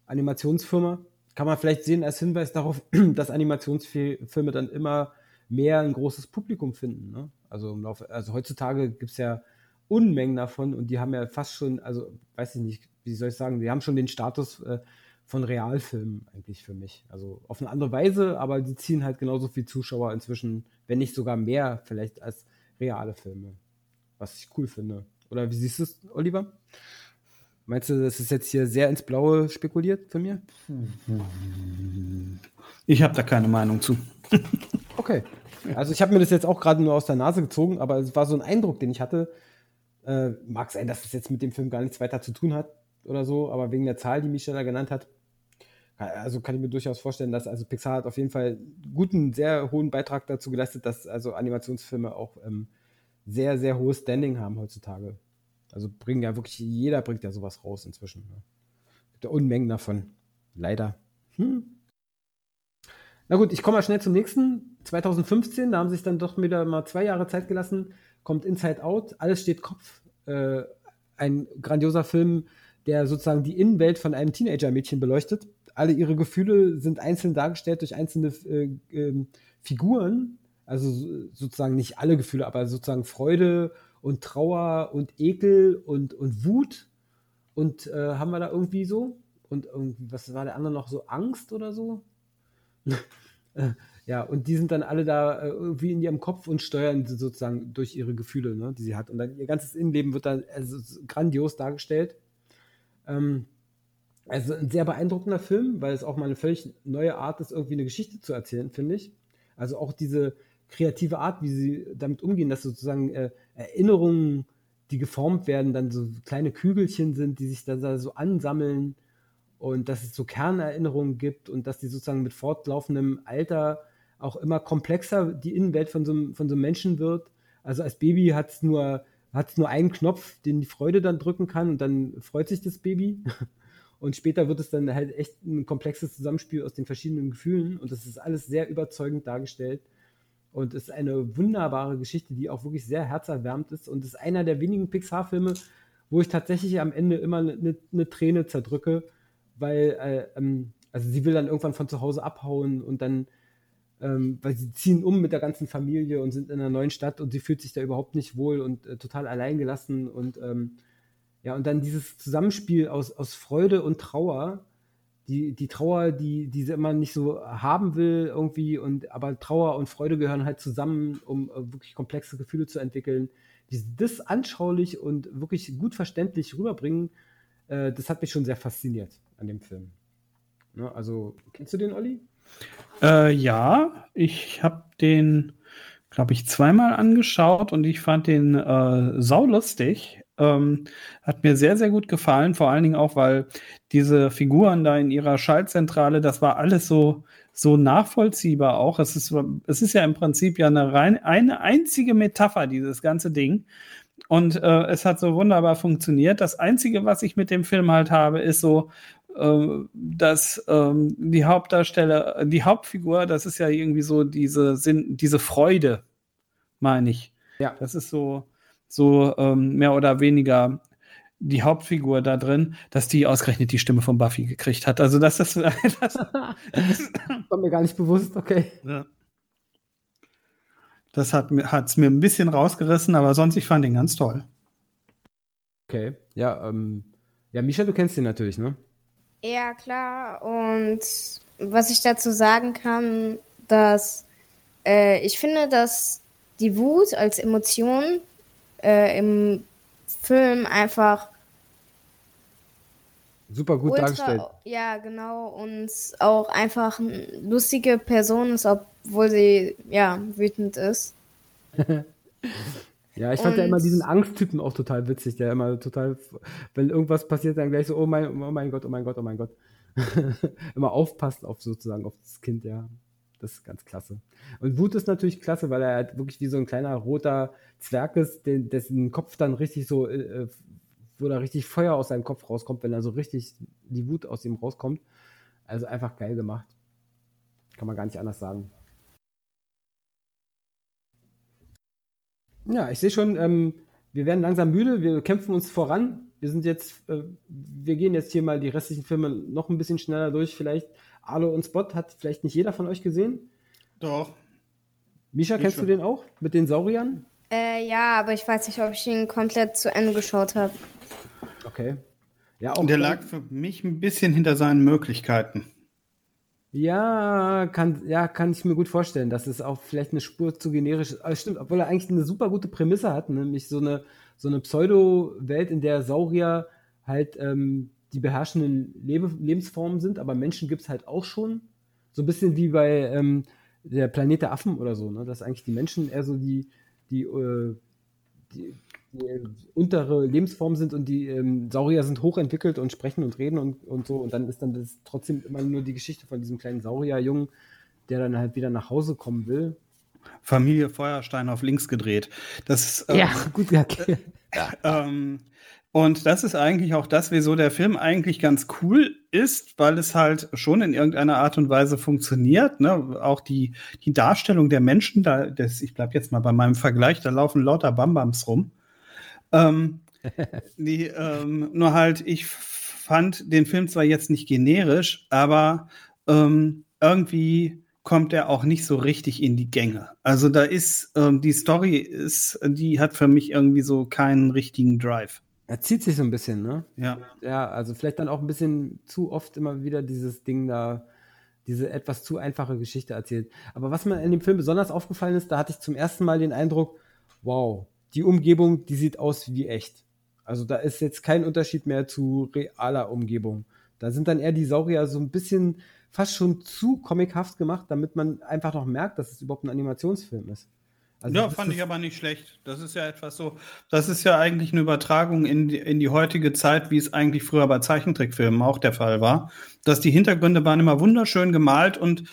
Animationsfirma. Kann man vielleicht sehen als Hinweis darauf, dass Animationsfilme dann immer mehr ein großes Publikum finden. Ne? Also, im Laufe, also heutzutage gibt es ja Unmengen davon und die haben ja fast schon, also weiß ich nicht, wie soll ich sagen, die haben schon den Status äh, von Realfilmen eigentlich für mich. Also auf eine andere Weise, aber die ziehen halt genauso viel Zuschauer inzwischen, wenn nicht sogar mehr vielleicht als reale Filme was ich cool finde. Oder wie siehst du es, Oliver? Meinst du, das ist jetzt hier sehr ins Blaue spekuliert von mir? Ich habe da keine Meinung zu. okay. Also ich habe mir das jetzt auch gerade nur aus der Nase gezogen, aber es war so ein Eindruck, den ich hatte. Äh, mag sein, dass es das jetzt mit dem Film gar nichts weiter zu tun hat oder so, aber wegen der Zahl, die Michel da genannt hat, also kann ich mir durchaus vorstellen, dass also Pixar hat auf jeden Fall guten, sehr hohen Beitrag dazu geleistet, dass also Animationsfilme auch ähm, sehr, sehr hohes Standing haben heutzutage. Also bringen ja wirklich, jeder bringt ja sowas raus inzwischen. Ne? Gibt ja Unmengen davon. Leider. Hm. Na gut, ich komme mal schnell zum nächsten. 2015, da haben sich dann doch wieder mal zwei Jahre Zeit gelassen, kommt Inside Out, alles steht Kopf. Äh, ein grandioser Film, der sozusagen die Innenwelt von einem Teenager-Mädchen beleuchtet. Alle ihre Gefühle sind einzeln dargestellt durch einzelne äh, äh, Figuren, also sozusagen nicht alle Gefühle, aber sozusagen Freude und Trauer und Ekel und, und Wut. Und äh, haben wir da irgendwie so? Und irgendwie, was war der andere noch so? Angst oder so? Ja, und die sind dann alle da äh, irgendwie in ihrem Kopf und steuern sie sozusagen durch ihre Gefühle, ne, die sie hat. Und dann ihr ganzes Innenleben wird dann also, grandios dargestellt. Ähm, also ein sehr beeindruckender Film, weil es auch mal eine völlig neue Art ist, irgendwie eine Geschichte zu erzählen, finde ich. Also auch diese kreative Art, wie sie damit umgehen, dass sozusagen äh, Erinnerungen, die geformt werden, dann so kleine Kügelchen sind, die sich dann da so ansammeln und dass es so Kernerinnerungen gibt und dass die sozusagen mit fortlaufendem Alter auch immer komplexer die Innenwelt von so, einem, von so einem Menschen wird. Also als Baby hat es nur, hat's nur einen Knopf, den die Freude dann drücken kann und dann freut sich das Baby. Und später wird es dann halt echt ein komplexes Zusammenspiel aus den verschiedenen Gefühlen und das ist alles sehr überzeugend dargestellt. Und ist eine wunderbare Geschichte, die auch wirklich sehr herzerwärmend ist. Und ist einer der wenigen Pixar-Filme, wo ich tatsächlich am Ende immer eine, eine ne Träne zerdrücke, weil, äh, ähm, also sie will dann irgendwann von zu Hause abhauen und dann, ähm, weil sie ziehen um mit der ganzen Familie und sind in einer neuen Stadt und sie fühlt sich da überhaupt nicht wohl und äh, total alleingelassen und ähm, ja, und dann dieses Zusammenspiel aus, aus Freude und Trauer, die, die Trauer, die, die sie immer nicht so haben will irgendwie, und aber Trauer und Freude gehören halt zusammen, um äh, wirklich komplexe Gefühle zu entwickeln. Die das anschaulich und wirklich gut verständlich rüberbringen, äh, das hat mich schon sehr fasziniert an dem Film. Ne, also, kennst du den, Olli? Äh, ja, ich habe den, glaube ich, zweimal angeschaut und ich fand den äh, saulustig. Ähm, hat mir sehr, sehr gut gefallen, vor allen Dingen auch, weil diese Figuren da in ihrer Schaltzentrale, das war alles so, so nachvollziehbar auch. Es ist, es ist ja im Prinzip ja eine rein, eine einzige Metapher, dieses ganze Ding. Und äh, es hat so wunderbar funktioniert. Das Einzige, was ich mit dem Film halt habe, ist so, dass ähm, die Hauptdarsteller, die Hauptfigur, das ist ja irgendwie so diese, Sinn, diese Freude, meine ich. Ja. Das ist so, so ähm, mehr oder weniger die Hauptfigur da drin, dass die ausgerechnet die Stimme von Buffy gekriegt hat. Also dass das, das, das war mir gar nicht bewusst, okay. Ja. Das hat es mir ein bisschen rausgerissen, aber sonst, ich fand ihn ganz toll. Okay, ja, ähm, ja, Misha, du kennst ihn natürlich, ne? Ja, klar. Und was ich dazu sagen kann, dass äh, ich finde, dass die Wut als Emotion äh, im Film einfach super gut ultra, dargestellt. Ja, genau. Und auch einfach eine lustige Person ist, obwohl sie ja wütend ist. ja, ich fand ja immer diesen Angsttypen auch total witzig, der immer total, wenn irgendwas passiert, dann gleich so, oh mein, oh mein Gott, oh mein Gott, oh mein Gott. immer aufpasst auf sozusagen auf das Kind, ja. Das ist ganz klasse. Und Wut ist natürlich klasse, weil er halt wirklich wie so ein kleiner roter Zwerg ist, den, dessen Kopf dann richtig so, äh, äh, wo da richtig Feuer aus seinem Kopf rauskommt, wenn da so richtig die Wut aus ihm rauskommt. Also einfach geil gemacht. Kann man gar nicht anders sagen. Ja, ich sehe schon, ähm, wir werden langsam müde, wir kämpfen uns voran. Wir sind jetzt, äh, wir gehen jetzt hier mal die restlichen Filme noch ein bisschen schneller durch. Vielleicht Arlo und Spot hat vielleicht nicht jeder von euch gesehen. Doch. Misha, kennst schon. du den auch? Mit den Sauriern? Äh, ja, aber ich weiß nicht, ob ich ihn komplett zu Ende geschaut habe. Okay. Ja, auch der lag für mich ein bisschen hinter seinen Möglichkeiten. Ja, kann, ja, kann ich mir gut vorstellen, dass es auch vielleicht eine Spur zu generisch ist. Aber stimmt, obwohl er eigentlich eine super gute Prämisse hat, nämlich so eine, so eine Pseudo-Welt, in der Saurier halt ähm, die beherrschenden Lebe Lebensformen sind, aber Menschen gibt es halt auch schon. So ein bisschen wie bei ähm, der Planet der Affen oder so, ne? dass eigentlich die Menschen eher so die, die, äh, die, die äh, untere Lebensform sind und die ähm, Saurier sind hochentwickelt und sprechen und reden und, und so. Und dann ist dann das trotzdem immer nur die Geschichte von diesem kleinen Saurierjungen, der dann halt wieder nach Hause kommen will. Familie Feuerstein auf links gedreht. Das ist, ähm, ja, gut, okay. ja. Ähm, und das ist eigentlich auch das, wieso der Film eigentlich ganz cool ist, weil es halt schon in irgendeiner Art und Weise funktioniert. Ne? Auch die, die Darstellung der Menschen, da, das, ich bleib jetzt mal bei meinem Vergleich, da laufen lauter Bambams rum. Ähm, die, ähm, nur halt, ich fand den Film zwar jetzt nicht generisch, aber ähm, irgendwie kommt er auch nicht so richtig in die Gänge. Also da ist, ähm, die Story ist, die hat für mich irgendwie so keinen richtigen Drive. Er zieht sich so ein bisschen, ne? Ja. Ja, also vielleicht dann auch ein bisschen zu oft immer wieder dieses Ding da, diese etwas zu einfache Geschichte erzählt. Aber was mir in dem Film besonders aufgefallen ist, da hatte ich zum ersten Mal den Eindruck, wow, die Umgebung, die sieht aus wie echt. Also da ist jetzt kein Unterschied mehr zu realer Umgebung. Da sind dann eher die Saurier so ein bisschen fast schon zu comichaft gemacht, damit man einfach noch merkt, dass es überhaupt ein Animationsfilm ist. Also ja, fand ich aber nicht schlecht. Das ist ja etwas so, das ist ja eigentlich eine Übertragung in die, in die heutige Zeit, wie es eigentlich früher bei Zeichentrickfilmen auch der Fall war. Dass die Hintergründe waren immer wunderschön gemalt und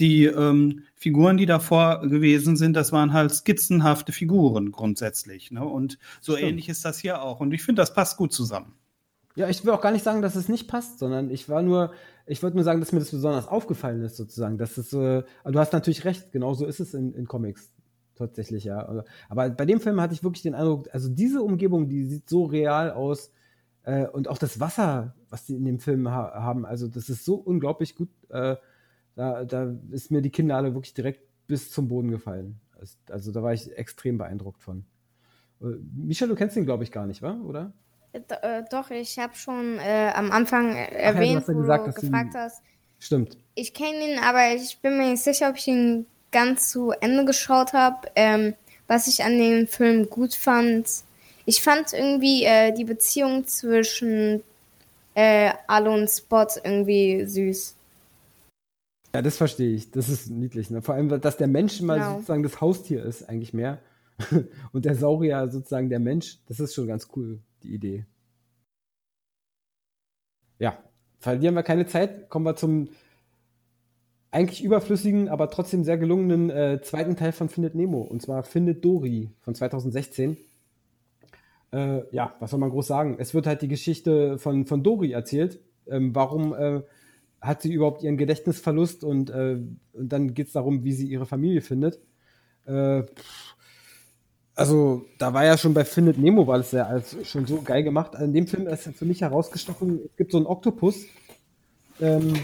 die ähm, Figuren, die davor gewesen sind, das waren halt skizzenhafte Figuren grundsätzlich. Ne? Und so Stimmt. ähnlich ist das hier auch. Und ich finde, das passt gut zusammen. Ja, ich will auch gar nicht sagen, dass es nicht passt, sondern ich war nur, ich wollte nur sagen, dass mir das besonders aufgefallen ist, sozusagen. Dass es, äh, du hast natürlich recht, genau so ist es in, in Comics tatsächlich, ja. Aber bei dem Film hatte ich wirklich den Eindruck, also diese Umgebung, die sieht so real aus äh, und auch das Wasser, was die in dem Film ha haben, also das ist so unglaublich gut. Äh, da, da ist mir die Kinder alle wirklich direkt bis zum Boden gefallen. Also, also da war ich extrem beeindruckt von. Äh, Micha, du kennst ihn, glaube ich, gar nicht, wa? oder? Äh, doch, ich habe schon äh, am Anfang erwähnt, ja, du gesagt, wo du gefragt hast. Stimmt. Ich kenne ihn, aber ich bin mir nicht sicher, ob ich ihn ganz zu Ende geschaut habe. Ähm, was ich an dem Film gut fand, ich fand irgendwie äh, die Beziehung zwischen äh, Alu und Spot irgendwie süß. Ja, das verstehe ich. Das ist niedlich. Ne? Vor allem, dass der Mensch mal genau. sozusagen das Haustier ist, eigentlich mehr. und der Saurier sozusagen der Mensch. Das ist schon ganz cool, die Idee. Ja, verlieren wir keine Zeit. Kommen wir zum eigentlich überflüssigen, aber trotzdem sehr gelungenen äh, zweiten Teil von Findet Nemo. Und zwar Findet Dory von 2016. Äh, ja, was soll man groß sagen? Es wird halt die Geschichte von, von Dory erzählt. Ähm, warum äh, hat sie überhaupt ihren Gedächtnisverlust und, äh, und dann geht es darum, wie sie ihre Familie findet. Äh, also, da war ja schon bei Findet Nemo, war es ja als schon so geil gemacht. In dem Film ist für mich herausgestochen, es gibt so einen Oktopus ähm,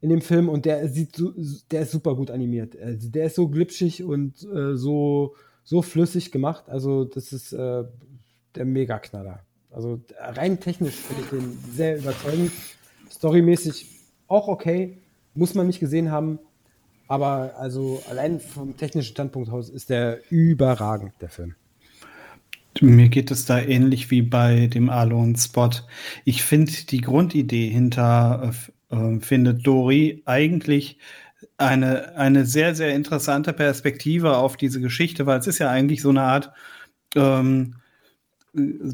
in dem Film und der sieht so, der ist super gut animiert. Also, der ist so glitschig und äh, so, so flüssig gemacht. Also, das ist äh, der Mega-Knaller. Also rein technisch finde ich den sehr überzeugend. Storymäßig auch okay, muss man nicht gesehen haben. Aber also allein vom technischen Standpunkt aus ist der überragend, der Film. Mir geht es da ähnlich wie bei dem Alone Spot. Ich finde die Grundidee hinter äh, äh, Findet Dory eigentlich eine, eine sehr, sehr interessante Perspektive auf diese Geschichte, weil es ist ja eigentlich so eine Art ähm,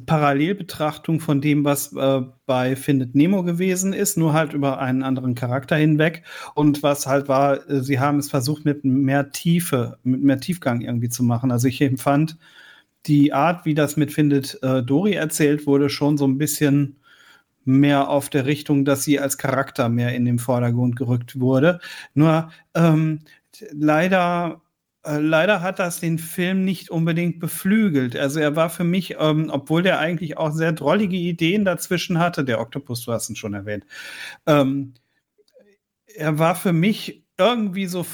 Parallelbetrachtung von dem, was äh, bei Findet Nemo gewesen ist, nur halt über einen anderen Charakter hinweg. Und was halt war, äh, sie haben es versucht, mit mehr Tiefe, mit mehr Tiefgang irgendwie zu machen. Also ich empfand die Art, wie das mit Findet äh, Dory erzählt wurde, schon so ein bisschen mehr auf der Richtung, dass sie als Charakter mehr in den Vordergrund gerückt wurde. Nur ähm, leider leider hat das den Film nicht unbedingt beflügelt. Also er war für mich, ähm, obwohl der eigentlich auch sehr drollige Ideen dazwischen hatte, der Oktopus, du hast ihn schon erwähnt, ähm, er war für mich irgendwie so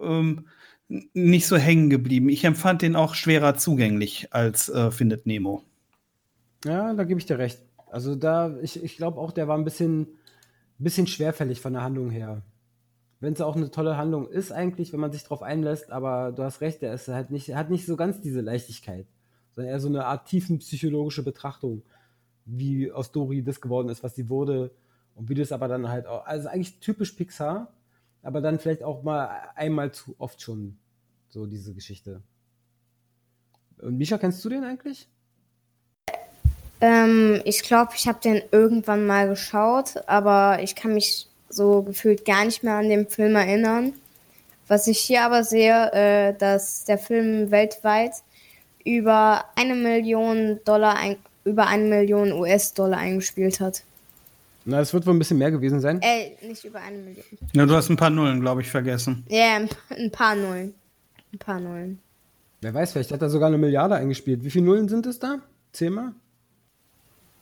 ähm, nicht so hängen geblieben. Ich empfand den auch schwerer zugänglich als äh, Findet Nemo. Ja, da gebe ich dir recht. Also da, ich, ich glaube auch, der war ein bisschen, bisschen schwerfällig von der Handlung her wenn es auch eine tolle Handlung ist eigentlich, wenn man sich darauf einlässt, aber du hast recht, er ist halt nicht, hat nicht so ganz diese Leichtigkeit, sondern eher so eine Art tiefenpsychologische Betrachtung, wie aus Dory das geworden ist, was sie wurde und wie das aber dann halt auch, also eigentlich typisch Pixar, aber dann vielleicht auch mal einmal zu oft schon so diese Geschichte. Und Misha, kennst du den eigentlich? Ähm, ich glaube, ich habe den irgendwann mal geschaut, aber ich kann mich so gefühlt gar nicht mehr an den Film erinnern. Was ich hier aber sehe, äh, dass der Film weltweit über eine Million Dollar, ein, über eine Million US-Dollar eingespielt hat. Na, es wird wohl ein bisschen mehr gewesen sein. Äh, nicht über eine Million. Ja, du hast ein paar Nullen, glaube ich, vergessen. Ja, yeah, ein paar Nullen. Ein paar Nullen. Wer weiß, vielleicht hat er sogar eine Milliarde eingespielt. Wie viele Nullen sind es da? Zähl mal.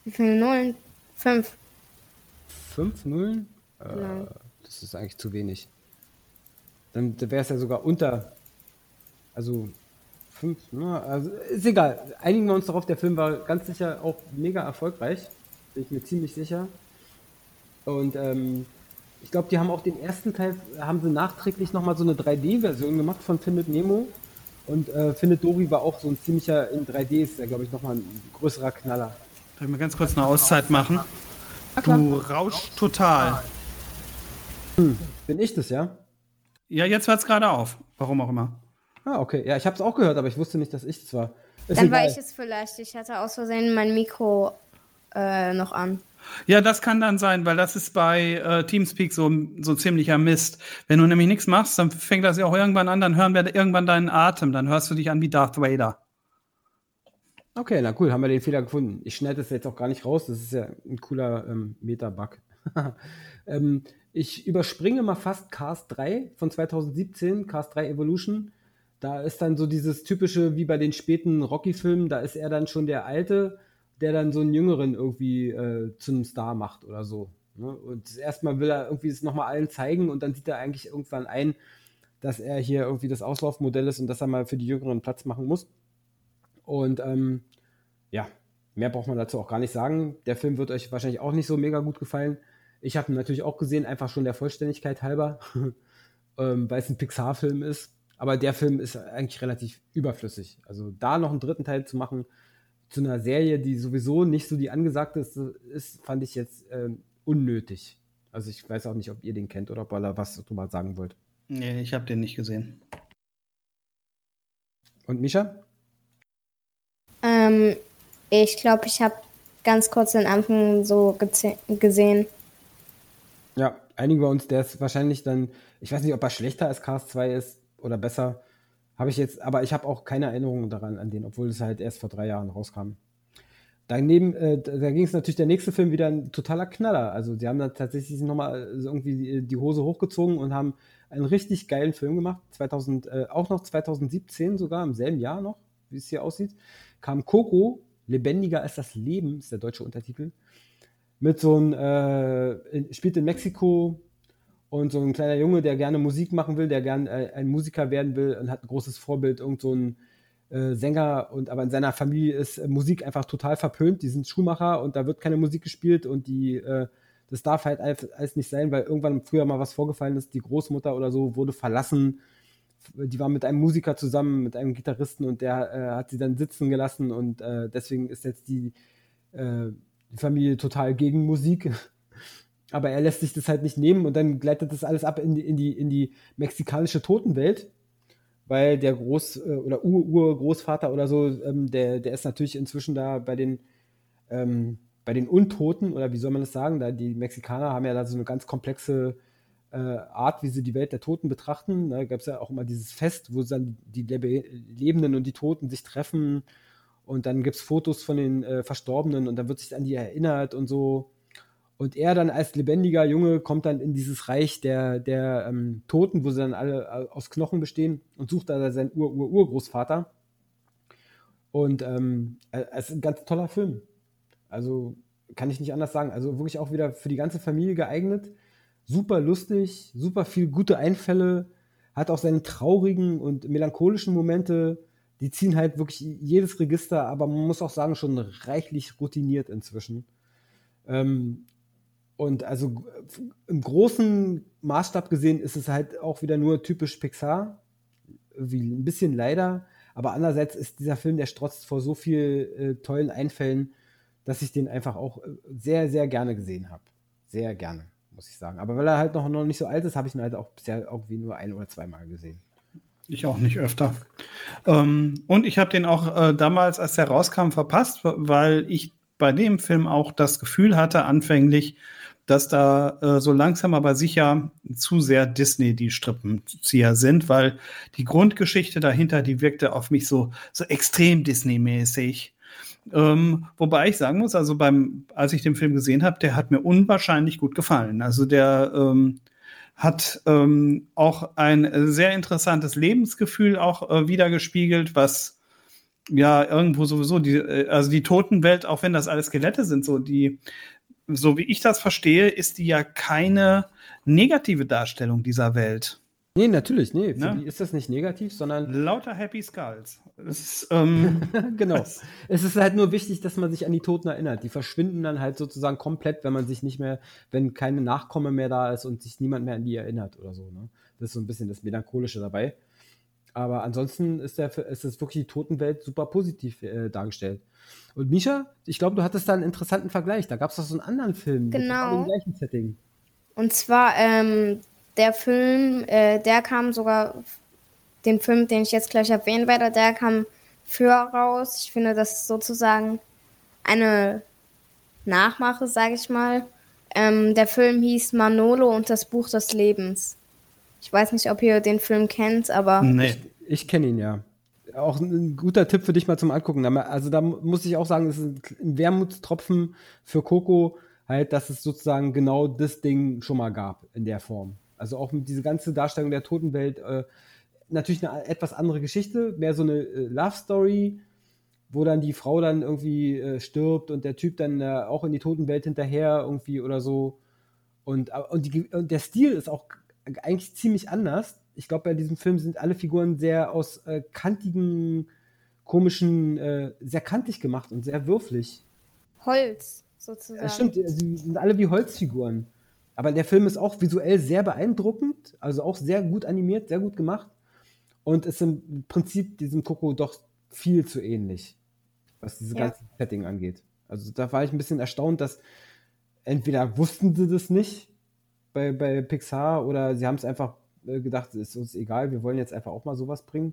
Wie viele Nullen? Fünf. Fünf Nullen? Äh, das ist eigentlich zu wenig. Dann wäre es ja sogar unter, also fünf, na, also ist egal. Einigen wir uns darauf, der Film war ganz sicher auch mega erfolgreich. Bin ich mir ziemlich sicher. Und ähm, Ich glaube, die haben auch den ersten Teil, haben sie nachträglich nochmal so eine 3D-Version gemacht von Findet Nemo. Und äh, Findet Dory war auch so ein ziemlicher, in 3D ist der, glaube ich, nochmal ein größerer Knaller. Darf ich mal ganz kurz eine Auszeit machen? Du rauschst total. Hm, bin ich das, ja? Ja, jetzt hört es gerade auf. Warum auch immer. Ah, okay. Ja, ich habe es auch gehört, aber ich wusste nicht, dass ich es war. Ist Dann egal. war ich es vielleicht. Ich hatte aus Versehen mein Mikro äh, noch an. Ja, das kann dann sein, weil das ist bei äh, Teamspeak so, so ziemlicher Mist. Wenn du nämlich nichts machst, dann fängt das ja auch irgendwann an, dann hören wir irgendwann deinen Atem, dann hörst du dich an wie Darth Vader. Okay, na cool, haben wir den Fehler gefunden. Ich schneide das jetzt auch gar nicht raus, das ist ja ein cooler ähm, Meta-Bug. ähm, ich überspringe mal fast Cars 3 von 2017, Cars 3 Evolution. Da ist dann so dieses typische, wie bei den späten Rocky-Filmen, da ist er dann schon der Alte, der dann so einen Jüngeren irgendwie äh, einem Star macht oder so. Ne? Und erstmal will er irgendwie es nochmal allen zeigen und dann sieht er eigentlich irgendwann ein, dass er hier irgendwie das Auslaufmodell ist und dass er mal für die Jüngeren Platz machen muss. Und ähm, ja, mehr braucht man dazu auch gar nicht sagen. Der Film wird euch wahrscheinlich auch nicht so mega gut gefallen. Ich habe ihn natürlich auch gesehen, einfach schon der Vollständigkeit halber, ähm, weil es ein Pixar-Film ist. Aber der Film ist eigentlich relativ überflüssig. Also da noch einen dritten Teil zu machen, zu einer Serie, die sowieso nicht so die angesagte ist, ist fand ich jetzt ähm, unnötig. Also ich weiß auch nicht, ob ihr den kennt oder ob ihr was drüber sagen wollt. Nee, ich habe den nicht gesehen. Und Misha? Ähm, ich glaube, ich habe ganz kurz den Anfang so gesehen. Ja, einigen wir uns, der ist wahrscheinlich dann, ich weiß nicht, ob er schlechter als Cars 2 ist oder besser. Habe ich jetzt, aber ich habe auch keine Erinnerungen daran an den, obwohl es halt erst vor drei Jahren rauskam. Daneben, äh, da ging es natürlich der nächste Film wieder ein totaler Knaller. Also sie haben da tatsächlich nochmal äh, irgendwie die Hose hochgezogen und haben einen richtig geilen Film gemacht. 2000, äh, auch noch 2017 sogar, im selben Jahr noch, wie es hier aussieht, kam Coco, Lebendiger als das Leben, ist der deutsche Untertitel. Mit so einem, äh, spielt in Mexiko, und so ein kleiner Junge, der gerne Musik machen will, der gerne äh, ein Musiker werden will und hat ein großes Vorbild, irgend so ein äh, Sänger und aber in seiner Familie ist äh, Musik einfach total verpönt. Die sind Schuhmacher und da wird keine Musik gespielt und die äh, das darf halt alles nicht sein, weil irgendwann früher mal was vorgefallen ist. Die Großmutter oder so wurde verlassen. Die war mit einem Musiker zusammen, mit einem Gitarristen und der äh, hat sie dann sitzen gelassen und äh, deswegen ist jetzt die, äh, die Familie total gegen Musik. Aber er lässt sich das halt nicht nehmen und dann gleitet das alles ab in die, in die, in die mexikanische Totenwelt, weil der Groß- äh, oder Ur-Urgroßvater oder so, ähm, der, der ist natürlich inzwischen da bei den, ähm, bei den Untoten oder wie soll man das sagen, da die Mexikaner haben ja da so eine ganz komplexe äh, Art, wie sie die Welt der Toten betrachten. Da gab es ja auch immer dieses Fest, wo dann die Lebenden und die Toten sich treffen und dann gibt es Fotos von den äh, Verstorbenen und dann wird sich an die erinnert und so. Und er dann als lebendiger Junge kommt dann in dieses Reich der, der ähm, Toten, wo sie dann alle äh, aus Knochen bestehen und sucht da seinen Ur-Ur-Urgroßvater. Und ähm, äh, es ist ein ganz toller Film. Also kann ich nicht anders sagen. Also wirklich auch wieder für die ganze Familie geeignet. Super lustig, super viel gute Einfälle, hat auch seine traurigen und melancholischen Momente. Die ziehen halt wirklich jedes Register, aber man muss auch sagen, schon reichlich routiniert inzwischen. Ähm, und also im großen Maßstab gesehen ist es halt auch wieder nur typisch Pixar. Wie ein bisschen leider. Aber andererseits ist dieser Film, der strotzt vor so viel äh, tollen Einfällen, dass ich den einfach auch äh, sehr, sehr gerne gesehen habe. Sehr gerne, muss ich sagen. Aber weil er halt noch, noch nicht so alt ist, habe ich ihn halt auch bisher irgendwie nur ein oder zweimal gesehen. Ich auch nicht öfter. Ähm, und ich habe den auch äh, damals, als der rauskam, verpasst, weil ich bei dem Film auch das Gefühl hatte, anfänglich, dass da äh, so langsam aber sicher zu sehr Disney die Strippenzieher sind, weil die Grundgeschichte dahinter, die wirkte auf mich so, so extrem Disney-mäßig. Ähm, wobei ich sagen muss, also beim, als ich den Film gesehen habe, der hat mir unwahrscheinlich gut gefallen. Also der ähm, hat ähm, auch ein sehr interessantes Lebensgefühl auch äh, wiedergespiegelt, was ja irgendwo sowieso die, äh, also die Totenwelt, auch wenn das alles Skelette sind, so die so wie ich das verstehe, ist die ja keine negative Darstellung dieser Welt. Nee, natürlich, nee. Für ne? die ist das nicht negativ, sondern. Lauter Happy Skulls. Ist, ähm, genau. es ist halt nur wichtig, dass man sich an die Toten erinnert. Die verschwinden dann halt sozusagen komplett, wenn man sich nicht mehr, wenn keine Nachkomme mehr da ist und sich niemand mehr an die erinnert oder so. Ne? Das ist so ein bisschen das Melancholische dabei. Aber ansonsten ist, der, ist es wirklich die Totenwelt super positiv äh, dargestellt. Und Misha, ich glaube, du hattest da einen interessanten Vergleich. Da gab es doch so einen anderen Film genau. mit dem gleichen Setting. Und zwar ähm, der Film, äh, der kam sogar, den Film, den ich jetzt gleich erwähnen werde, der kam früher raus. Ich finde, das ist sozusagen eine Nachmache, sage ich mal. Ähm, der Film hieß Manolo und das Buch des Lebens. Ich weiß nicht, ob ihr den Film kennt, aber. Nee, ich, ich kenne ihn ja. Auch ein guter Tipp für dich mal zum Angucken. Also da muss ich auch sagen, es ist ein Wermutstropfen für Coco, halt, dass es sozusagen genau das Ding schon mal gab in der Form. Also auch mit dieser ganzen Darstellung der Totenwelt, äh, natürlich eine etwas andere Geschichte, mehr so eine äh, Love Story, wo dann die Frau dann irgendwie äh, stirbt und der Typ dann äh, auch in die Totenwelt hinterher irgendwie oder so. Und, äh, und, die, und der Stil ist auch eigentlich ziemlich anders. Ich glaube, bei diesem Film sind alle Figuren sehr aus äh, kantigen, komischen, sehr kantig gemacht und sehr würflich. Holz, sozusagen. Ja, stimmt, sie sind alle wie Holzfiguren. Aber der Film ist auch visuell sehr beeindruckend, also auch sehr gut animiert, sehr gut gemacht und ist im Prinzip diesem Coco doch viel zu ähnlich, was dieses ja. ganze Setting angeht. Also da war ich ein bisschen erstaunt, dass entweder wussten sie das nicht bei, bei Pixar oder sie haben es einfach äh, gedacht, es ist uns egal, wir wollen jetzt einfach auch mal sowas bringen.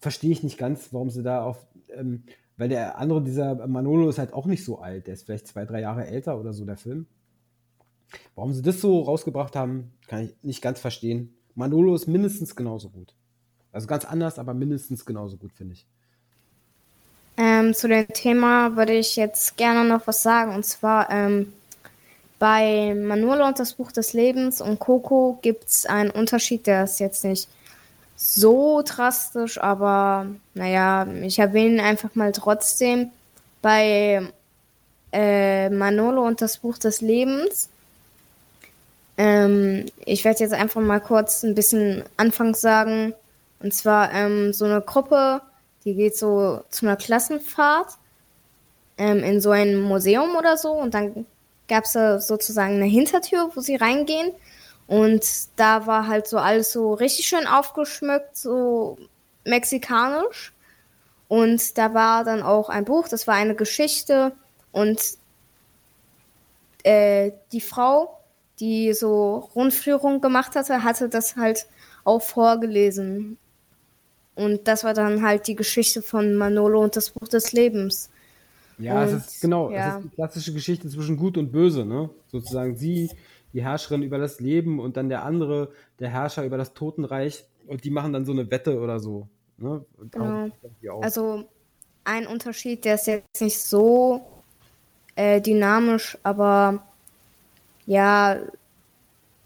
Verstehe ich nicht ganz, warum sie da auf, ähm, weil der andere, dieser Manolo ist halt auch nicht so alt, der ist vielleicht zwei, drei Jahre älter oder so, der Film. Warum sie das so rausgebracht haben, kann ich nicht ganz verstehen. Manolo ist mindestens genauso gut. Also ganz anders, aber mindestens genauso gut, finde ich. Ähm, zu dem Thema würde ich jetzt gerne noch was sagen. Und zwar ähm, bei Manolo und das Buch des Lebens und Coco gibt es einen Unterschied, der ist jetzt nicht so drastisch, aber naja, ich erwähne ihn einfach mal trotzdem. Bei äh, Manolo und das Buch des Lebens ähm, ich werde jetzt einfach mal kurz ein bisschen anfangs sagen. Und zwar ähm, so eine Gruppe, die geht so zu einer Klassenfahrt ähm, in so ein Museum oder so. Und dann gab es da sozusagen eine Hintertür, wo sie reingehen. Und da war halt so alles so richtig schön aufgeschmückt, so mexikanisch. Und da war dann auch ein Buch, das war eine Geschichte. Und äh, die Frau, die so Rundführung gemacht hatte, hatte das halt auch vorgelesen. Und das war dann halt die Geschichte von Manolo und das Buch des Lebens. Ja, und, es ist genau, ja. es ist die klassische Geschichte zwischen Gut und Böse, ne? Sozusagen sie, die Herrscherin über das Leben und dann der andere, der Herrscher über das Totenreich und die machen dann so eine Wette oder so. Ne? Genau. Also ein Unterschied, der ist jetzt nicht so äh, dynamisch, aber ja,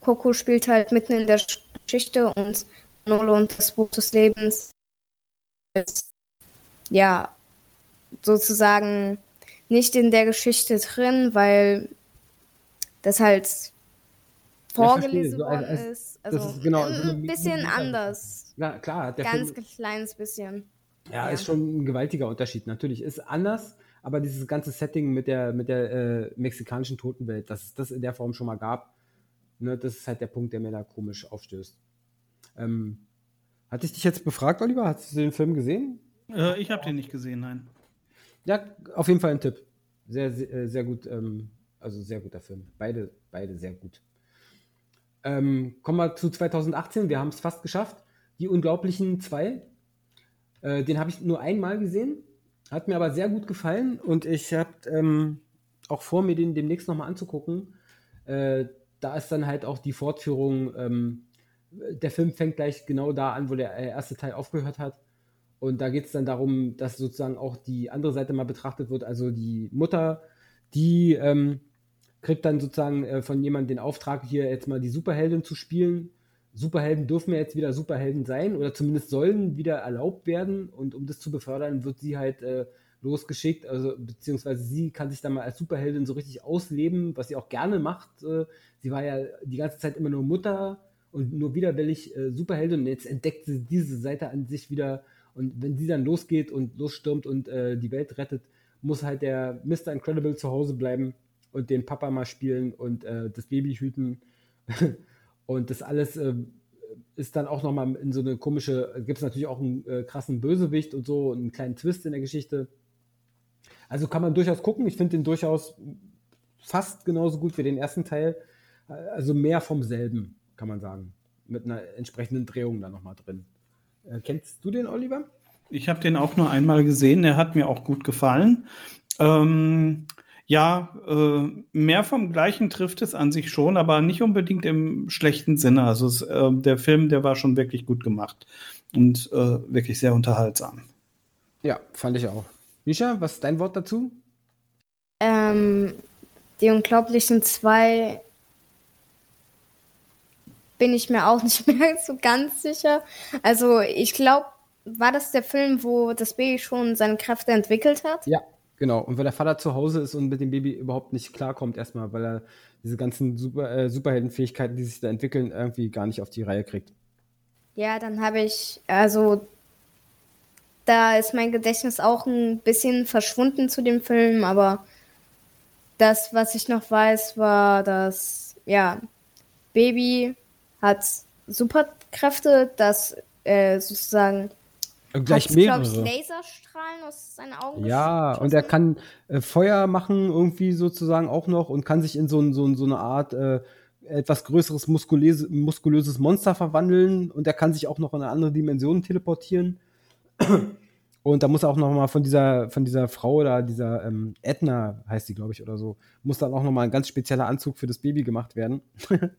Coco spielt halt mitten in der Geschichte und Nolo und das Buch des Lebens ist ja sozusagen nicht in der Geschichte drin, weil das halt vorgelesen ja, worden also, ist. Also ist genau, ein bisschen anders. Ja, klar. Der Ganz Film, kleines bisschen. Ja, ja, ist schon ein gewaltiger Unterschied. Natürlich ist anders, aber dieses ganze Setting mit der, mit der äh, mexikanischen Totenwelt, dass es das in der Form schon mal gab, ne, das ist halt der Punkt, der mir da komisch aufstößt. Ähm, hatte ich dich jetzt befragt, Oliver? Hast du den Film gesehen? Äh, ich habe den nicht gesehen, nein. Ja, auf jeden Fall ein Tipp. Sehr, sehr, äh, sehr gut, ähm, also sehr guter Film. Beide, beide sehr gut. Ähm, kommen wir zu 2018, wir haben es fast geschafft. Die Unglaublichen zwei. Äh, den habe ich nur einmal gesehen. Hat mir aber sehr gut gefallen und ich habe ähm, auch vor, mir den demnächst nochmal anzugucken. Äh, da ist dann halt auch die Fortführung. Ähm, der Film fängt gleich genau da an, wo der äh, erste Teil aufgehört hat. Und da geht es dann darum, dass sozusagen auch die andere Seite mal betrachtet wird. Also die Mutter, die ähm, kriegt dann sozusagen äh, von jemandem den Auftrag, hier jetzt mal die Superheldin zu spielen Superhelden dürfen ja jetzt wieder Superhelden sein oder zumindest sollen wieder erlaubt werden. Und um das zu befördern, wird sie halt äh, losgeschickt, also beziehungsweise sie kann sich dann mal als Superheldin so richtig ausleben, was sie auch gerne macht. Äh, sie war ja die ganze Zeit immer nur Mutter und nur widerwillig äh, Superheldin und jetzt entdeckt sie diese Seite an sich wieder und wenn sie dann losgeht und losstürmt und äh, die Welt rettet, muss halt der Mr. Incredible zu Hause bleiben und den Papa mal spielen und äh, das Baby hüten und das alles äh, ist dann auch nochmal in so eine komische, gibt es natürlich auch einen äh, krassen Bösewicht und so, einen kleinen Twist in der Geschichte. Also kann man durchaus gucken. Ich finde den durchaus fast genauso gut wie den ersten Teil. Also mehr vom selben, kann man sagen. Mit einer entsprechenden Drehung da nochmal drin. Äh, kennst du den, Oliver? Ich habe den auch nur einmal gesehen. Der hat mir auch gut gefallen. Ähm, ja, äh, mehr vom Gleichen trifft es an sich schon, aber nicht unbedingt im schlechten Sinne. Also es, äh, der Film, der war schon wirklich gut gemacht und äh, wirklich sehr unterhaltsam. Ja, fand ich auch. Misha, was ist dein Wort dazu? Ähm, die Unglaublichen zwei bin ich mir auch nicht mehr so ganz sicher. Also ich glaube, war das der Film, wo das Baby schon seine Kräfte entwickelt hat? Ja, genau. Und weil der Vater zu Hause ist und mit dem Baby überhaupt nicht klarkommt, erstmal, weil er diese ganzen Super, äh, Superheldenfähigkeiten, die sich da entwickeln, irgendwie gar nicht auf die Reihe kriegt. Ja, dann habe ich, also da ist mein Gedächtnis auch ein bisschen verschwunden zu dem Film, aber das, was ich noch weiß, war, dass, ja, Baby hat Superkräfte, dass äh, sozusagen gleich hat, mehrere. Ich, Laserstrahlen aus seinen Augen. Ja, und er kann äh, Feuer machen irgendwie sozusagen auch noch und kann sich in so, so, so eine Art äh, etwas größeres muskulöse, muskulöses Monster verwandeln und er kann sich auch noch in eine andere Dimension teleportieren. Und da muss auch noch mal von dieser, von dieser Frau da, dieser ähm, Edna heißt die, glaube ich, oder so, muss dann auch noch mal ein ganz spezieller Anzug für das Baby gemacht werden.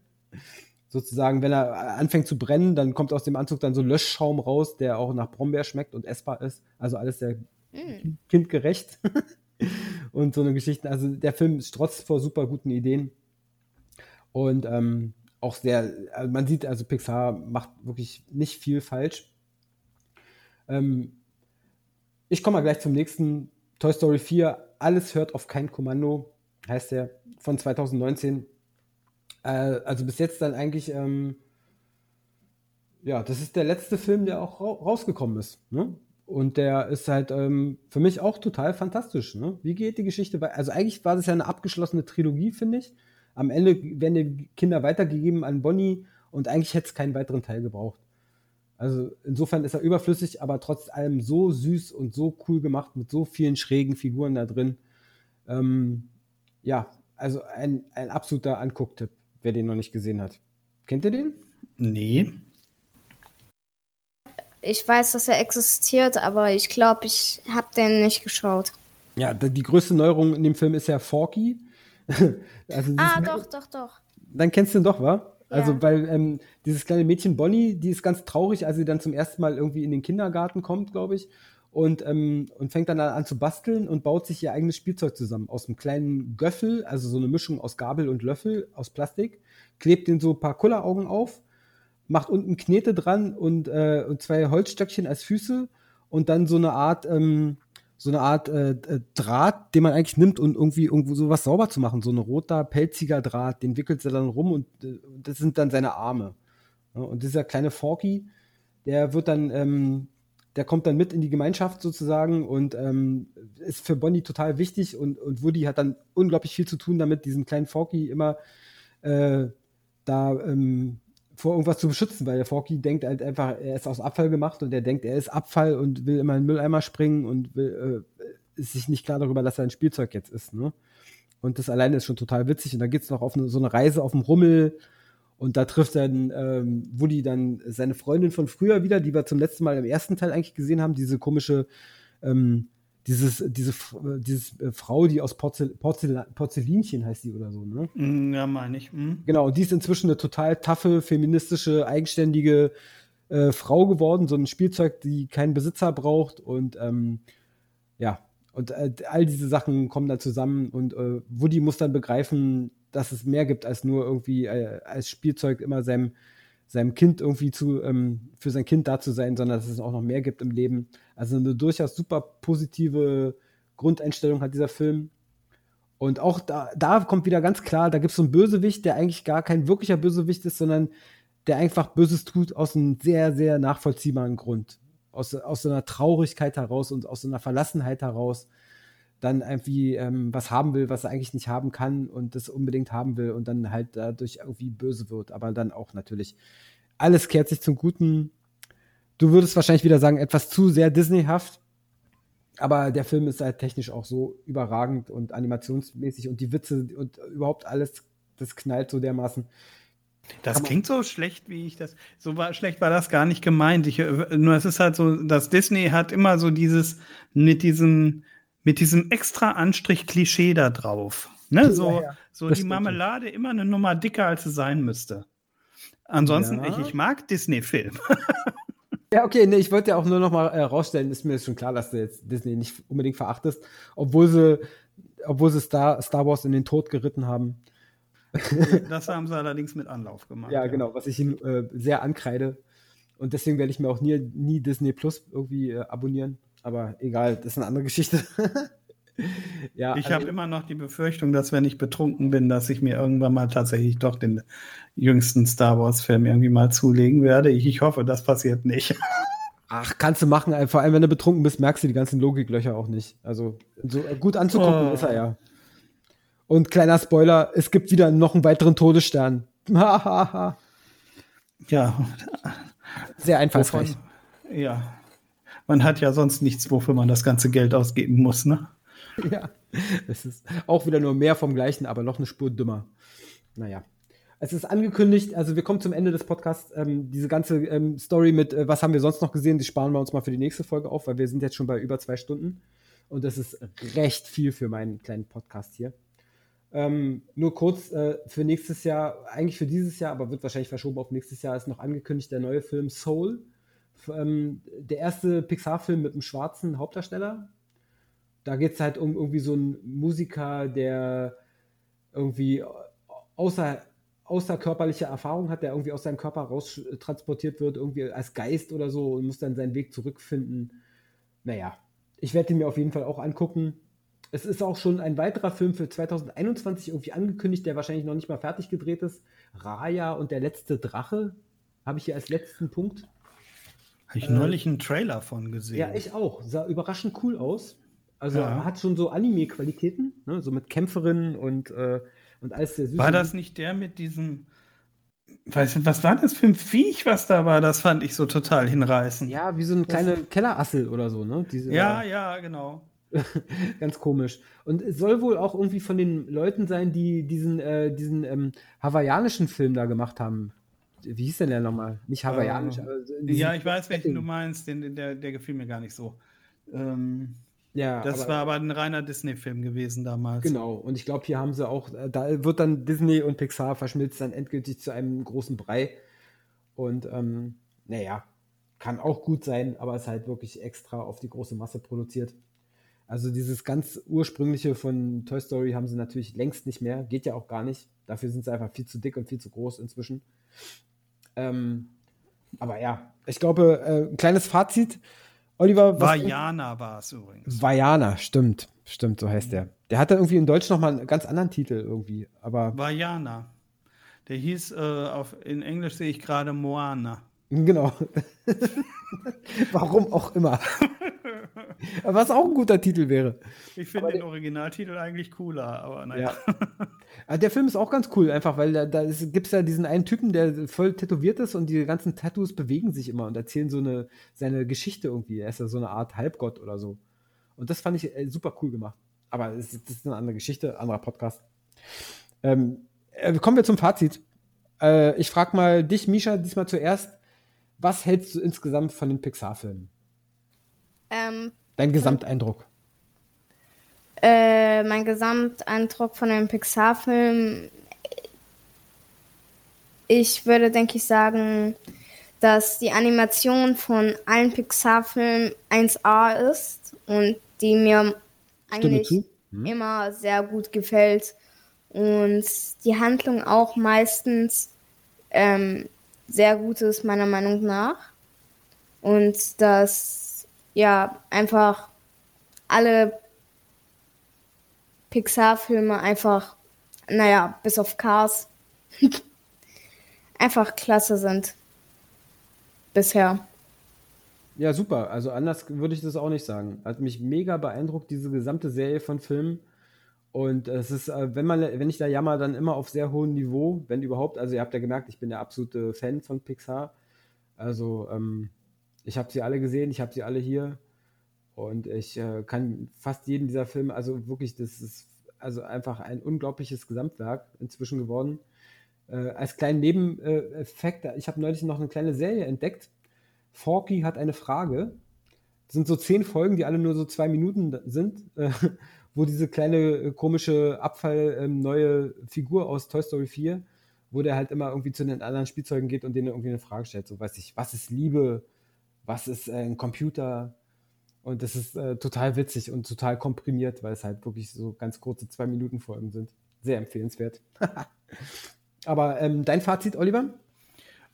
Sozusagen, wenn er anfängt zu brennen, dann kommt aus dem Anzug dann so Löschschaum raus, der auch nach Brombeer schmeckt und essbar ist. Also alles sehr mm. kindgerecht. und so eine Geschichte. Also der Film strotzt vor super guten Ideen. Und ähm, auch sehr, also man sieht, also Pixar macht wirklich nicht viel falsch. Ähm, ich komme mal gleich zum nächsten. Toy Story 4, alles hört auf kein Kommando, heißt der, von 2019. Äh, also bis jetzt dann eigentlich, ähm, ja, das ist der letzte Film, der auch ra rausgekommen ist. Ne? Und der ist halt ähm, für mich auch total fantastisch. Ne? Wie geht die Geschichte weiter? Also eigentlich war das ja eine abgeschlossene Trilogie, finde ich. Am Ende werden die Kinder weitergegeben an Bonnie und eigentlich hätte es keinen weiteren Teil gebraucht. Also insofern ist er überflüssig, aber trotz allem so süß und so cool gemacht mit so vielen schrägen Figuren da drin. Ähm, ja, also ein, ein absoluter Angucktipp, wer den noch nicht gesehen hat. Kennt ihr den? Nee. Ich weiß, dass er existiert, aber ich glaube, ich habe den nicht geschaut. Ja, die größte Neuerung in dem Film ist ja Forky. also ah, doch, doch, doch. Dann kennst du ihn doch, wa? Also, weil ähm, dieses kleine Mädchen Bonnie, die ist ganz traurig, als sie dann zum ersten Mal irgendwie in den Kindergarten kommt, glaube ich, und, ähm, und fängt dann an zu basteln und baut sich ihr eigenes Spielzeug zusammen. Aus einem kleinen Göffel, also so eine Mischung aus Gabel und Löffel aus Plastik, klebt den so ein paar Kulleraugen auf, macht unten Knete dran und, äh, und zwei Holzstöckchen als Füße und dann so eine Art, ähm, so eine Art äh, äh, Draht, den man eigentlich nimmt, um irgendwie irgendwo sowas sauber zu machen. So ein roter, pelziger Draht, den wickelt sie dann rum und äh, das sind dann seine Arme. Ja, und dieser kleine Forky, der wird dann, ähm, der kommt dann mit in die Gemeinschaft sozusagen und ähm, ist für Bonnie total wichtig und, und Woody hat dann unglaublich viel zu tun damit, diesen kleinen Forky immer äh, da ähm, vor irgendwas zu beschützen, weil der Forky denkt halt einfach, er ist aus Abfall gemacht und er denkt, er ist Abfall und will immer in den Mülleimer springen und will, äh, ist sich nicht klar darüber, dass er ein Spielzeug jetzt ist. Ne? Und das alleine ist schon total witzig. Und da geht's noch auf eine, so eine Reise auf dem Rummel und da trifft dann ähm, Woody dann seine Freundin von früher wieder, die wir zum letzten Mal im ersten Teil eigentlich gesehen haben, diese komische ähm, dieses, diese, dieses äh, Frau, die aus Porzel, Porzel, Porzellinchen heißt die oder so, ne? Mm, ja, meine ich. Mhm. Genau, und die ist inzwischen eine total taffe, feministische, eigenständige äh, Frau geworden, so ein Spielzeug, die keinen Besitzer braucht und ähm, ja, und äh, all diese Sachen kommen da zusammen und äh, Woody muss dann begreifen, dass es mehr gibt als nur irgendwie äh, als Spielzeug immer seinem seinem Kind irgendwie zu, ähm, für sein Kind da zu sein, sondern dass es auch noch mehr gibt im Leben. Also eine durchaus super positive Grundeinstellung hat dieser Film. Und auch da, da kommt wieder ganz klar, da gibt es so einen Bösewicht, der eigentlich gar kein wirklicher Bösewicht ist, sondern der einfach Böses tut aus einem sehr, sehr nachvollziehbaren Grund. Aus, aus so einer Traurigkeit heraus und aus so einer Verlassenheit heraus dann irgendwie ähm, was haben will, was er eigentlich nicht haben kann und das unbedingt haben will und dann halt dadurch irgendwie böse wird. Aber dann auch natürlich, alles kehrt sich zum Guten. Du würdest wahrscheinlich wieder sagen, etwas zu sehr Disneyhaft. Aber der Film ist halt technisch auch so überragend und animationsmäßig und die Witze und überhaupt alles, das knallt so dermaßen. Das klingt so schlecht, wie ich das. So war, schlecht war das gar nicht gemeint. Ich, nur es ist halt so, dass Disney hat immer so dieses mit diesem mit diesem extra Anstrich Klischee da drauf. Ne? So, ja, so die Marmelade immer eine Nummer dicker, als sie sein müsste. Ansonsten, ja. ich, ich mag Disney-Film. Ja, okay, nee, ich wollte ja auch nur noch mal äh, rausstellen, ist mir schon klar, dass du jetzt Disney nicht unbedingt verachtest, obwohl sie, obwohl sie Star, Star Wars in den Tod geritten haben. Das haben sie allerdings mit Anlauf gemacht. Ja, ja. genau, was ich ihnen äh, sehr ankreide. Und deswegen werde ich mir auch nie, nie Disney Plus irgendwie äh, abonnieren. Aber egal, das ist eine andere Geschichte. ja, ich also, habe immer noch die Befürchtung, dass wenn ich betrunken bin, dass ich mir irgendwann mal tatsächlich doch den jüngsten Star Wars-Film irgendwie mal zulegen werde. Ich, ich hoffe, das passiert nicht. Ach, kannst du machen. Vor allem, wenn du betrunken bist, merkst du die ganzen Logiklöcher auch nicht. Also so gut anzugucken oh. ist er ja. Und kleiner Spoiler, es gibt wieder noch einen weiteren Todesstern. ja. Sehr einfallsreich. Wovon, ja man hat ja sonst nichts, wofür man das ganze Geld ausgeben muss, ne? Ja, es ist auch wieder nur mehr vom Gleichen, aber noch eine Spur dümmer. Naja. Es ist angekündigt, also wir kommen zum Ende des Podcasts. Ähm, diese ganze ähm, Story mit, äh, was haben wir sonst noch gesehen, die sparen wir uns mal für die nächste Folge auf, weil wir sind jetzt schon bei über zwei Stunden. Und das ist recht viel für meinen kleinen Podcast hier. Ähm, nur kurz äh, für nächstes Jahr, eigentlich für dieses Jahr, aber wird wahrscheinlich verschoben auf nächstes Jahr, ist noch angekündigt der neue Film Soul ähm, der erste Pixar-Film mit einem schwarzen Hauptdarsteller. Da geht es halt um irgendwie so einen Musiker, der irgendwie außer, außerkörperliche Erfahrung hat, der irgendwie aus seinem Körper raus transportiert wird, irgendwie als Geist oder so und muss dann seinen Weg zurückfinden. Naja, ich werde ihn mir auf jeden Fall auch angucken. Es ist auch schon ein weiterer Film für 2021 irgendwie angekündigt, der wahrscheinlich noch nicht mal fertig gedreht ist. Raya und der letzte Drache habe ich hier als letzten Punkt. Habe ich neulich einen Trailer von gesehen. Ja, ich auch. Sah überraschend cool aus. Also ja. hat schon so Anime-Qualitäten, ne? so mit Kämpferinnen und, äh, und alles sehr süß. War das nicht der mit diesem, weiß nicht, was war das für ein Viech, was da war? Das fand ich so total hinreißend. Ja, wie so ein kleiner Kellerassel oder so, ne? Diese, ja, ja, genau. Ganz komisch. Und es soll wohl auch irgendwie von den Leuten sein, die diesen, äh, diesen ähm, hawaiianischen Film da gemacht haben wie hieß denn der nochmal? Nicht hawaiianisch, aber. Ja, ich weiß, welchen du meinst, den, der, der gefiel mir gar nicht so. Ähm, ja, das aber, war aber ein reiner Disney-Film gewesen damals. Genau, und ich glaube, hier haben sie auch, äh, da wird dann Disney und Pixar verschmilzt dann endgültig zu einem großen Brei. Und ähm, naja, kann auch gut sein, aber ist halt wirklich extra auf die große Masse produziert. Also dieses ganz ursprüngliche von Toy Story haben sie natürlich längst nicht mehr, geht ja auch gar nicht. Dafür sind sie einfach viel zu dick und viel zu groß inzwischen. Ähm, aber ja, ich glaube, äh, ein kleines Fazit. Oliver. Vajana war es übrigens. Vajana, stimmt. Stimmt, so heißt der. Der hatte irgendwie in Deutsch nochmal einen ganz anderen Titel irgendwie. Aber Vajana. Der hieß, äh, auf, in Englisch sehe ich gerade Moana. Genau. Warum auch immer. Was auch ein guter Titel wäre. Ich finde den Originaltitel eigentlich cooler, aber naja. Ja. Der Film ist auch ganz cool, einfach, weil da, da gibt es ja diesen einen Typen, der voll tätowiert ist und die ganzen Tattoos bewegen sich immer und erzählen so eine seine Geschichte irgendwie. Er ist ja so eine Art Halbgott oder so. Und das fand ich äh, super cool gemacht. Aber das ist eine andere Geschichte, anderer Podcast. Ähm, äh, kommen wir zum Fazit. Äh, ich frage mal dich, Misha, diesmal zuerst. Was hältst du insgesamt von den Pixar-Filmen? Ähm, Dein Gesamteindruck? Äh, mein Gesamteindruck von einem Pixar-Film. Ich würde, denke ich, sagen, dass die Animation von allen Pixar-Filmen 1A ist und die mir eigentlich hm. immer sehr gut gefällt. Und die Handlung auch meistens ähm, sehr gut ist, meiner Meinung nach. Und dass ja, einfach alle Pixar-Filme einfach, naja, bis auf Cars, einfach klasse sind. Bisher. Ja, super. Also anders würde ich das auch nicht sagen. Hat mich mega beeindruckt, diese gesamte Serie von Filmen. Und es ist, äh, wenn man, wenn ich da jammer, dann immer auf sehr hohem Niveau, wenn überhaupt. Also ihr habt ja gemerkt, ich bin der absolute Fan von Pixar. Also ähm, ich habe sie alle gesehen, ich habe sie alle hier. Und ich äh, kann fast jeden dieser Filme, also wirklich, das ist also einfach ein unglaubliches Gesamtwerk inzwischen geworden. Äh, als kleinen Nebeneffekt, ich habe neulich noch eine kleine Serie entdeckt. Forky hat eine Frage. Das sind so zehn Folgen, die alle nur so zwei Minuten sind, äh, wo diese kleine äh, komische Abfall ähm, Figur aus Toy Story 4, wo der halt immer irgendwie zu den anderen Spielzeugen geht und denen irgendwie eine Frage stellt. So weiß ich, was ist Liebe? Was ist äh, ein Computer? Und das ist äh, total witzig und total komprimiert, weil es halt wirklich so ganz kurze zwei Minuten Folgen sind. Sehr empfehlenswert. Aber ähm, dein Fazit, Oliver?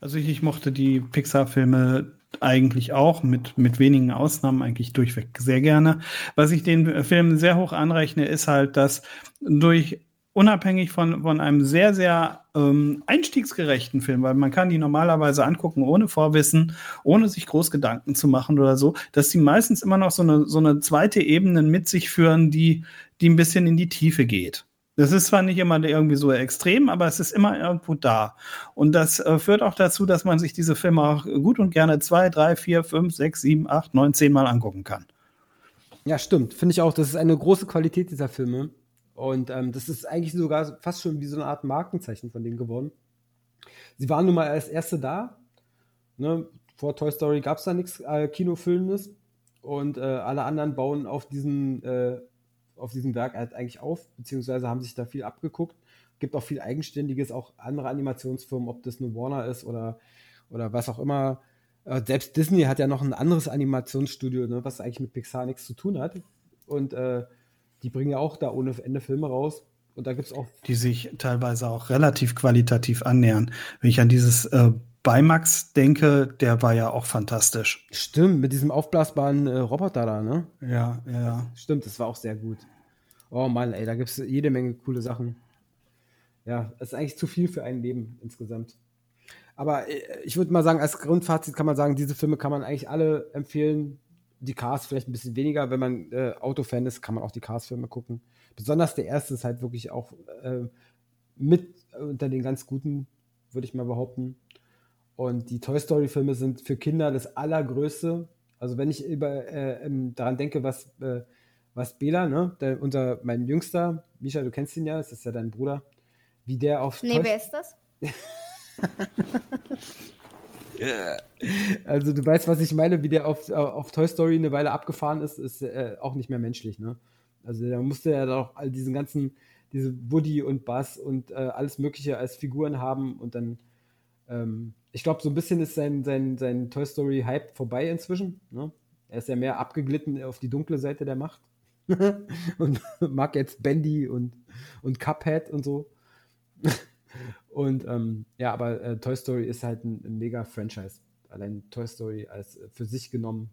Also ich, ich mochte die Pixar-Filme eigentlich auch, mit, mit wenigen Ausnahmen eigentlich durchweg sehr gerne. Was ich den Filmen sehr hoch anrechne, ist halt, dass durch unabhängig von, von einem sehr, sehr ähm, einstiegsgerechten Film, weil man kann die normalerweise angucken ohne Vorwissen, ohne sich groß Gedanken zu machen oder so, dass die meistens immer noch so eine, so eine zweite Ebene mit sich führen, die, die ein bisschen in die Tiefe geht. Das ist zwar nicht immer irgendwie so extrem, aber es ist immer irgendwo da. Und das äh, führt auch dazu, dass man sich diese Filme auch gut und gerne zwei, drei, vier, fünf, sechs, sieben, acht, neun, zehn Mal angucken kann. Ja, stimmt. Finde ich auch. Das ist eine große Qualität dieser Filme. Und ähm, das ist eigentlich sogar fast schon wie so eine Art Markenzeichen von denen geworden. Sie waren nun mal als erste da. Ne? Vor Toy Story gab es da nichts äh, Kinofilmendes. Und äh, alle anderen bauen auf diesen äh, auf diesem Werk halt eigentlich auf, beziehungsweise haben sich da viel abgeguckt. Gibt auch viel Eigenständiges, auch andere Animationsfirmen, ob das eine Warner ist oder, oder was auch immer. Äh, selbst Disney hat ja noch ein anderes Animationsstudio, ne, was eigentlich mit Pixar nichts zu tun hat. Und äh, die bringen ja auch da ohne Ende Filme raus. Und da gibt es auch. Die sich teilweise auch relativ qualitativ annähern. Wenn ich an dieses äh, Bimax denke, der war ja auch fantastisch. Stimmt, mit diesem aufblasbaren äh, Roboter da, ne? Ja, ja. Stimmt, das war auch sehr gut. Oh Mann, ey, da gibt es jede Menge coole Sachen. Ja, es ist eigentlich zu viel für ein Leben insgesamt. Aber äh, ich würde mal sagen, als Grundfazit kann man sagen, diese Filme kann man eigentlich alle empfehlen. Die Cars vielleicht ein bisschen weniger. Wenn man äh, Autofan ist, kann man auch die Cars-Filme gucken. Besonders der erste ist halt wirklich auch äh, mit unter den ganz guten, würde ich mal behaupten. Und die Toy Story-Filme sind für Kinder das Allergrößte. Also wenn ich über, äh, daran denke, was, äh, was Bela, ne, der, unser, mein Jüngster, Misha, du kennst ihn ja, das ist ja dein Bruder, wie der auf. Nee, Toy wer ist das? also du weißt, was ich meine, wie der auf, auf Toy Story eine Weile abgefahren ist, ist äh, auch nicht mehr menschlich, ne? Also da musste er doch all diesen ganzen, diese Woody und Buzz und äh, alles Mögliche als Figuren haben und dann ähm, ich glaube, so ein bisschen ist sein, sein, sein Toy Story Hype vorbei inzwischen. Ne? Er ist ja mehr abgeglitten auf die dunkle Seite der Macht. und mag jetzt Bendy und, und Cuphead und so. Und ähm, ja, aber äh, Toy Story ist halt ein, ein mega Franchise. Allein Toy Story als äh, für sich genommen.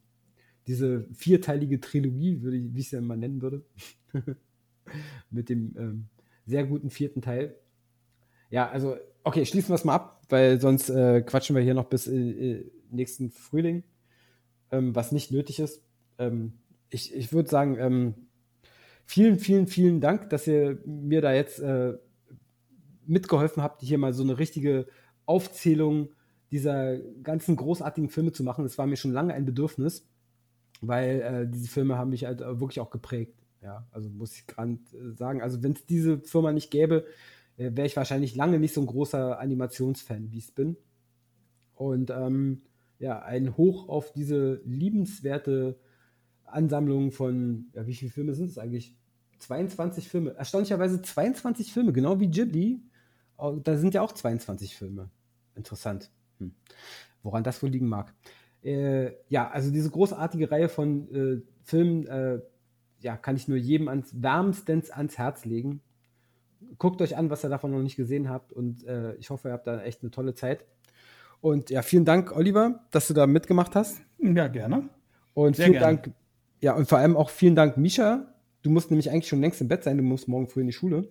Diese vierteilige Trilogie, würde ich, wie ich es ja immer nennen würde. Mit dem ähm, sehr guten vierten Teil. Ja, also Okay, schließen wir es mal ab, weil sonst äh, quatschen wir hier noch bis äh, nächsten Frühling, ähm, was nicht nötig ist. Ähm, ich ich würde sagen, ähm, vielen, vielen, vielen Dank, dass ihr mir da jetzt äh, mitgeholfen habt, hier mal so eine richtige Aufzählung dieser ganzen großartigen Filme zu machen. Das war mir schon lange ein Bedürfnis, weil äh, diese Filme haben mich halt wirklich auch geprägt. Ja, also muss ich gerade äh, sagen, also wenn es diese Firma nicht gäbe, äh, wäre ich wahrscheinlich lange nicht so ein großer Animationsfan, wie ich es bin. Und ähm, ja, ein Hoch auf diese liebenswerte Ansammlung von, ja, wie viele Filme sind es eigentlich? 22 Filme. Erstaunlicherweise 22 Filme, genau wie Ghibli. Da sind ja auch 22 Filme. Interessant. Hm. Woran das wohl liegen mag. Äh, ja, also diese großartige Reihe von äh, Filmen, äh, ja, kann ich nur jedem ans wärmstens ans Herz legen guckt euch an, was ihr davon noch nicht gesehen habt und äh, ich hoffe, ihr habt da echt eine tolle Zeit. Und ja, vielen Dank, Oliver, dass du da mitgemacht hast. Ja, gerne. Und Sehr vielen gerne. Dank, ja, und vor allem auch vielen Dank, Misha. Du musst nämlich eigentlich schon längst im Bett sein, du musst morgen früh in die Schule.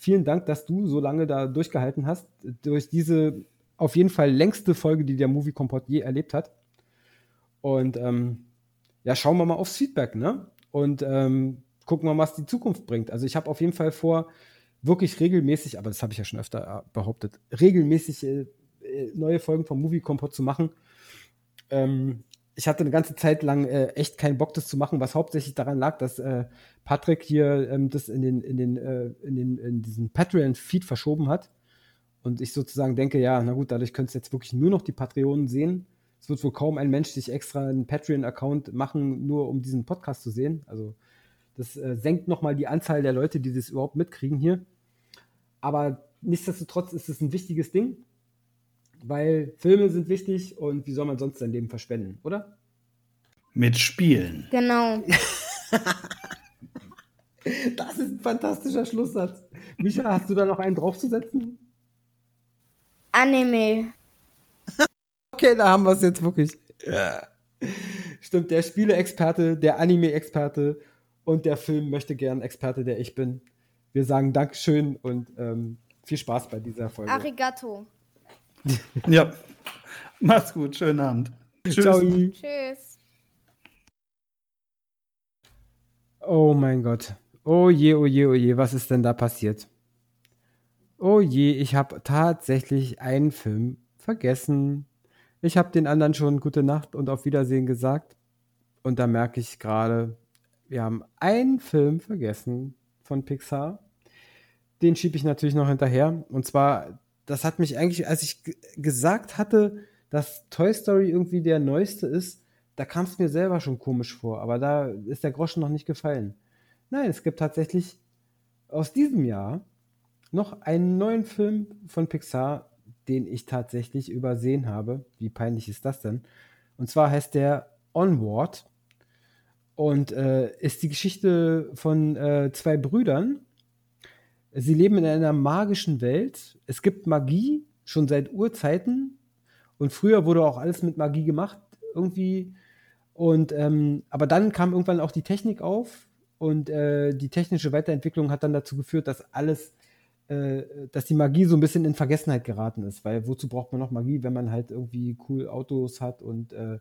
Vielen Dank, dass du so lange da durchgehalten hast, durch diese auf jeden Fall längste Folge, die der Movie Kompott je erlebt hat. Und ähm, ja, schauen wir mal aufs Feedback, ne? Und ähm, gucken wir mal, was die Zukunft bringt. Also ich habe auf jeden Fall vor, wirklich regelmäßig, aber das habe ich ja schon öfter äh, behauptet, regelmäßig äh, äh, neue Folgen vom Movie Kompott zu machen. Ähm, ich hatte eine ganze Zeit lang äh, echt keinen Bock, das zu machen, was hauptsächlich daran lag, dass äh, Patrick hier ähm, das in den, in den, äh, in den, in diesen Patreon-Feed verschoben hat. Und ich sozusagen denke, ja, na gut, dadurch könntest du jetzt wirklich nur noch die Patreonen sehen. Es wird wohl kaum ein Mensch sich extra einen Patreon-Account machen, nur um diesen Podcast zu sehen. Also das äh, senkt nochmal die Anzahl der Leute, die das überhaupt mitkriegen hier. Aber nichtsdestotrotz ist es ein wichtiges Ding weil Filme sind wichtig und wie soll man sonst sein Leben verschwenden, oder? Mit Spielen. Genau. das ist ein fantastischer Schlusssatz. Micha, hast du da noch einen draufzusetzen? Anime. okay, da haben wir es jetzt wirklich. Ja. Stimmt, der Spieleexperte, der Anime-Experte und der Film möchte gern Experte, der ich bin. Wir sagen Dankeschön und ähm, viel Spaß bei dieser Folge. Arigato. ja. Mach's gut. Schönen Abend. Tschüss. Ciao. Tschüss. Oh mein Gott. Oh je, oh je, oh je, was ist denn da passiert? Oh je, ich habe tatsächlich einen Film vergessen. Ich habe den anderen schon gute Nacht und auf Wiedersehen gesagt. Und da merke ich gerade, wir haben einen Film vergessen von Pixar. Den schiebe ich natürlich noch hinterher. Und zwar das hat mich eigentlich, als ich gesagt hatte, dass Toy Story irgendwie der neueste ist, da kam es mir selber schon komisch vor, aber da ist der Groschen noch nicht gefallen. Nein, es gibt tatsächlich aus diesem Jahr noch einen neuen Film von Pixar, den ich tatsächlich übersehen habe. Wie peinlich ist das denn? Und zwar heißt der Onward und äh, ist die Geschichte von äh, zwei Brüdern, Sie leben in einer magischen Welt. Es gibt Magie schon seit Urzeiten. Und früher wurde auch alles mit Magie gemacht, irgendwie. Und ähm, aber dann kam irgendwann auch die Technik auf und äh, die technische Weiterentwicklung hat dann dazu geführt, dass alles, äh, dass die Magie so ein bisschen in Vergessenheit geraten ist. Weil wozu braucht man noch Magie, wenn man halt irgendwie cool Autos hat und äh,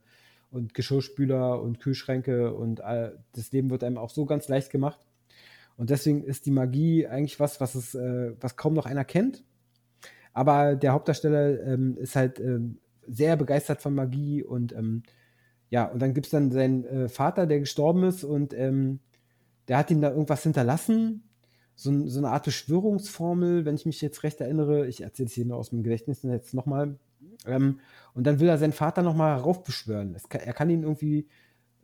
und Geschirrspüler und Kühlschränke und äh, das Leben wird einem auch so ganz leicht gemacht. Und deswegen ist die Magie eigentlich was, was es, äh, was kaum noch einer kennt. Aber der Hauptdarsteller ähm, ist halt ähm, sehr begeistert von Magie und ähm, ja, und dann gibt es dann seinen äh, Vater, der gestorben ist und ähm, der hat ihm da irgendwas hinterlassen. So, so, eine Art Beschwörungsformel, wenn ich mich jetzt recht erinnere. Ich erzähle es hier nur aus dem Gedächtnis jetzt nochmal. Ähm, und dann will er seinen Vater nochmal heraufbeschwören. Kann, er kann ihn irgendwie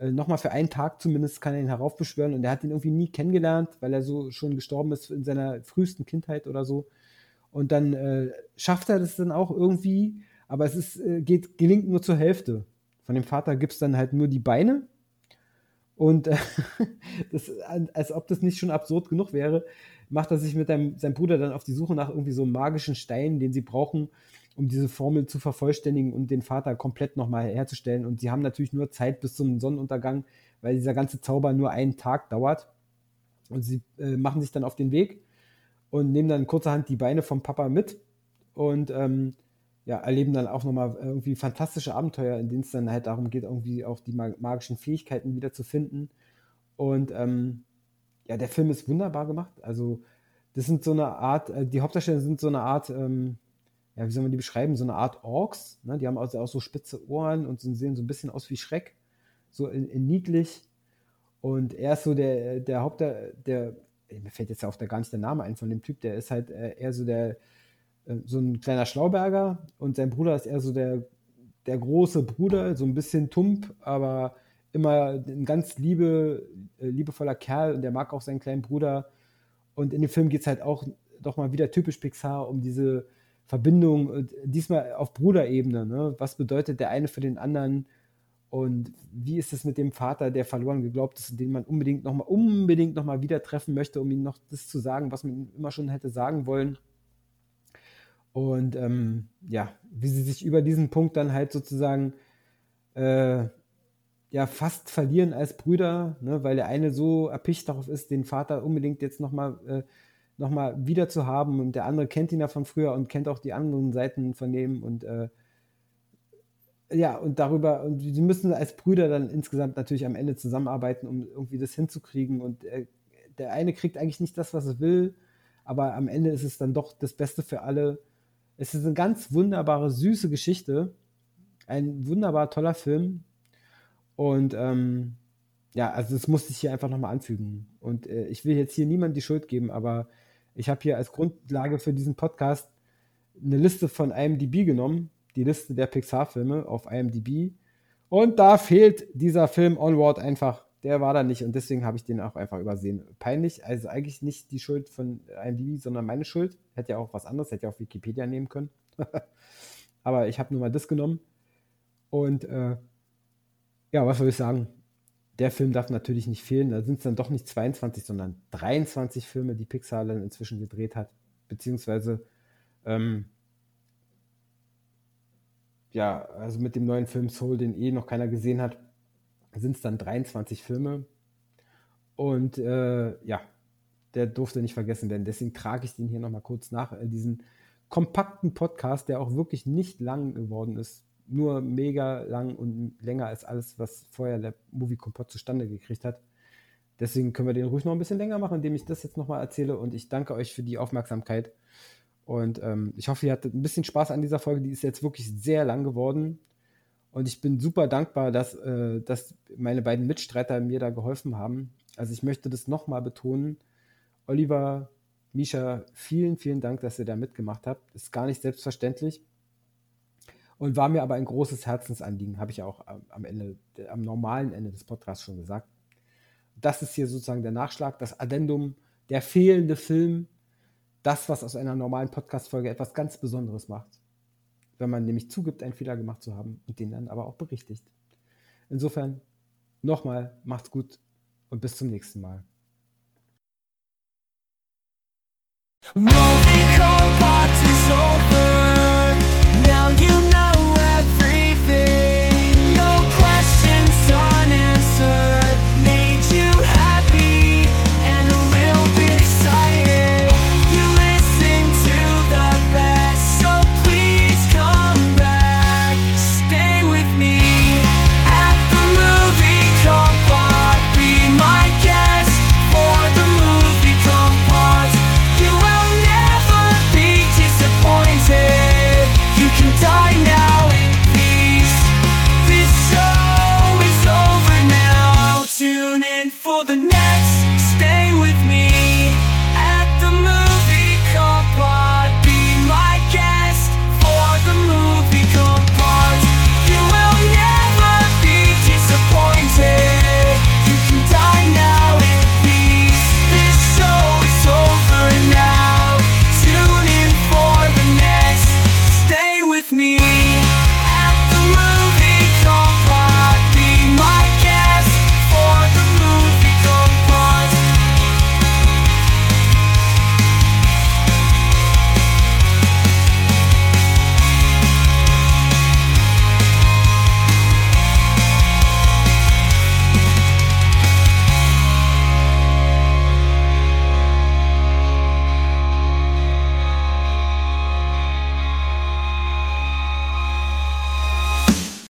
äh, nochmal für einen Tag zumindest kann er ihn heraufbeschwören und er hat ihn irgendwie nie kennengelernt, weil er so schon gestorben ist in seiner frühesten Kindheit oder so. Und dann äh, schafft er das dann auch irgendwie, aber es ist, äh, geht, gelingt nur zur Hälfte. Von dem Vater gibt es dann halt nur die Beine. Und äh, das, als ob das nicht schon absurd genug wäre, macht er sich mit seinem, seinem Bruder dann auf die Suche nach irgendwie so einem magischen Stein, den sie brauchen, um diese Formel zu vervollständigen und den Vater komplett nochmal herzustellen. Und sie haben natürlich nur Zeit bis zum Sonnenuntergang, weil dieser ganze Zauber nur einen Tag dauert. Und sie äh, machen sich dann auf den Weg und nehmen dann kurzerhand die Beine vom Papa mit und ähm, ja, erleben dann auch nochmal irgendwie fantastische Abenteuer, in denen es dann halt darum geht, irgendwie auch die magischen Fähigkeiten wieder zu finden. Und ähm, ja, der Film ist wunderbar gemacht. Also, das sind so eine Art, äh, die Hauptdarsteller sind so eine Art, ähm, ja, wie soll man die beschreiben? So eine Art Orks. Ne? Die haben also auch so spitze Ohren und sehen so ein bisschen aus wie Schreck. So in, in niedlich. Und er ist so der, der Haupt, der, mir fällt jetzt auch der, gar nicht der Name ein von dem Typ, der ist halt äh, eher so der, äh, so ein kleiner Schlauberger und sein Bruder ist eher so der, der große Bruder, so ein bisschen tump, aber immer ein ganz liebe, äh, liebevoller Kerl und der mag auch seinen kleinen Bruder. Und in dem Film geht es halt auch doch mal wieder typisch Pixar um diese Verbindung, äh, diesmal auf Bruderebene. Ne? Was bedeutet der eine für den anderen? Und wie ist es mit dem Vater, der verloren geglaubt ist, den man unbedingt nochmal unbedingt noch mal wieder treffen möchte, um ihm noch das zu sagen, was man ihm immer schon hätte sagen wollen? Und ähm, ja, wie sie sich über diesen Punkt dann halt sozusagen äh, ja fast verlieren als Brüder, ne, weil der eine so erpicht darauf ist, den Vater unbedingt jetzt nochmal äh, nochmal wieder zu haben und der andere kennt ihn ja von früher und kennt auch die anderen Seiten von dem und äh, ja, und darüber, und sie müssen als Brüder dann insgesamt natürlich am Ende zusammenarbeiten, um irgendwie das hinzukriegen. Und äh, der eine kriegt eigentlich nicht das, was er will, aber am Ende ist es dann doch das Beste für alle. Es ist eine ganz wunderbare, süße Geschichte. Ein wunderbar toller Film. Und ähm, ja, also das musste ich hier einfach nochmal anfügen. Und äh, ich will jetzt hier niemandem die Schuld geben, aber ich habe hier als Grundlage für diesen Podcast eine Liste von IMDb genommen die Liste der Pixar-Filme auf IMDb. Und da fehlt dieser Film Onward einfach. Der war da nicht und deswegen habe ich den auch einfach übersehen. Peinlich, also eigentlich nicht die Schuld von IMDb, sondern meine Schuld. Hätte ja auch was anderes, hätte ja auch Wikipedia nehmen können. Aber ich habe nur mal das genommen. Und äh, ja, was soll ich sagen? Der Film darf natürlich nicht fehlen. Da sind es dann doch nicht 22, sondern 23 Filme, die Pixar dann inzwischen gedreht hat. Beziehungsweise ähm, ja, also mit dem neuen Film Soul, den eh noch keiner gesehen hat, sind es dann 23 Filme. Und äh, ja, der durfte nicht vergessen werden. Deswegen trage ich den hier nochmal kurz nach. Äh, diesen kompakten Podcast, der auch wirklich nicht lang geworden ist. Nur mega lang und länger als alles, was vorher der Movie Kompott zustande gekriegt hat. Deswegen können wir den ruhig noch ein bisschen länger machen, indem ich das jetzt nochmal erzähle. Und ich danke euch für die Aufmerksamkeit. Und ähm, ich hoffe, ihr hattet ein bisschen Spaß an dieser Folge. Die ist jetzt wirklich sehr lang geworden. Und ich bin super dankbar, dass, äh, dass meine beiden Mitstreiter mir da geholfen haben. Also ich möchte das nochmal betonen. Oliver, Misha, vielen, vielen Dank, dass ihr da mitgemacht habt. Ist gar nicht selbstverständlich. Und war mir aber ein großes Herzensanliegen, habe ich auch am Ende, am normalen Ende des Podcasts schon gesagt. Das ist hier sozusagen der Nachschlag, das Addendum, der fehlende Film, das, was aus einer normalen Podcast-Folge etwas ganz Besonderes macht. Wenn man nämlich zugibt, einen Fehler gemacht zu haben und den dann aber auch berichtigt. Insofern, nochmal, macht's gut und bis zum nächsten Mal. Movie Party's over. Now you